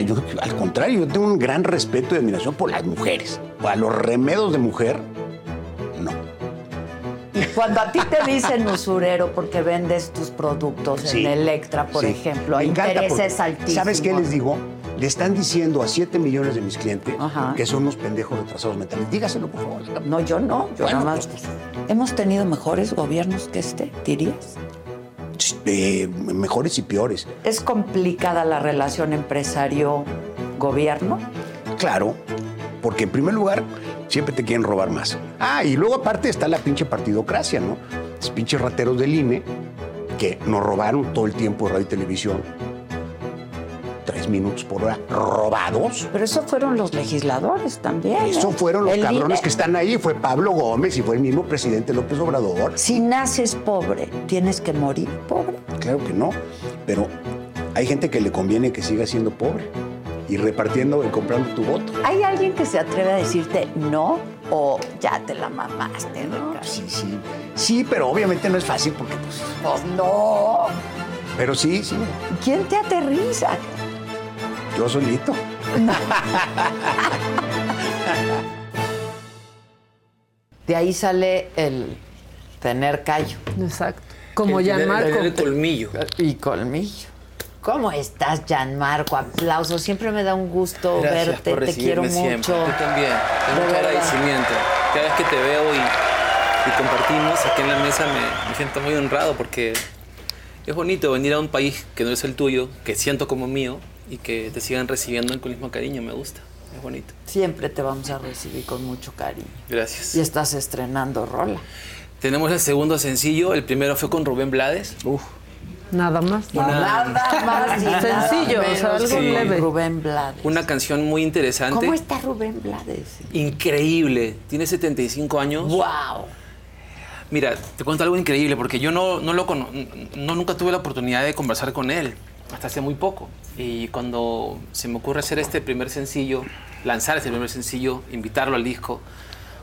Yo, al contrario, yo tengo un gran respeto y admiración por las mujeres. A los remedos de mujer, no. Y cuando a ti te dicen usurero porque vendes tus productos Sí, en Electra, por sí. ejemplo, encanta intereses altísimos. ¿Sabes qué les digo? Le están diciendo a 7 millones de mis clientes Ajá. que son unos pendejos retrasados mentales. Dígaselo, por favor. No, yo no. Yo Bueno, nada más. pues, Hemos tenido mejores gobiernos que este, dirías. eh, mejores y peores. ¿Es complicada la relación empresario-gobierno? Claro, porque en primer lugar siempre te quieren robar más. Ah, y luego aparte está la pinche partidocracia, ¿no? Los pinches rateros del INE que nos robaron todo el tiempo de radio y televisión. Tres minutos por hora robados. Pero eso fueron los legisladores también. Eso ¿eh? fueron los El cabrones INE- que están ahí. Fue Pablo Gómez y fue el mismo presidente López Obrador. Si naces pobre, ¿tienes que morir pobre? Claro que no, pero hay gente que le conviene que siga siendo pobre y repartiendo y comprando tu voto. ¿Hay alguien que se atreve a decirte no o ya te la mamaste? Ricardo? Sí, sí. Sí, pero obviamente no es fácil porque, pues. Pues no. Pero sí, sí. ¿Quién te aterriza? Yo solito. De ahí sale el tener callo. Exacto. Como El tener el colmillo. Y colmillo. ¿Cómo estás, Gianmarco? Aplausos. Siempre me da un gusto Gracias verte. por Te quiero mucho. Yo también. Tengo verdad. agradecimiento. Cada vez que te veo y, y compartimos aquí en la mesa me, me siento muy honrado porque es bonito venir a un país que no es el tuyo, que siento como mío y que te sigan recibiendo con el mismo cariño. Me gusta. Es bonito. Siempre te vamos a recibir con mucho cariño. Gracias. Y estás estrenando rola. Tenemos el segundo sencillo. El primero fue con Rubén Blades. Uf. Nada más. Una- Nada más y nada <laughs> Sencillo, o sea, menos algo que leve. Rubén Blades. Una canción muy interesante. ¿Cómo está Rubén Blades? Increíble. Tiene 75 años. ¡Wow! Mira, te cuento algo increíble porque yo no, no lo cono- no nunca tuve la oportunidad de conversar con él hasta hace muy poco. Y cuando se me ocurre hacer este primer sencillo, lanzar este primer sencillo, invitarlo al disco,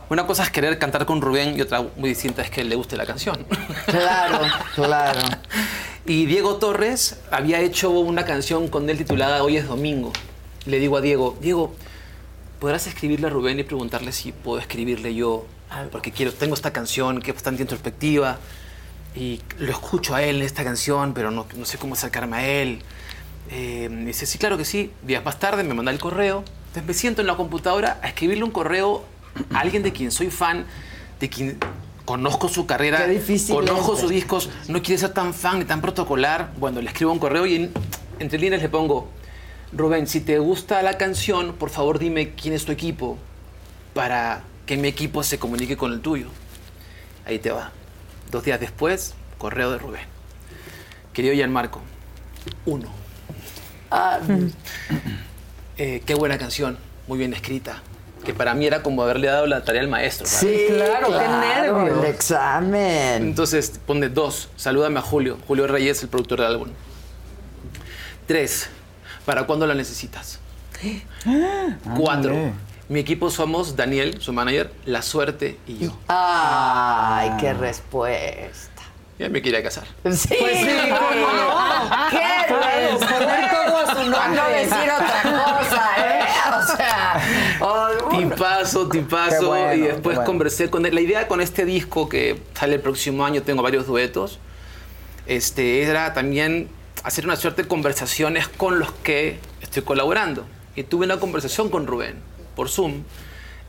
una cosa es querer cantar con Rubén y otra muy distinta es que le guste la canción. Claro, <laughs> claro. Y Diego Torres había hecho una canción con él titulada Hoy es Domingo. Le digo a Diego, Diego, ¿podrás escribirle a Rubén y preguntarle si puedo escribirle yo? Porque quiero, tengo esta canción que es bastante introspectiva y lo escucho a él en esta canción, pero no, no sé cómo acercarme a él. Eh, me dice, sí, claro que sí. Días más tarde me manda el correo. Entonces me siento en la computadora a escribirle un correo a alguien de quien soy fan, de quien conozco su carrera, Qué difícil conozco sus discos, no quiere ser tan fan ni tan protocolar. Bueno, le escribo un correo y en- entre líneas le pongo, Rubén, si te gusta la canción, por favor dime quién es tu equipo para que mi equipo se comunique con el tuyo. Ahí te va. Dos días después, correo de Rubén. Querido Gianmarco, uno. Ah, Eh, qué buena canción, muy bien escrita. Que para mí era como haberle dado la tarea al maestro. sí, claro, qué nervios. El examen. Entonces, pone dos, salúdame a Julio. Julio Reyes, el productor del álbum. Tres, ¿para cuándo la necesitas? <gasps> Cuatro. Mi equipo somos Daniel, su manager, La Suerte y yo. Ay, qué respuesta. Ya me quería casar. Sí, Pues sí, ¿cómo no? ¿Qué Claro, poner todo a su <laughs> Para no nombre. decir otra cosa, ¿eh? O sea, oh, Tipazo, tipazo. <laughs> Bueno, y después bueno. conversé con él. La idea con este disco que sale el próximo año, tengo varios duetos, este, era también hacer una suerte de conversaciones con los que estoy colaborando. Y tuve una conversación con Rubén por Zoom.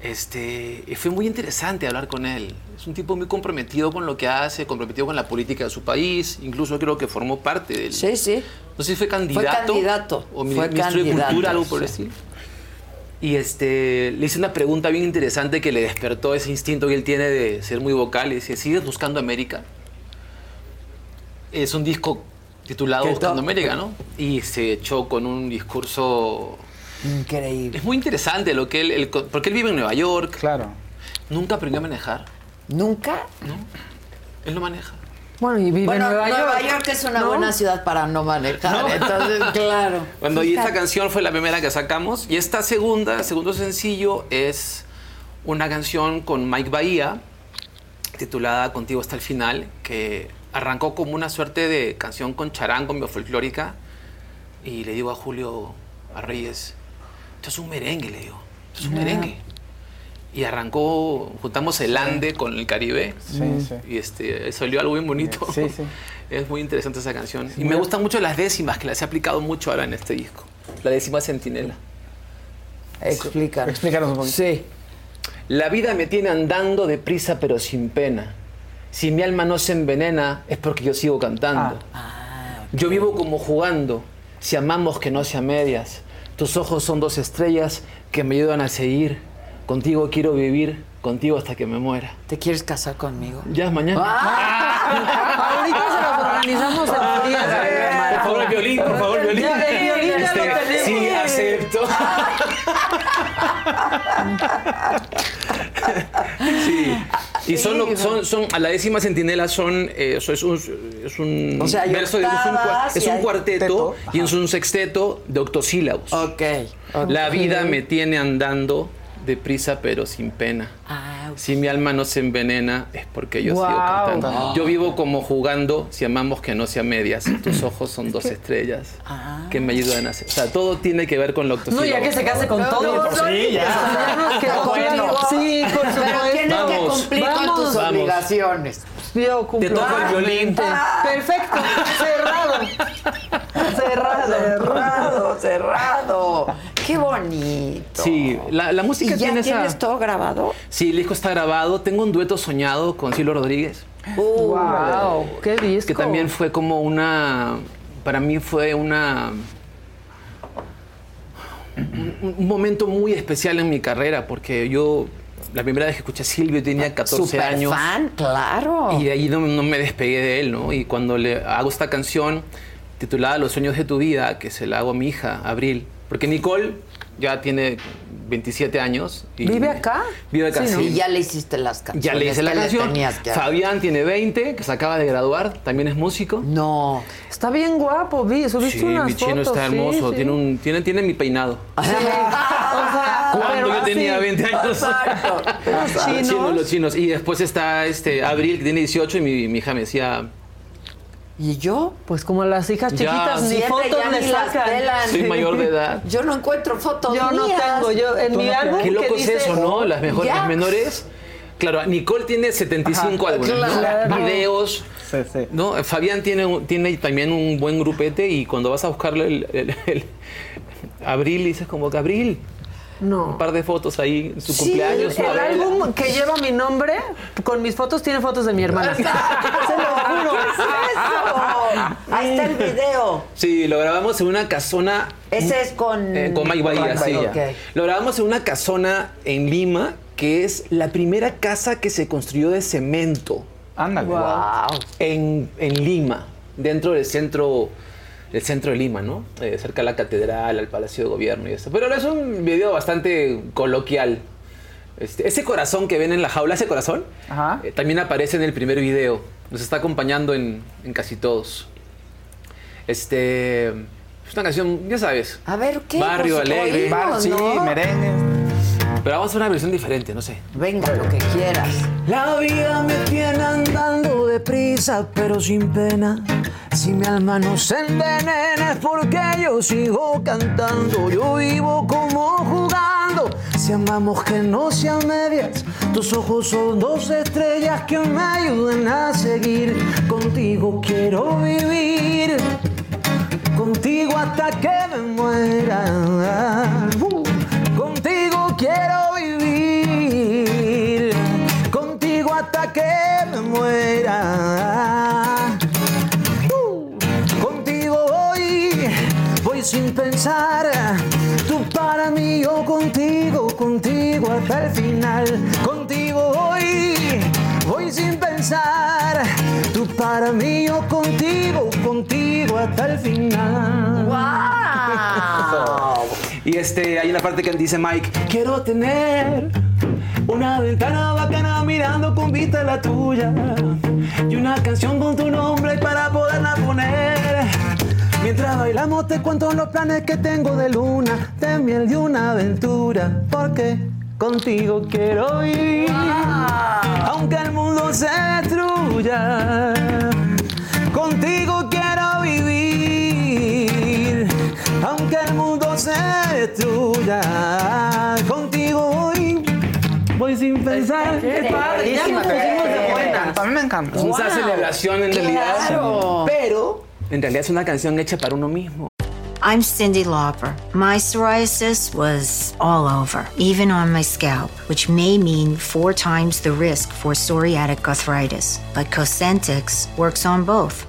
Este, y fue muy interesante hablar con él. Es un tipo muy comprometido con lo que hace, comprometido con la política de su país. Incluso creo que formó parte del. Sí, sí. No sé si fue candidato. candidato, O mi- fue ministro de Cultura, algo por el sí. estilo. Y este, le hice una pregunta bien interesante que le despertó ese instinto que él tiene de ser muy vocal. Y dice, ¿sigues buscando América? Es un disco titulado ¿Qué Buscando? América, ¿no? Y se echó con un discurso... Increíble. Es muy interesante lo que él... él- porque él vive en Nueva York. Claro. Nunca aprendió a manejar. ¿Nunca? Él no maneja. Bueno, y vive Bueno, en Nueva, Nueva York. York es una ¿no? buena ciudad para no manejar. Entonces, <laughs> claro. Cuando y esta canción fue la primera que sacamos y esta segunda, el segundo sencillo es una canción con Mike Bahía titulada Contigo hasta el final que arrancó como una suerte de canción con charango medio folclórica y le digo a Julio a Reyes esto es un merengue le digo esto es un merengue y arrancó juntamos el ande con el Caribe Sí, sí. y este salió algo bien bonito Sí, sí. <laughs> es muy interesante esa canción. y me gustan mucho las décimas, que las he aplicado mucho ahora en este disco. La décima centinela. Explícanos. Explícanos un poquito. Sí. La vida me tiene andando deprisa pero sin pena. Si mi alma no se envenena es porque yo sigo cantando. Yo vivo como jugando, si amamos que no sea medias. Tus ojos son dos estrellas que me ayudan a seguir. Contigo quiero vivir, contigo hasta que me muera. ¿Te quieres casar conmigo? Ya es mañana. Ahorita se los organizamos en frías. Por favor, el violín, por favor, el violín. Ya, el violín ya lo Este, tenemos. sí, acepto. <laughs> sí. Y son, son, son, a la décima centinela son, eh, eso es un, es un O sea, verso, de- es un, cua- octavas es un cuarteto Teto, y es un sexteto de octosílabos. Ok. La vida me tiene andando deprisa pero sin pena. Ah, Si mi alma no se envenena es porque yo sigo Guau. cantando. Yo vivo como jugando, si amamos que no sea medias. Tus <clears throat> ojos son dos estrellas que me ayudan a hacer. O sea, todo tiene que ver con lo No, octosílabo. ya que se case con todo. no, sí, ya. Bueno. Sí, por Pero supuesto. tienes que Vamos. cumplir con Vamos. tus Vamos. obligaciones. Yo cumplo. Te toco el violín. Perfecto. <laughs> Cerrado. Cerrado. Cerrado, cerrado. Qué bonito. Sí, la, la música ¿Y ya tiene tienes esa... todo grabado? Sí, el disco está grabado. Tengo un dueto soñado con Silvio Rodríguez. Uh, Wow. Qué disco. Que también fue como una... Para mí fue una... Un, un momento muy especial en mi carrera porque yo... La primera vez que escuché a Silvio tenía 14 Super años. fan, claro. Y de ahí no, no me despegué de él, ¿no? Y cuando le hago esta canción titulada Los sueños de tu vida, que se la hago a mi hija, Abril, porque Nicole ya tiene 27 años. y ¿Vive acá? Vive acá, Sí, ¿no? sí. Y ya le hiciste las canciones. Ya le hice la canción. que- Fabián tiene 20, que se acaba de graduar, también es músico. No. Está bien guapo, vi, subiste Sí, unas mi chino fotos, está sí, hermoso, sí. Tiene, un, tiene, tiene mi peinado. <laughs> O sea, Cuando yo tenía así. 20 años. Exacto. Los <laughs> Los chinos. chinos, los chinos. Y después está este Abril, que tiene 18, y mi, mi hija me decía, ¿Y yo? Pues como las hijas Ya, chiquitas ni Siempre fotos ya le ni las sacan. soy mayor de edad. <laughs> Yo no encuentro fotos Yo no tengo, yo en mi álbum Qué loco que es eso, ¿no? Las mejores, Ya. las menores. Claro, Nicole tiene 75 álbumes, ¿no? Videos. Sí, sí. ¿no? Fabián tiene, un- tiene también un buen grupete y cuando vas a buscarle el, el- el- Abril dices como que Abril, No. un par de fotos ahí, su Sí, cumpleaños, el álbum que lleva mi nombre, con mis fotos, tiene fotos de mi hermana. <laughs> Se lo juro. ¡Eso! Ahí está el video. Sí, lo grabamos en una casona Ese es con... Eh, con Mike Bahía, sí. Ok. Lo grabamos en una casona en Lima, que es la primera casa que se construyó de cemento Ándale. Wow. en, en Lima, dentro del centro, del centro de Lima, ¿no? Eh, cerca de la catedral, al Palacio de Gobierno y eso. Pero es un video bastante coloquial. Este, ese corazón que ven en la jaula, ese corazón, Ajá. eh, también aparece en el primer video. Nos está acompañando en, en casi todos. Este, Es una canción, ya sabes. A ver, ¿qué? Barrio Pues, alegre. oímos, Bar- sí, ¿no? merengue. Pero vamos a hacer una versión diferente, no sé. Venga, lo que quieras. La vida me tiene andando deprisa, pero sin pena. Si mi alma no se envenena es porque yo sigo cantando. Yo vivo como jugando. Si amamos que no sean medias, tus ojos son dos estrellas que me ayudan a seguir. Contigo quiero vivir. Contigo hasta que me muera. Uh, Contigo quiero que me muera. Uh, Contigo hoy voy sin pensar. Tú para mí, yo contigo, contigo hasta el final. Contigo hoy voy sin pensar. Tú para mí, yo contigo, contigo hasta el final. <laughs> Y este, hay una parte que dice Mike, quiero tener Una ventana bacana mirando con vista la tuya. Y una canción con tu nombre para poderla poner. Mientras bailamos te cuento los planes que tengo de luna, de miel de una aventura. Porque contigo quiero ir. Aunque el mundo se destruya. Contigo quiero vivir. Aunque el mundo se destruya. Contigo voy. Voy sin pensar. Qué padre, ya nos pusimos de eh, buena. A mí me encanta. Es una celebración en realidad. Claro. Pero en realidad es una canción hecha para uno mismo. I'm Cindy Lauper. My psoriasis was all over, even on my scalp, which may mean four times the risk for psoriatic arthritis. But Cosentix works on both.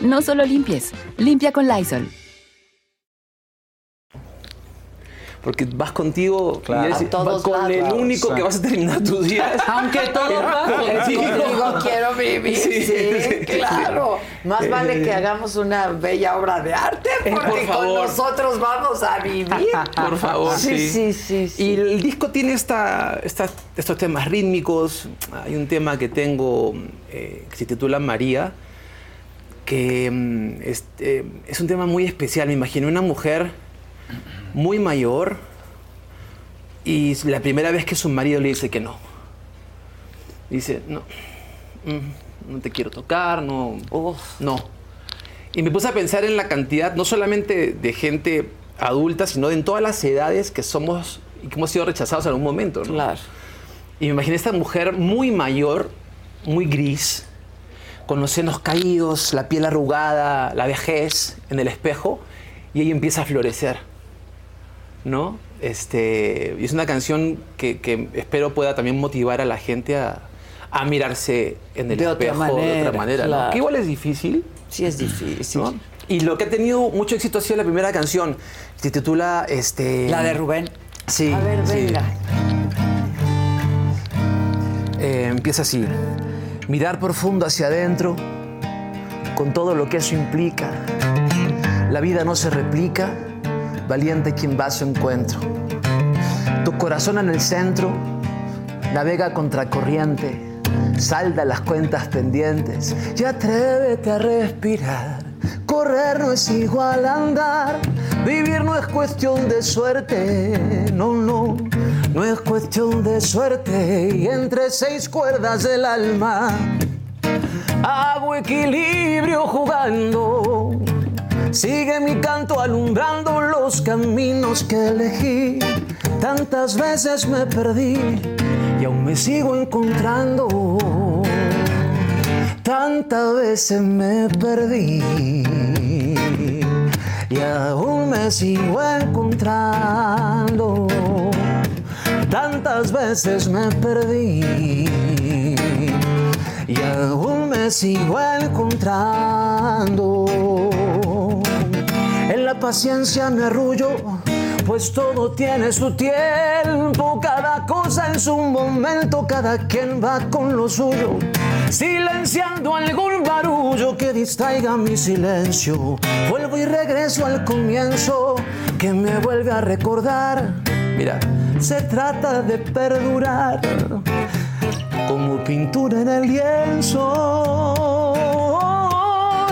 No solo limpies, limpia con Lysol. Porque vas contigo y eres- A todos vas con el único que vas a terminar tus días. <laughs> Aunque todo pase, Sí. contigo quiero vivir. Sí, Sí. claro. Más vale que hagamos una bella obra de arte Eh, por porque con nosotros vamos a vivir. <laughs> Por favor, Sí, sí. sí, sí. Y el disco tiene esta, esta- estos temas rítmicos. Hay un tema que tengo eh, que se titula María, que mm, es, eh, es un tema muy especial. Me imaginé una mujer muy mayor y la primera vez que su marido le dice que no. Dice, no, mm, no te quiero tocar, no, no. Y me puse a pensar en la cantidad, no solamente de gente adulta, sino en todas las edades que somos y que hemos sido rechazados en algún momento. ¿no? Claro. Y me imaginé esta mujer muy mayor, muy gris, con los senos caídos, la piel arrugada, la vejez en el espejo, y ella empieza a florecer. ¿No? Este, y es una canción que, que espero pueda también motivar a la gente a, a mirarse en el De otra espejo de manera, otra manera. ¿no? claro. Que igual es difícil. Sí, es difícil. ¿no? Y lo que ha tenido mucho éxito ha sido la primera canción. Se titula este, La de Rubén. Sí. A ver, sí. venga. Eh, empieza así. Mirar profundo hacia adentro, con todo lo que eso implica. La vida no se replica, valiente quien va a su encuentro. Tu corazón en el centro, navega contracorriente, salda las cuentas pendientes y atrévete a respirar. Correr no es igual a andar, vivir no es cuestión de suerte, no, no, no es cuestión de suerte. Y entre seis cuerdas del alma, hago equilibrio jugando. Sigue mi canto alumbrando los caminos que elegí. Tantas veces me perdí y aún me sigo encontrando. Tantas veces me perdí y aún me sigo encontrando. Tantas veces me perdí y aún me sigo encontrando. En la paciencia me arrullo, pues todo tiene su tiempo, cada cosa en su momento, cada quien va con lo suyo, silenciando algún barullo que distraiga mi silencio. Vuelvo y regreso al comienzo que me vuelve a recordar. Mira, se trata de perdurar como pintura en el lienzo.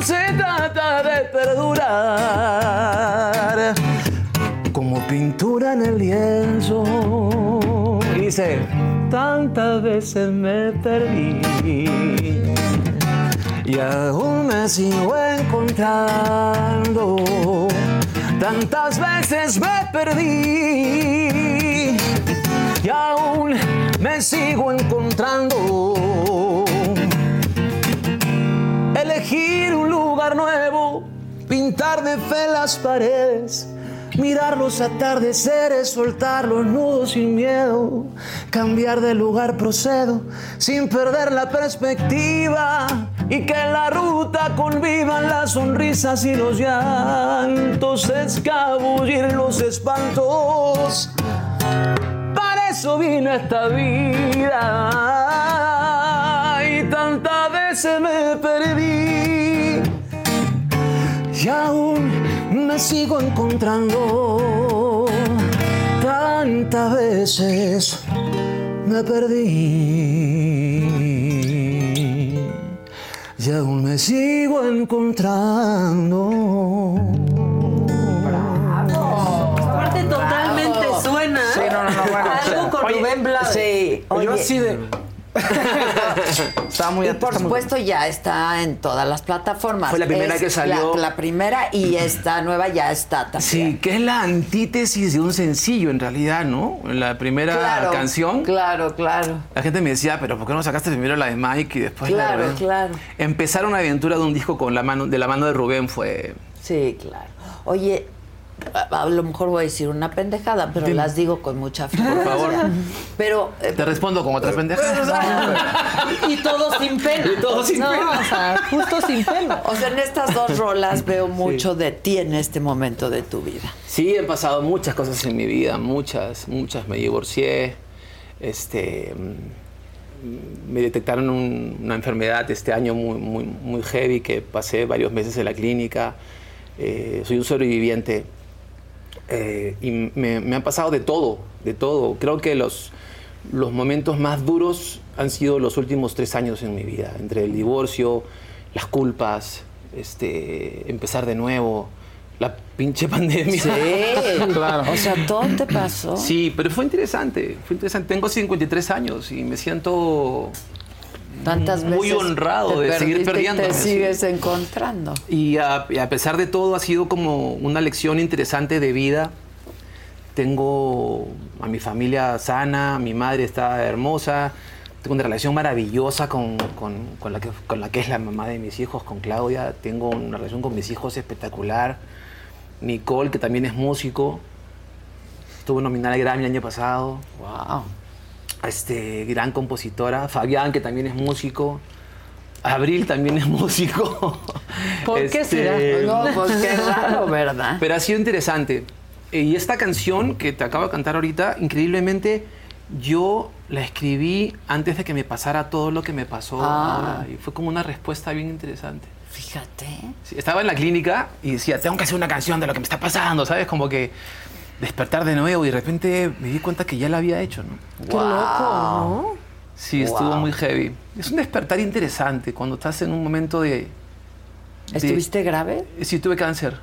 Se trata de perdurar como pintura en el lienzo. Dice, tantas veces me perdí y aún me sigo encontrando. Tantas veces me perdí y aún me sigo encontrando. Elegir un lugar nuevo, pintar de fe las paredes, mirar los atardeceres, soltar los nudos sin miedo, cambiar de lugar procedo sin perder la perspectiva y que en la ruta convivan las sonrisas y los llantos, escabullir los espantos. Eso vino esta vida y tantas veces me perdí y aún me sigo encontrando. Tantas veces me perdí y aún me sigo encontrando. Totalmente suena Sí, no, no, no, bueno, algo con oye, Rubén Blades. Sí, Yo oye, así de. <laughs> Estaba muy y por supuesto ya está en todas las plataformas. Fue la primera Es que salió. La, la primera y esta nueva ya está también. Sí, que es la antítesis de un sencillo en realidad, ¿no? En la primera Claro, canción, Claro, claro. la gente me decía, pero ¿por qué no sacaste primero la de Mike y después la de Claro, Rubén?" claro. Empezar una aventura de un disco con la mano, de la mano de Rubén fue... Sí, claro. Oye, a, lo mejor voy a decir una pendejada, pero Dime. las digo con mucha frecuencia. Por favor. Pero eh, Te respondo con otras pendejadas. <laughs> Y todo sin pelo. Y todo sin no, pelo. O sea, justo sin pelo. o sea, en estas dos <laughs> rolas veo mucho de ti en este momento de tu vida. Sí, han pasado muchas cosas en mi vida, muchas, muchas. Me divorcié, este, mm, me detectaron un- una enfermedad este año muy, muy, muy heavy que pasé varios meses en la clínica. Eh, soy un sobreviviente eh, y me, me han pasado de todo, de todo. Creo que los, los momentos más duros han sido los últimos tres años en mi vida, entre el divorcio, las culpas, este, empezar de nuevo, la pinche <laughs> pandemia. Sí, claro. O sea, todo te pasó. Sí, pero fue interesante, fue interesante. Tengo 53 años y me siento Tantas muy veces honrado de seguir perdiendo. Te sigues encontrando. Y a, y a pesar de todo ha sido como una lección interesante de vida. Tengo a mi familia sana, mi madre está hermosa, tengo una relación maravillosa con, con- con la que, con la que es la mamá de mis hijos, con Claudia. Tengo una relación con mis hijos espectacular. Nicole, que también es músico, estuvo nominada al Grammy el año pasado. Wow. Este, gran compositora. Fabián, que también es músico. Abril también es músico. <laughs> ¿Por qué será? No, pues qué <laughs> raro, ¿verdad? Pero ha sido interesante. Eh, Y esta canción que te acabo de cantar ahorita, increíblemente, yo la escribí antes de que me pasara todo lo que me pasó. Ah. ahora, Y fue como una respuesta bien interesante. Fíjate. Sí, estaba en la clínica y decía, tengo que hacer una canción de lo que me está pasando, ¿sabes? Como que despertar de nuevo y de repente me di cuenta que ya la había hecho, ¿no? Qué loco, ¿no? Sí, estuvo Wow. muy heavy. Es un despertar interesante cuando estás en un momento de... de- ¿Estuviste grave? Sí, tuve cáncer.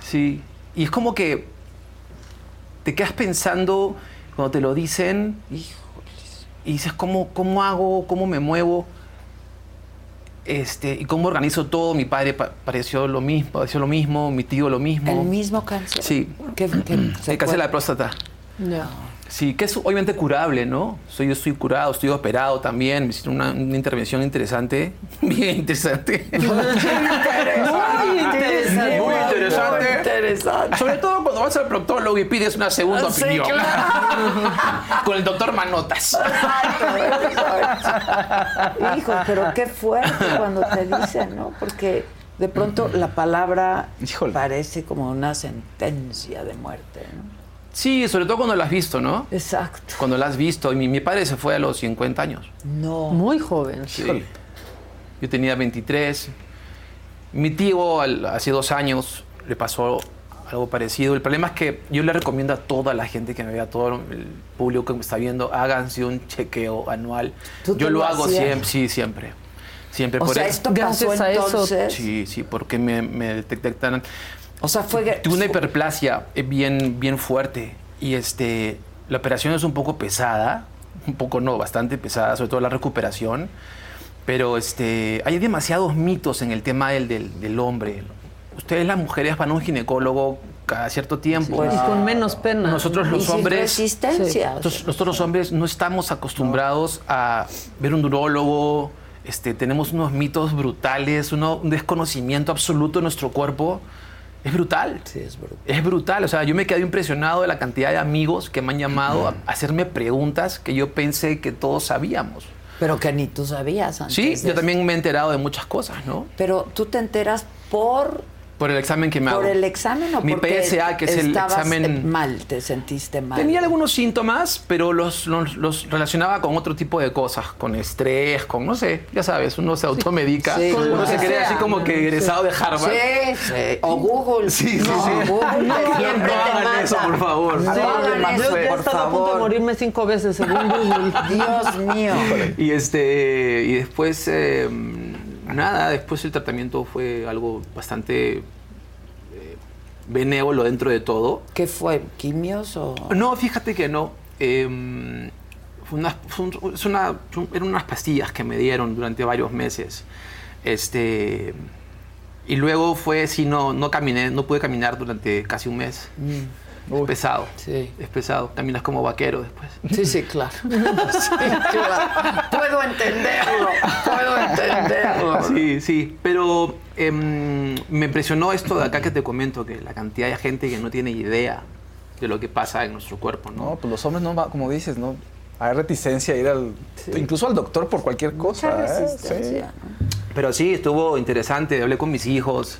Sí. Y es como que te quedas pensando cuando te lo dicen y dices, ¿cómo, cómo hago? ¿Cómo me muevo? Este, y cómo organizo todo, mi padre pa- pareció lo mismo, pareció lo mismo, mi tío lo mismo. ¿El mismo cáncer? Sí. ¿Qué, qué- <clears throat> El cáncer de la próstata. Ya. Sí, que es obviamente curable, ¿no? Soy, yo estoy curado, estoy operado también, me hicieron una, una intervención interesante, <laughs> bien interesante. <laughs> Muy interesante. Muy interesante. Muy interesante. Sobre todo cuando vas al proctólogo y pides una segunda Sí, opinión. claro. <laughs> Con el doctor Manotas. Hijo, pero qué fuerte cuando te dicen, ¿no? Porque de pronto la palabra parece como una sentencia de muerte, ¿no? Sí, sobre todo cuando lo has visto, ¿no? Exacto. Cuando lo has visto. Y mi, mi padre se fue a los 50 años. No. Muy joven. Sí. Yo tenía 23. Mi tío al- hace dos años le pasó algo parecido. El problema es que yo le recomiendo a toda la gente que me vea, a todo el público que me está viendo, háganse un chequeo anual. ¿Tú te Yo lo, lo hago siempre, sí, siempre. Siempre. O por sea, eso- esto pasó Gracias a eso- entonces. Sí, sí, porque me, me detectaron. O sea, fue. Tuve una hiperplasia bien, bien fuerte. Y este, la operación es un poco pesada. Un poco no, bastante pesada, sobre todo la recuperación. Pero este, hay demasiados mitos en el tema del, del, del hombre. Ustedes las mujeres van a un ginecólogo cada cierto tiempo. Y con menos pena. Nosotros los Y hombres... resistencia. Nosotros, nosotros los hombres no estamos acostumbrados a ver un urólogo, este, tenemos unos mitos brutales, uno- un desconocimiento absoluto de nuestro cuerpo. Es brutal. Sí, es brutal. Es brutal. O sea, yo me quedé impresionado de la cantidad de amigos que me han llamado a hacerme preguntas que yo pensé que todos sabíamos. Pero que ni tú sabías antes. Sí, yo también me he enterado de muchas cosas, ¿no? Pero tú te enteras por Por el examen que me hago. por el examen o Mi porque PSA, que es el examen- mal, te sentiste mal. Tenía algunos síntomas, pero los, los, los relacionaba con otro tipo de cosas, con estrés, con, no sé, ya sabes, uno se automedica, Sí, uno lo se cree sea. así como que egresado de Harvard. Sí, sí. O Google. Sí, sí, No, sí. Google No, siempre no te hagan manda. eso, por favor. No Sí, hagan yo he por estado a punto de morirme cinco veces según Google. Dios mío. <laughs> Y este y después eh, nada, después el tratamiento fue algo bastante eh, benévolo dentro de todo. ¿Qué fue? ¿Quimios o...? No, fíjate que no. Eh, fue una- fue un- es una- son- eran unas pastillas que me dieron durante varios meses. Este, y luego fue, sí, no, no caminé, no pude caminar durante casi un mes. Es pesado. Sí. Es pesado. Caminas como vaquero después. Sí, sí, claro. <laughs> Sí, claro. Puedo entenderlo. Puedo entenderlo. Sí, sí, pero em, me impresionó esto de acá que te comento, que la cantidad de gente que no tiene idea de lo que pasa en nuestro cuerpo, ¿no? No, pues los hombres no va, como dices, no. Hay reticencia a ir al, incluso al doctor por cualquier cosa. Mucha ¿eh? Sí. Pero sí, estuvo interesante, hablé con mis hijos.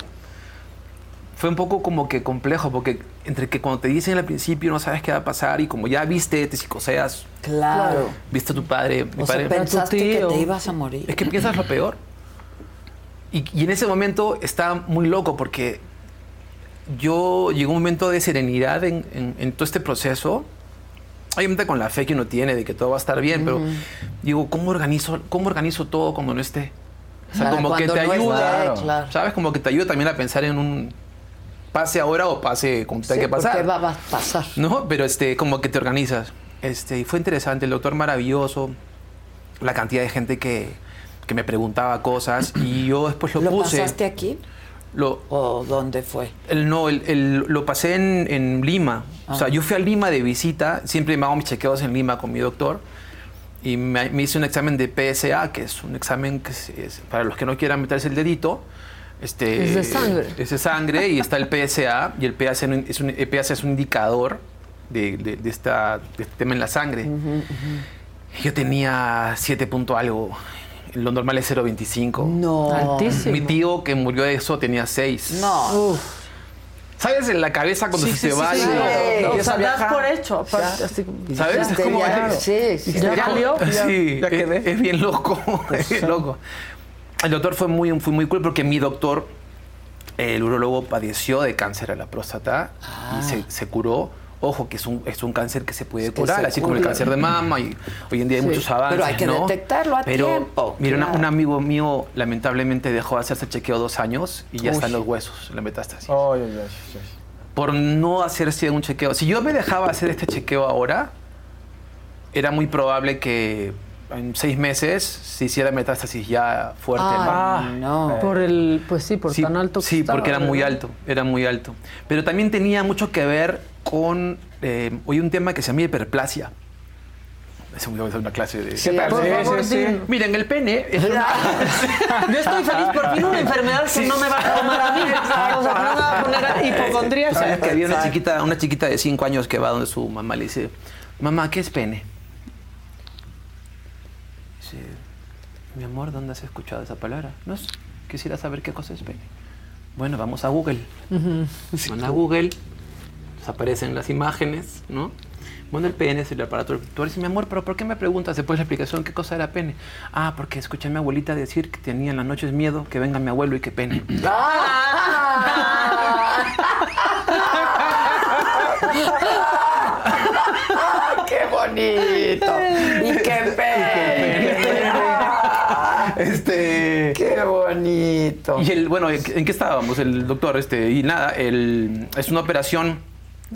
Fue un poco como que complejo, porque entre que cuando te dicen al principio no sabes qué va a pasar y como ya viste, te psicoseas, Claro. viste a tu padre, mi O sea, padre... pensaste que tío. te ibas a morir. Es que piensas lo peor. Y, y en ese momento estaba muy loco porque yo llegó un momento de serenidad en, en- en todo este proceso. Obviamente con la fe que uno tiene de que todo va a estar bien, pero digo, ¿cómo organizo, ¿cómo organizo todo cuando no esté? O sea, Para como que te no ayuda, esté, claro. ¿sabes? Como que te ayuda también a pensar en un pase ahora o pase como Sí, que pasar. porque va, a pasar. No, pero este, como que te organizas. Este, y fue interesante, el doctor maravilloso, la cantidad de gente que, que me preguntaba cosas y <clears throat> yo después lo, ¿Lo puse. pasaste aquí? Lo, ¿O dónde fue? el, no, el, el- lo pasé en, en Lima. O sea, Ah. yo fui a Lima de visita, siempre me hago mis chequeos en Lima con mi doctor. Y me, me hice un examen de PSA, que es un examen que es- es- para los que no quieran meterse el dedito. Este, Es de sangre. Es de sangre y está el PSA. Y el PSA es un, el PSA es un indicador de, de- de esta, de este tema en la sangre. Yo tenía 7 punto algo. Lo normal es 0.25. No. Altísimo. Mi tío que murió de eso tenía 6. No. ¿Sabes en la cabeza cuando se te va? Sí, y- no, Sí. o sea, das por hecho. aparte, así como- ¿Sabes? Es como- ya, sí, sí. Ya Ya-. <laughs> Sí, ya es- quedé. Es, bien loco, <laughs> es bien loco. El doctor fue muy, fue muy cool porque mi doctor, el urólogo, padeció de cáncer a la próstata y se, se curó. Ojo, que es un, es un cáncer que se puede que curar, se así como el cáncer de mama y hoy en día hay muchos avances. pero hay que ¿no? detectarlo a Pero, tiempo, Mira, una- un amigo mío lamentablemente dejó de hacerse el chequeo dos años y ya Uy. están los huesos, la metástasis. Por no hacerse un chequeo. Si yo me dejaba hacer este chequeo ahora, era muy probable que en seis meses se hiciera metástasis ya fuerte. Ay, no. Por el, pues sí, por Sí, tan alto que Sí, estaba, porque era muy ¿verdad? alto, era muy alto. Pero también tenía mucho que ver con eh, hoy un tema que se llama hiperplasia. Es un- es una clase de... Sí, por favor, sí. Miren, el pene es una... <laughs> Yo estoy feliz, por fin una enfermedad que no me va a tomar a mí. O sea, que no me va a poner hipocondríaca. ¿Sabes que había una chiquita, una chiquita de 5 años que va donde su mamá le dice, mamá, ¿qué es pene? Dice, mi amor, ¿dónde has escuchado esa palabra? No sé, quisiera saber qué cosa es pene. Bueno, vamos a Google. Van a Google, aparecen las imágenes, ¿no? Bueno, el pene es el aparato reproductor. Dice, mi amor, ¿pero por qué me preguntas después la explicación qué cosa era pene? Ah, porque escuché a mi abuelita decir que tenía en las noches miedo que venga mi abuelo y que pene. <laughs> <laughs> ¡Qué bonito! ¡Y qué pena! Este. ¡Qué Y el, bueno, ¿en qué estábamos? El doctor, este, y nada, el, es una operación.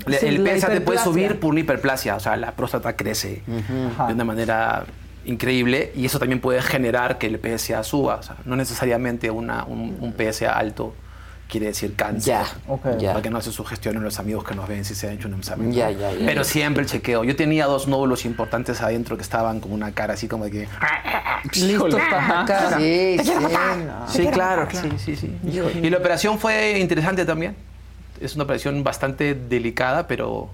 Sí, el PSA te puede subir por una hiperplasia, o sea, la próstata crece de una manera increíble y eso también puede generar que el PSA suba. O sea, no necesariamente una, un, un PSA alto quiere decir cáncer. Ya, ok. ya. Para que no se sugestionen los amigos que nos ven si se han hecho un examen. Ya, ya, ya. Pero siempre el chequeo. Yo tenía dos nódulos importantes adentro que estaban con una cara así como de que... Listos para atacar. Sí, sí, no. Sí, claro, sí, sí, sí. Y la operación fue interesante también. Es una operación bastante delicada, pero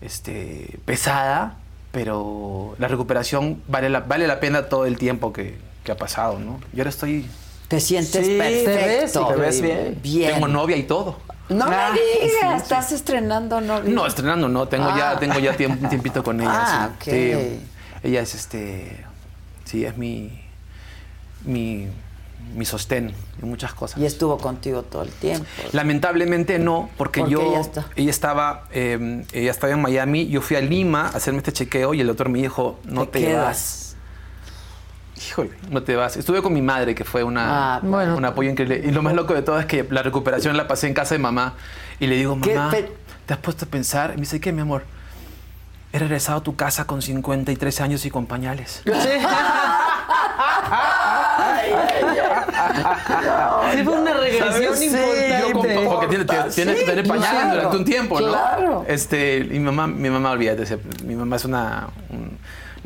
este, pesada, pero la recuperación vale la, vale la pena todo el tiempo que, que ha pasado, ¿no? Y ahora estoy... Te sientes Sí, perfecto. te ves bien. Bien. Tengo novia y todo. No Ah, me digas, sí, sí. estás estrenando novio. No, estrenando no, tengo Ah. ya, tengo ya tiemp- un tiempito con ella. Ah, sí. Ella es este, sí, es mi, mi, mi sostén en muchas cosas. Y estuvo contigo todo el tiempo. Lamentablemente no, porque ¿Por qué yo, ella está? ella estaba, eh, ella estaba en Miami, yo fui a Lima a hacerme este chequeo y el doctor me dijo, no te, Te quedas. vas. Híjole, no te vas. Estuve con mi madre, que fue una, Ah, bueno. un apoyo increíble. Y lo más loco de todo es que la recuperación la pasé en casa de mamá. Y le digo, ¿Qué mamá, ¿te has puesto a pensar? Y me dice, ¿qué, mi amor? He regresado a tu casa con 53 años y con pañales. Sí, <laughs> fue una regresión ¿Sabes? importante. Yo porque tiene- tiene- tienes que tener pañales claro, durante un tiempo, ¿no? claro. Este, y mi mamá, mi mamá, olvídate, mi mamá es una, un-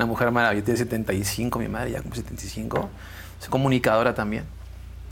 una mujer maravillosa, tiene 75, mi madre ya como 75, es comunicadora también.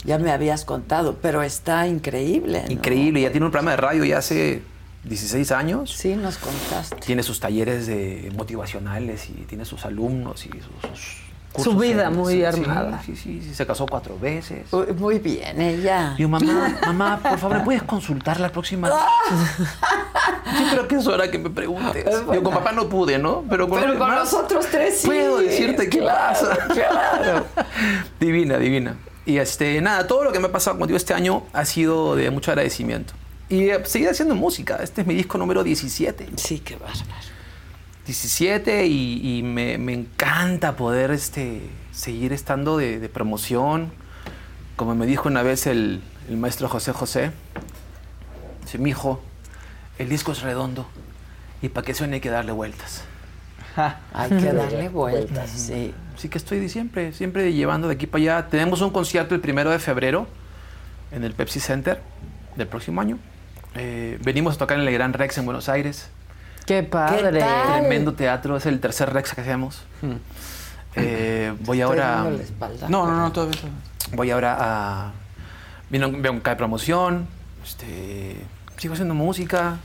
Ya me habías contado, pero está increíble. ¿no? Increíble, ya tiene un programa de radio ya hace 16 años. Sí, nos contaste. Tiene sus talleres de motivacionales y tiene sus alumnos y sus. Su vida muy sí, armada. Sí, sí, sí, se casó cuatro veces. Uy, Muy bien, ella. Digo, mamá, mamá, por favor, ¿me puedes consultar la próxima? <laughs> Yo creo que es hora que me preguntes. Yo con papá no pude, ¿no? Pero con, Pero los con demás los otros tres sí. Puedo decirte qué Claro, pasa. claro. <laughs> divina, divina. Y este, nada, todo lo que me ha pasado contigo este año ha sido de mucho agradecimiento. Y eh, seguir haciendo música. Este es mi disco número 17. Sí, qué bárbaro. 17 y, y me, me encanta poder este, seguir estando de, de promoción. Como me dijo una vez el, el maestro José José, dice, mi hijo, el disco es redondo y para que suene hay que darle vueltas. <laughs> Hay que darle vueltas, sí. Así que estoy siempre, siempre llevando de aquí para allá. Tenemos un concierto el primero de febrero en el Pepsi Center del próximo año. Eh, venimos a tocar en el Gran Rex en Buenos Aires. Qué padre. Tremendo teatro, es el tercer Rex que hacemos. Eh, voy ahora. dando la espalda. No, no, no, todavía. todavía. Voy ahora a. Vino veo un de promoción. Este, sigo haciendo música.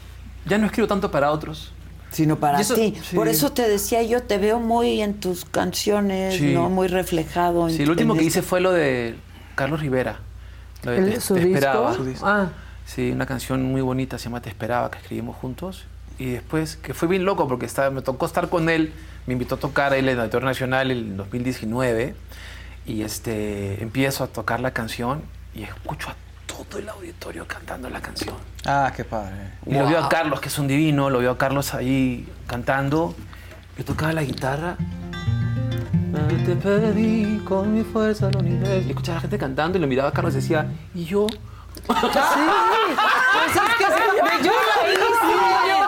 Ya no escribo tanto para otros. Sino para eso- ti. sí. Por eso te decía yo, te veo muy en tus canciones, Sí. ¿no? Muy reflejado. en- Sí, lo último en que hice fue lo de Carlos Rivera. Lo de ¿El- Te- su Te disco? Esperaba. Su disco. Ah. Sí, una canción muy bonita, se llama Te Esperaba, que escribimos juntos. Y después, que fue bien loco porque estaba, me tocó estar con él, me invitó a tocar él en el Auditorio Nacional en 2019. Y este, empiezo a tocar la canción y escucho a todo el auditorio cantando la canción. Ah, qué padre. Y lo veo a Carlos, que es un divino, lo veo a Carlos ahí cantando. Yo tocaba la guitarra. Te pedí con mi fuerza al universo. Y escuchaba a la gente cantando y lo miraba a Carlos y decía, ¿y yo? <laughs> Sí, <laughs> pues es que yo la hice.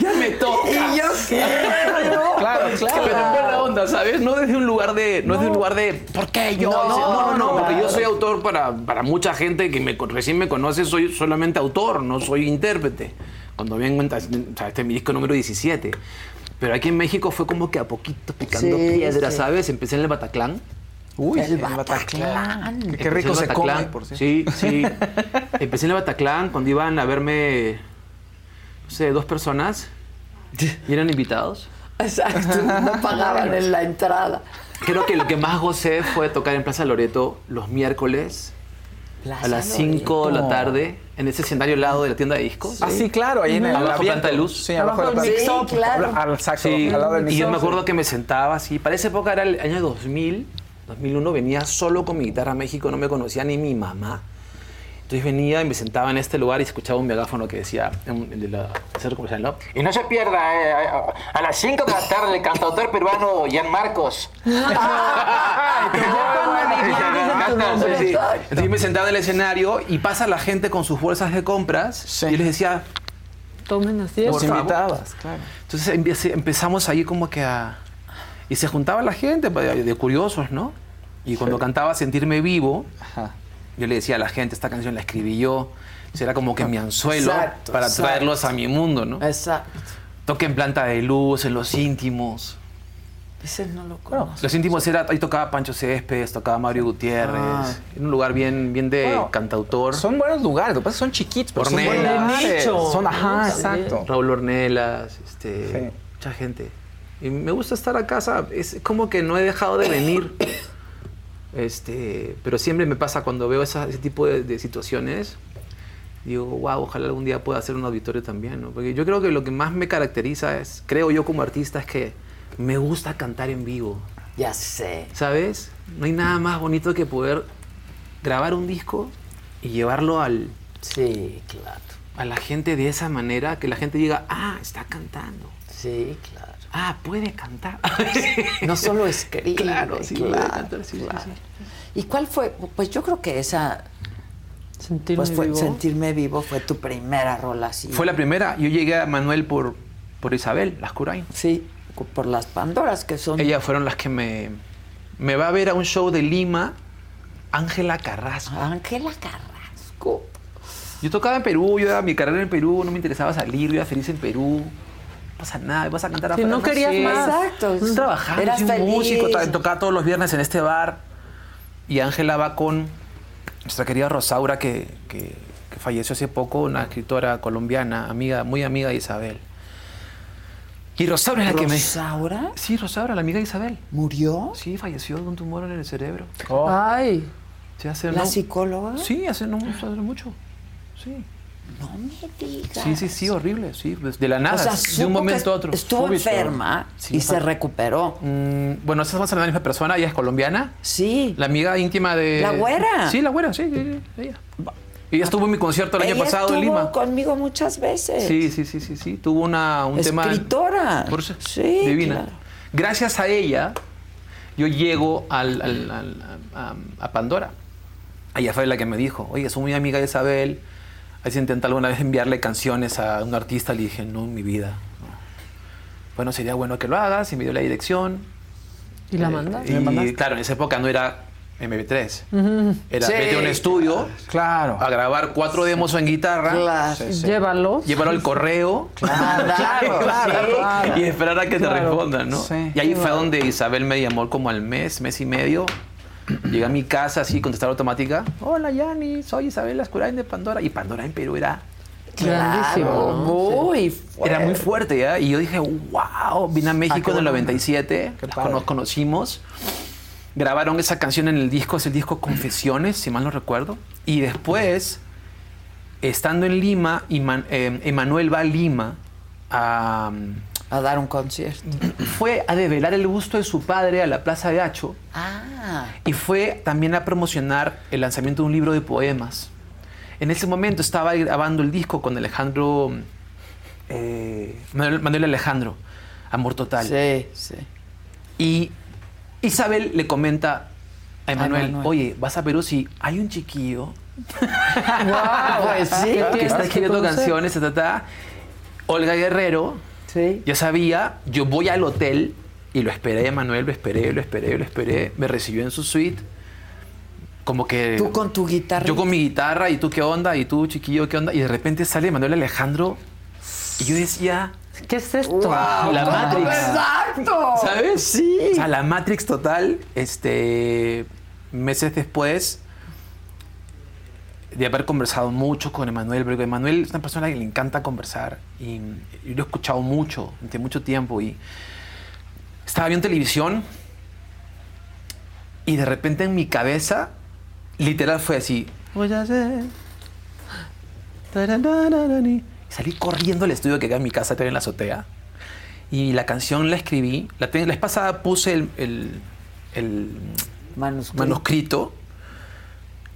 Ya me toca. Y yo quiero. Claro, claro. Pero, onda, ¿sabes? No desde un lugar de, no, desde un lugar de, ¿por qué yo? No, No, no, no, porque yo claro. soy autor para, para mucha gente que me, recién me conoce, soy solamente autor, no soy intérprete. Cuando vengo, en, o sea, este es mi disco número 17. Pero aquí en México fue como que a poquito picando Sí, piedra, sí. ¿sabes? Empecé en el Bataclan. Uy, El el Bataclan. Qué rico se el come, por cierto. Sí, sí. <laughs> Empecé en el Bataclan cuando iban a verme, no sé, dos personas <laughs> y eran invitados. Exacto, <laughs> no pagaban en la entrada. Creo que lo que más gocé fue tocar en Plaza Loreto los miércoles a las 5 de la tarde en ese escenario al lado de la tienda de discos. Ah, sí, claro, ahí en el Abajo planta de luz. Sí, abajo de la Sí, planta. claro. Al exacto, Sí, al lado del y yo me acuerdo que me sentaba así. Para esa época era el año 2000, 2001, venía solo con mi guitarra a México, no me conocía ni mi mamá. Entonces venía y me sentaba en este lugar y escuchaba un megáfono que decía, el de la centro comercial, ¿no? Y no se pierda, eh, a, a las 5 de la tarde, el cantautor peruano Jan Marcos. <laughs> Sí, <laughs> sí. Entonces yo me sentaba en el escenario y pasa la gente con sus bolsas de compras y les decía, Tomen así. por Los favor. invitabas, claro. Entonces empe- empezamos ahí como que a... Y se juntaba la gente pues, de de curiosos, ¿no? Y cuando cantaba Sentirme Vivo, Ajá. yo le decía a la gente, esta canción la escribí yo. Era como que mi anzuelo Exacto, para exacto. traerlos a mi mundo, ¿no? Exacto. Toque en planta de luz, en los íntimos. Ese no lo conozco. Los íntimos era, ahí tocaba Pancho Céspedes, tocaba Mario Gutiérrez. Ah. Era un lugar bien, bien de Bueno, cantautor. Son buenos lugares, lo que pasa es que son chiquitos, pero son Ornelas. buenos De nicho. Son, ajá, Sí. exacto. Raúl Ornelas, este, Sí. mucha gente. Y me gusta estar a casa, es como que no he dejado de venir. Este, pero siempre me pasa cuando veo esa- ese tipo de, de situaciones, digo, wow, ojalá algún día pueda hacer un auditorio también, ¿no? Porque yo creo que lo que más me caracteriza es, creo yo como artista, es que me gusta cantar en vivo, Ya sé. ¿sabes? No hay nada más bonito que poder grabar un disco y llevarlo al, Sí, claro. a la gente de esa manera, que la gente diga, ah, está cantando. Sí, claro. Ah, puede cantar. No solo escribe. <laughs> Claro, sí, puede claro, cantar, sí, sí, claro. sí. ¿Y cuál fue? Pues yo creo que esa. Sentirme pues fue vivo. Sentirme Vivo fue tu primera rola así. Fue la primera. Yo llegué a Manuel por, por Isabel, las Curain. Sí, por las Pandoras que son. Ellas fueron las que me... Me va a ver a un show de Lima, Ángela Carrasco. Ángela Carrasco. Yo tocaba en Perú, yo era mi carrera en Perú, no me interesaba salir, yo era feliz en Perú. No pasa nada, vas a cantar Si afuera. no querías sé. más. Exacto. Estoy trabajando, Eras un feliz. músico, to- tocaba todos los viernes en este bar. Y Ángela va con nuestra querida Rosaura, que, que- que falleció hace poco, una escritora colombiana, amiga, muy amiga de Isabel. Y Rosaura es la que me... ¿Rosaura? Sí, Rosaura, la amiga de Isabel. ¿Murió? Sí, falleció de un tumor en el cerebro. Ay, Sí, hace ¿La no- psicóloga? Sí, hace no hace mucho. Sí. No me digas. Sí, sí, sí, horrible, sí, pues, de la nada, O sea, de un momento a otro. Estuvo enferma Sí, y se recuperó. Mm, bueno, hablando de la misma persona, ella es colombiana. Sí. La amiga íntima de. ¿La güera? Sí, la güera, sí, sí, sí, ella. Ella estuvo en mi concierto el año pasado en estuvo Lima. conmigo muchas veces. Sí, sí, sí, sí, sí. Tuvo una, un tema. Escritora. Por eso, Sí, divina. claro. Gracias a ella, yo llego al, al- al- a, a Pandora. Ella fue la que me dijo, oye, soy muy amiga de Isabel. ¿Has intentado alguna vez enviarle canciones a un artista? Le dije, no, en mi vida. no. Bueno, sería bueno que lo hagas. Y me dio la dirección. ¿y la Eh, mandas? Y, claro, en esa época no era MP3. Ujú. Era Sí, vete a un estudio Claro. a grabar cuatro demos en guitarra. Claro. Llévalo. Llevarlo al correo. Claro, <laughs> claro. Y esperar a que te respondan, ¿no? Sí. Y ahí fue donde Isabel me llamó como al mes, mes y medio. Llegué a mi casa así, contestar automática. Hola, Yani, soy Isabel Lascurain de Pandora. Y Pandora en Perú era, Claro, muy fuerte. era muy fuerte, ¿ya? Y yo dije, wow, vine a México qué en el buena 97, Qué nos conocimos. Grabaron esa canción en el disco, es el disco Confesiones, si mal no recuerdo. Y después, estando en Lima, eh, Emanuel va a Lima a, A dar un concierto. fue a develar el busto de su padre a la Plaza de Hacho Ah. y fue también a promocionar el lanzamiento de un libro de poemas. En ese momento estaba grabando el disco con Alejandro, eh, Manuel, Manuel Alejandro, Amor Total. Sí, sí. Y Isabel le comenta a Emanuel, oye, vas a Perú, sí, hay un chiquillo <laughs> Pues sí. <laughs> que está escribiendo canciones, ta, ta, ta. Olga Guerrero, Sí. ya sabía, yo voy al hotel Y lo esperé, Manuel, lo esperé, lo esperé, lo esperé. Me recibió en su suite. Como que... Tú con tu guitarra. Yo con mi guitarra, ¿y tú qué onda? ¿Y tú, chiquillo, qué onda? Y de repente sale Manuel Alejandro. Y yo decía... ¿Qué es esto? La Matrix. ¡Exacto! ¿Sabes? Sí. O sea, la Matrix total, este, meses después de haber conversado mucho con Emanuel, porque Emanuel es una persona que le encanta conversar y, y lo he escuchado mucho, durante mucho tiempo y estaba viendo televisión y de repente en mi cabeza, literal fue así, voy a hacer... tararararani". Y salí corriendo al estudio que queda en mi casa, que era en la azotea. Y la canción la escribí. La, ten- la vez pasada puse el, el- el Manuscrito. manuscrito,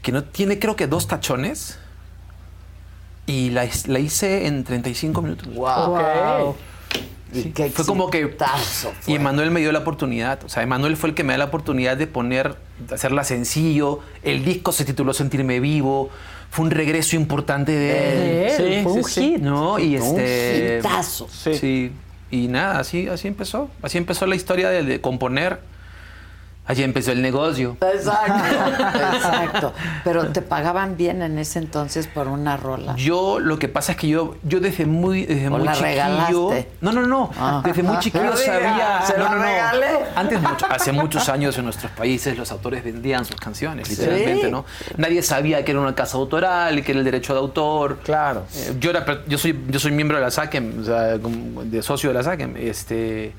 que no tiene creo que dos tachones. Y la, la hice en 35 minutos. Wow. Wow. Y qué Fue como que... exitazo Y fue. Emanuel me dio la oportunidad. O sea, Emanuel fue el que me da la oportunidad de poner, de hacerla sencillo. El disco se tituló Sentirme Vivo. Fue un regreso importante de él. Él, fue un hit. ¿No? Y Un este... hitazo. Sí. Y nada, así, así empezó. Así empezó la historia de, de componer. Allí empezó el negocio. Exacto, <laughs> exacto. Pero te pagaban bien en ese entonces por una rola. Yo lo que pasa es que yo, yo desde muy, desde ¿O muy la chiquillo. regalaste? No, no, no. Ah. Desde muy <laughs> chiquillo sabía. ¿se no, la no, no. regalé? Antes, mucho- hace muchos años en nuestros países, los autores vendían sus canciones, Sí. literalmente, ¿no? Nadie sabía que era una casa autoral, que era el derecho de autor. Claro. Eh, yo, era, yo, soy, yo soy miembro de la SACEM, o sea, de socio de la SACEM. Este,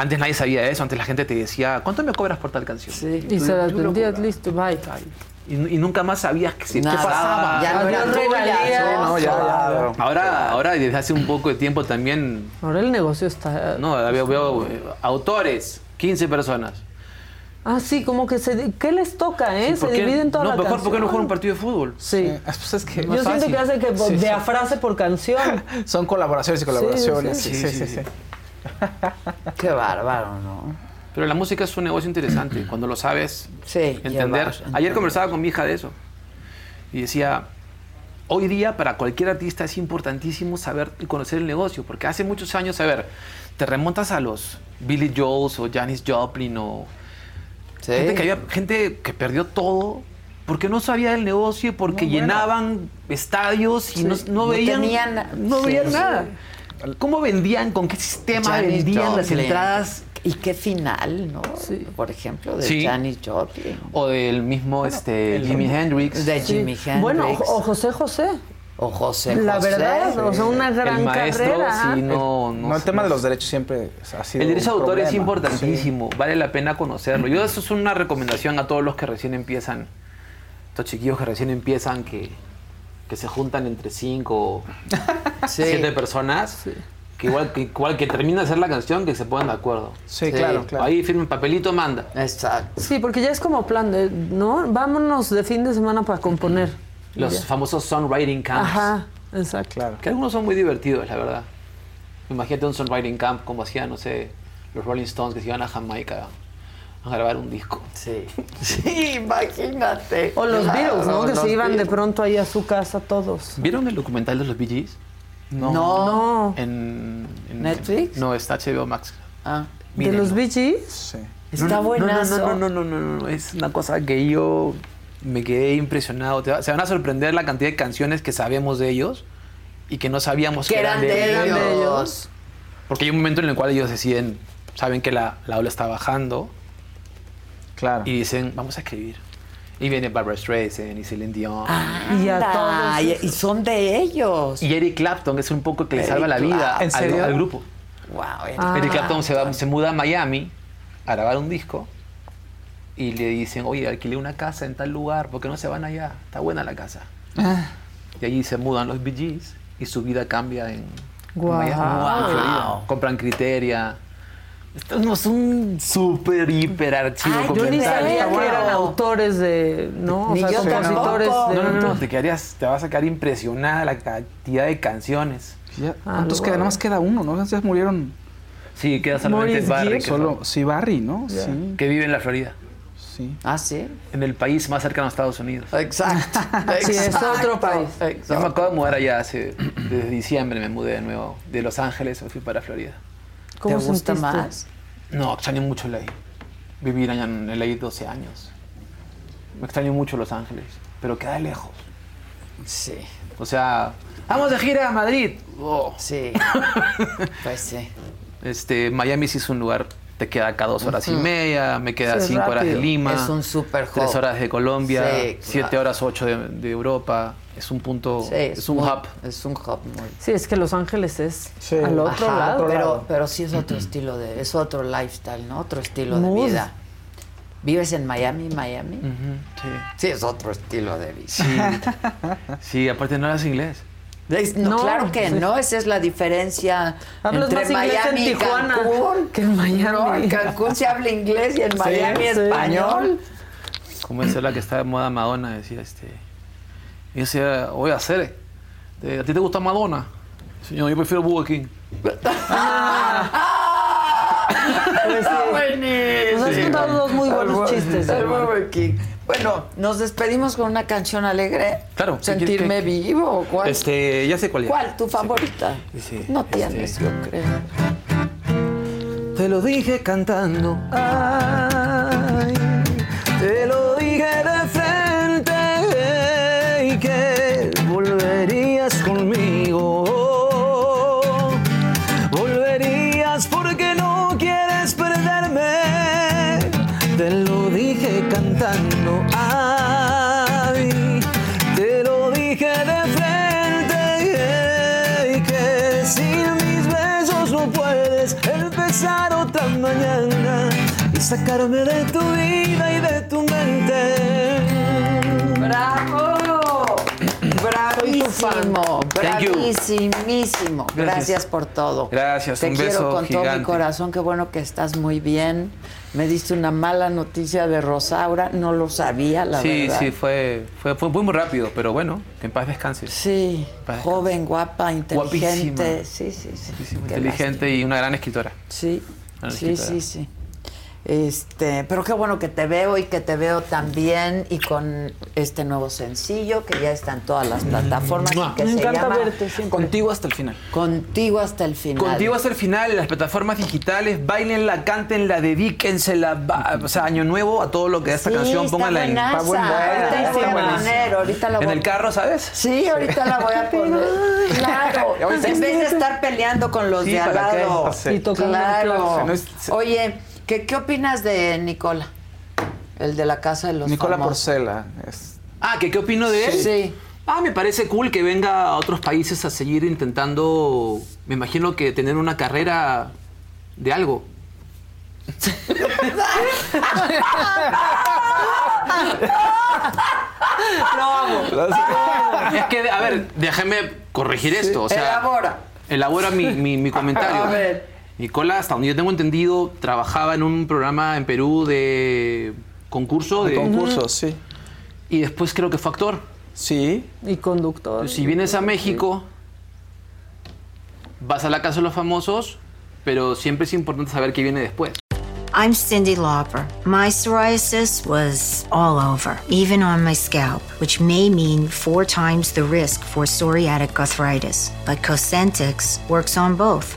antes nadie sabía eso, antes la gente te decía, ¿cuánto me cobras por tal canción? Sí. Y se las Tú lo vendías, cobras. listo, bye. Y, y nunca más sabías que, si- qué Nada. pasaba. Ya no era. Sí, no, ya, ya. Ahora, ahora desde hace un poco de tiempo también, Ahora el negocio está... no, veo, veo, eh, autores, 15 personas. Ah, sí, como que se... ¿Qué les toca, eh? se ¿Por qué- dividen toda no, la mejor canción. porque no juegan un partido de fútbol. Sí. Pues es que Yo siento fácil. que hace que Sí, de sí. a frase por canción. <laughs> son colaboraciones y colaboraciones. sí, Sí, sí, sí. sí. Qué bárbaro, ¿no? Pero la música es un negocio interesante, cuando lo sabes Sí, entender. Ayer conversaba con mi hija de eso y decía, hoy día para cualquier artista es importantísimo saber y conocer el negocio, porque hace muchos años, a ver, te remontas a los Billy Joels o Janis Joplin o Sí. gente, que había, gente que perdió todo porque no sabía del negocio, porque llenaban estadios y no, no No veían, tenían- no sí, veían sí. nada. ¿Cómo vendían? ¿Con qué sistema Janis vendían las entradas? Y qué final, ¿no? Por ejemplo, de Sí. Janis Joplin. O del mismo este, Jimi Hendrix. De Jimi Hendrix. Bueno, o, José José. O José La José. verdad, o sea, una gran el maestro, carrera. sí, no, no No, el tema de los derechos siempre ha sido El derecho de autor es importantísimo, vale la pena conocerlo. Yo eso es una recomendación a todos los que recién empiezan, estos chiquillos que recién empiezan, que, que se juntan entre cinco o <laughs> Sí. siete personas, que igual que, igual que termina de hacer la canción, que se pongan de acuerdo. Sí, Sí. claro, claro. Ahí firme papelito, manda. Exacto. Sí, porque ya es como plan de, ¿no? Vámonos de fin de semana para componer. Los Ya. famosos songwriting camps. Ajá, exacto. Claro. Que algunos son muy divertidos, la verdad. Imagínate un songwriting camp como hacían, no sé, los Rolling Stones que se iban a Jamaica a grabar un disco. Sí. <laughs> Sí, imagínate. O los Claro, Beatles, ¿no? Que se iban de pronto ahí a su casa todos. ¿Vieron el documental de los Bee Gees? No. No. En, en- ¿Netflix? No, está HBO Max. Ah, ¿De los Bee Gees? Sí. está no, no, buenazo. No, no, no, no, no, no, es una cosa que yo me quedé impresionado. Se van a sorprender la cantidad de canciones que sabemos de ellos y que no sabíamos Que eran de Eran de ellos. Porque hay un momento en el cual ellos deciden, saben que la, la ola está bajando Claro. y dicen, vamos a escribir. Y viene Barbara Streisand y Celine Dion. Y a todos y, esos. y son de ellos. Y Eric Clapton es un poco que le salva la vida Clapton. ¿En al, serio? al grupo. Wow, Ah. Eric Clapton se, va- se muda a Miami a grabar un disco y le dicen, oye, alquilé una casa en tal lugar, ¿por qué no se van allá? Está buena la casa. Ah. Y allí se mudan los Bee Gees y su vida cambia en. Miami, en Florida. Compran Criteria. Esto no es un súper, hiper archivo Ay, yo ni Yo ni documental. sabía que eran bueno. autores de, ¿no? O Ni sea, compositores de... No, no, no, te quedarías, te vas a quedar impresionada la cantidad de canciones. Ya, Ah, ¿Cuántos lo- quedan? Nada más queda uno, ¿no? Ya murieron Sí, queda solamente Barry, solo... Sí, Barry, ¿no? Sí, que vive en la Florida, sí. Ah, sí. en el país más cercano a Estados Unidos. Exacto. <laughs> Sí, es Exacto. otro país. Yo me Exacto. acabo de mudar allá hace, desde diciembre me mudé de nuevo, de Los Ángeles me fui para Florida. ¿Te ¿Cómo gusta sentiste? más? No, extraño mucho LA. Vivir allá en LA 12 años. Me extraño mucho Los Ángeles, pero queda lejos. Sí. O sea, vamos de gira a Madrid. Oh. Sí. <laughs> pues sí. Este, Miami sí es un lugar, te queda acá dos horas y media, me queda Sí, cinco horas de. Lima. Es un super hub. Tres horas de Colombia, Sí, siete claro. horas, ocho de, de Europa. Es un punto, Sí, es, un muy- hub. Es un hub muy. Sí, es que Los Ángeles es al otro Ajá, lado. Pero, pero sí es otro estilo de, es otro lifestyle, ¿no? Otro estilo de vida. ¿Vives en Miami, Miami? sí. Sí, es otro estilo de vida. Sí. Sí, aparte no hablas inglés. Es- No, No, claro que sí. no, esa es la diferencia Hablas entre más inglés en Miami y Tijuana Cancún. que en Miami. No, en Cancún se habla inglés y en Miami sí. español. Como esa es la que está de moda Madonna, decía este. Y decía, voy a hacer. eh, ¿A ti te gusta Madonna? Señor, yo prefiero Burger King. Sí. Buenísimo. Nos has contado dos muy buenos chistes. el Burger King. Bueno, nos despedimos con una canción alegre. Claro. ¿qué Sentirme quieres que- vivo. ¿Cuál? Este, ya sé cuál es. ¿Cuál? ¿Tu favorita? Sí, No este- tienes, yo creo. Te lo dije cantando. Ay, te lo sacarme de tu vida y de tu mente. ¡Bravo! Bravísimo, Thank you. bravísimísimo. Gracias. Gracias. por todo. Gracias, Te un quiero beso con todo mi gigante. corazón. Qué bueno que estás muy bien. Me diste una mala noticia de Rosaura. No lo sabía, la sí, verdad. sí, fue, fue, fue muy rápido, pero bueno, que en paz descanses. Sí, Paz joven, guapa, inteligente. Guapísima. Sí, sí, sí. Guapísima, inteligente y una gran escritora. Sí, Gran sí, escritora. sí, sí. Este, pero qué bueno que te veo y que te veo también y con este nuevo sencillo que ya está en todas las plataformas y que Me se encanta llama verte siempre. Contigo hasta el final. Contigo hasta el final. Contigo hasta el final, en las plataformas digitales, bailenla, cántenla, dedíquensela, o sea, año nuevo a todo lo que da esta Sí, canción, pónganla en, la voy ahorita la en el carro, ¿sabes? Sí, ahorita la voy a poner. Claro. En vez de estar peleando con los Sí, de al lado. Y Claro. es- Oye, ¿qué, ¿qué opinas de Nicola? El de la casa de los Nicola famosos. Porcela. Es... Ah, ¿que ¿qué opino de él? Sí. Ah, me parece cool que venga a otros países a seguir intentando, me imagino que tener una carrera de algo. <laughs> Lo amo. Es que, a ver, déjame corregir esto. O sea, Elabora. elabora mi, mi- mi comentario. A ver. Nicola, hasta donde yo tengo entendido, trabajaba en un programa en Perú de concurso. De concursos, sí. Y después creo que fue actor. Sí. Y conductor. Si vienes a México, vas a la casa de los famosos, pero siempre es importante saber qué viene después. I'm Cindy Lauper. My psoriasis was all over, even on my scalp, which may mean four times the risk for psoriatic arthritis. But Cosentix works on both.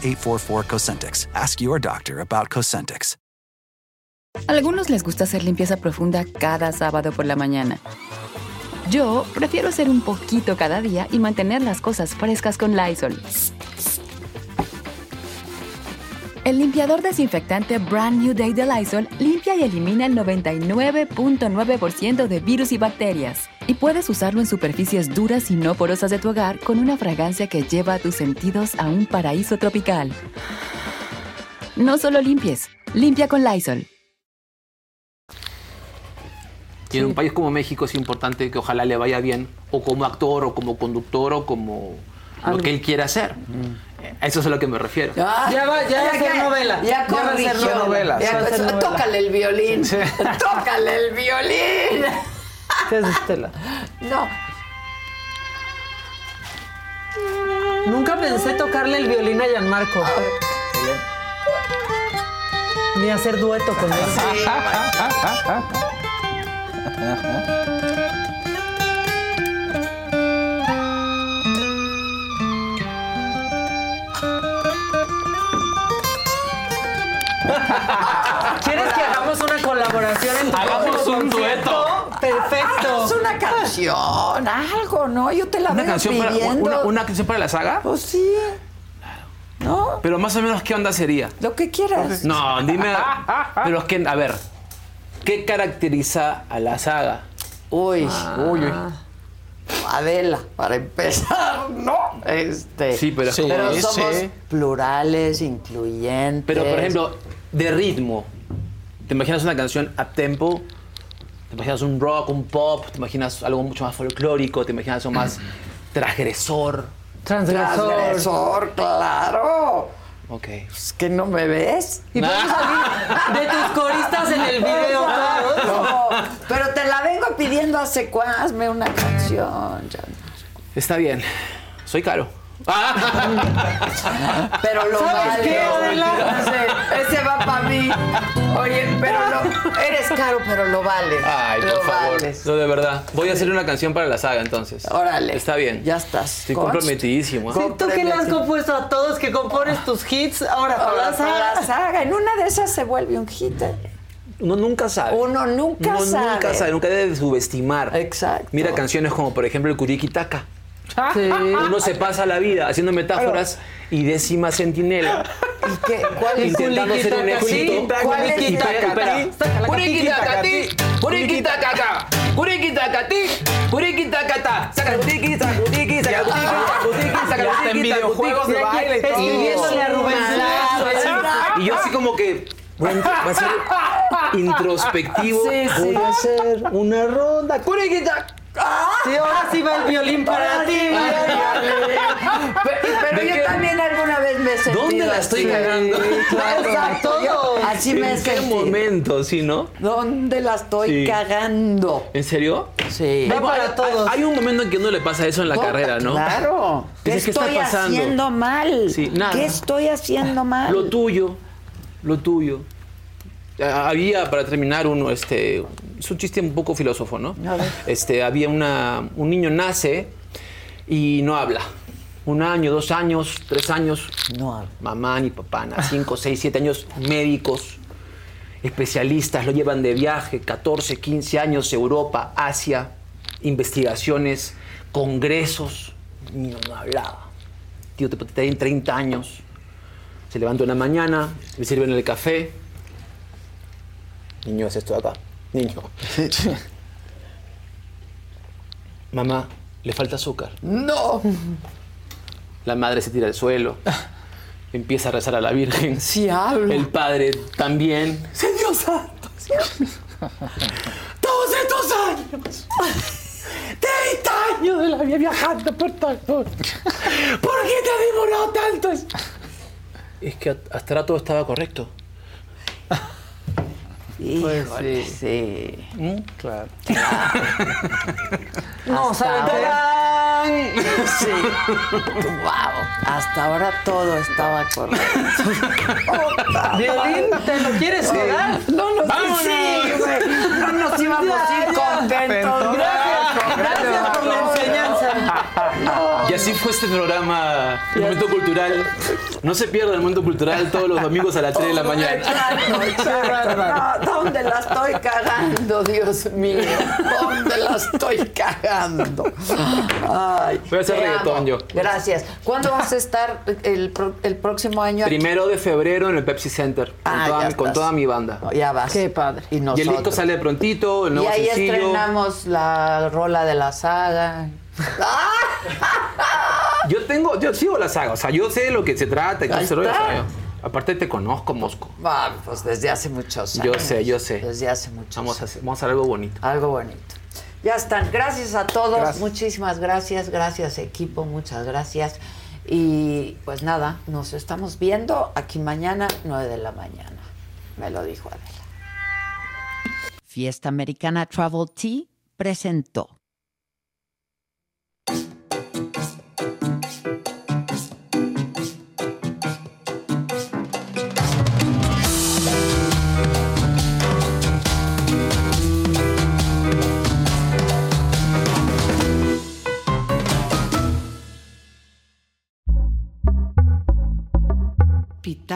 844 Cosentix. Ask your doctor about Cosentix. Algunos les gusta hacer limpieza profunda cada sábado por la mañana. Yo prefiero hacer un poquito cada día y mantener las cosas frescas con Lysol. El limpiador desinfectante Brand New Day de Lysol limpia y elimina el 99.9% de virus y bacterias. Y puedes usarlo en superficies duras y no porosas de tu hogar con una fragancia que lleva a tus sentidos a un paraíso tropical. No solo limpies, limpia con Lysol. Y en un país como México es importante que ojalá le vaya bien, o como actor, o como conductor, o como lo que él quiere hacer. A Eso es a lo que me refiero. Ah, Ya va- ya va a ser novela. Ya Ya va a ser novela. Ya- Ya va a ser novela. Tócale el violín. Tócale el violín. ¿Qué es Estela? No. Nunca pensé tocarle el violín a Gianmarco. Ni hacer dueto con él. <laughs> ¿Quieres que hagamos una colaboración en tu Hagamos un concierto? Perfecto. Es una canción, algo, ¿no? Yo te la ¿Una vengo canción, para, una, una canción para la saga? Pues sí. ¿No? Pero más o menos, ¿qué onda sería? Lo que quieras. No, dime. Pero es que, a ver, ¿qué caracteriza a la saga? Uy, uy, uy. Adela, para empezar, <laughs> ¿no? Este. Sí, pero es pero somos sí. plurales, incluyentes. Pero, por ejemplo, de ritmo. ¿Te imaginas una canción a tempo? ¿Te imaginas un rock, un pop? ¿Te imaginas algo mucho más folclórico? ¿Te imaginas algo más <clears throat> transgresor? Transgresor. Transgresor, claro. Ok. Es que no me ves. Y podemos salir de tus coristas en el video. No, pero te la vengo pidiendo hace cuánto. Hazme una canción. Está bien. Soy caro. <laughs> Pero lo ¿Sabes vale. qué, Adela? Ese, ese va para mí. Oye, pero lo, eres caro, pero lo vale. Ay, por lo favor. vales. No, de verdad. Voy a hacer una canción para la saga entonces. Órale. Está bien. Ya estás. Estoy comprometidísimo. Sí, tú que le has compuesto a todos, que compones tus hits, ahora para la para la saga. En una de esas se vuelve un hit. ¿eh? Uno nunca sabe. Uno nunca Uno sabe. nunca sabe, nunca debe subestimar. Exacto. Mira canciones como, por ejemplo, el Kurikitaka. Sí. Uno se pasa la vida haciendo metáforas y décima centinela. ¿Y qué? ¿Cuál es? Intentando ser un éxito. ¿Cuál es Y espera, espera. Sácala, Kurikitakati, kurikitakaka, kurikitakati, kurikitakata. Saca el kuriki, saca el kuriki, saca el kuriki, saca el kuriki, saca el Ya está en videojuegos de baile y todo. Escribiéndole a Rubén. Y yo así como que, bueno, va a ser <laughs> introspectivo. Sí, sí. Voy a hacer una ronda. Kurikitak. Sí, ahora sí va el violín para ti. Pero, pero ¿De yo qué? también alguna vez me sentido ¿Dónde la estoy así. cagando? <laughs> Claro, Exacto. yo así me he ¿En qué momento, sí, no? ¿Dónde la estoy Sí. cagando? ¿En serio? Sí. Va para todos. Hay un momento en que uno le pasa eso en la carrera, ¿no? Claro. ¿Qué Dices, ¿qué está estoy pasando? haciendo mal? Sí, nada. ¿Qué estoy haciendo <laughs> mal? Lo tuyo, lo tuyo. Ah, Había, para terminar, uno, este, es un chiste un poco filósofo, ¿no? A ver. Este, había una, un niño nace y no habla. Un año, dos años, tres años. No habla. Mamá ni papá, na, cinco, seis, siete años, médicos, especialistas, lo llevan de viaje, 14, 15 años, Europa, Asia, investigaciones, congresos. El niño no hablaba. Tío, te tienen 30 años. Se levanta una mañana, le sirven el café. Niño, es esto de acá. Niño. <laughs> Mamá, le falta azúcar. No. La madre se tira al suelo. Empieza a rezar a la Virgen. Sí hablo. El padre también. ¡Sí, Dios santo! Todos estos años. 30 años de la vida viajando por todo el mundo. ¿Por qué te ha demorado tanto? Es que hasta ahora todo estaba correcto. Híjole, sí. Claro. No, ¿saben Sí. Wow. Hasta ahora todo estaba correcto. Violín, ¿te lo quieres jugar? No nos sí. No nos íbamos a ir contentos. Gracias. <laughs> Y así fue este programa, el momento cultural. No se pierda el momento cultural todos los domingos a las 3 de la mañana. Exacto, <laughs> exacto. No, ¿Dónde la estoy cagando, Dios mío? ¿Dónde la estoy cagando? Ay, Voy a hacer reggaetón amo. yo. Gracias. ¿Cuándo vas a estar el, pro- el próximo año aquí? Primero de febrero en el Pepsi Center, con, Ah, toda, ya mi, con estás. toda mi banda. Ya vas. Qué padre. Y Y el disco sale prontito, el Y nuevo ahí sencillo. estrenamos la rola de la saga. Yo tengo, yo sigo la saga, o sea, yo sé de lo que se trata y todo Ahí ese rollo, está. o sea, yo- Aparte te conozco, Mosco. Ah, pues desde hace muchos años. Yo sé, yo sé. Desde hace muchos Vamos a, hacer, vamos a hacer algo bonito. Algo bonito. Ya están. Gracias a todos. Gracias. Muchísimas gracias. Gracias, equipo. Muchas gracias. Y pues nada, nos estamos viendo aquí mañana, 9 de la mañana. Me lo dijo Adela. Fiesta Americana Travel Tea presentó.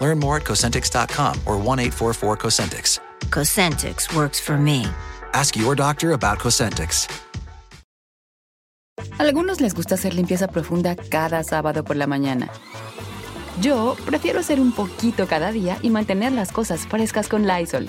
Learn more at Cosentix.com or 1 844 Cosentix. Cosentix works for me. Ask your doctor about Cosentix. Algunos les gusta hacer limpieza profunda cada sábado por la mañana. Yo prefiero hacer un poquito cada día y mantener las cosas frescas con Lysol.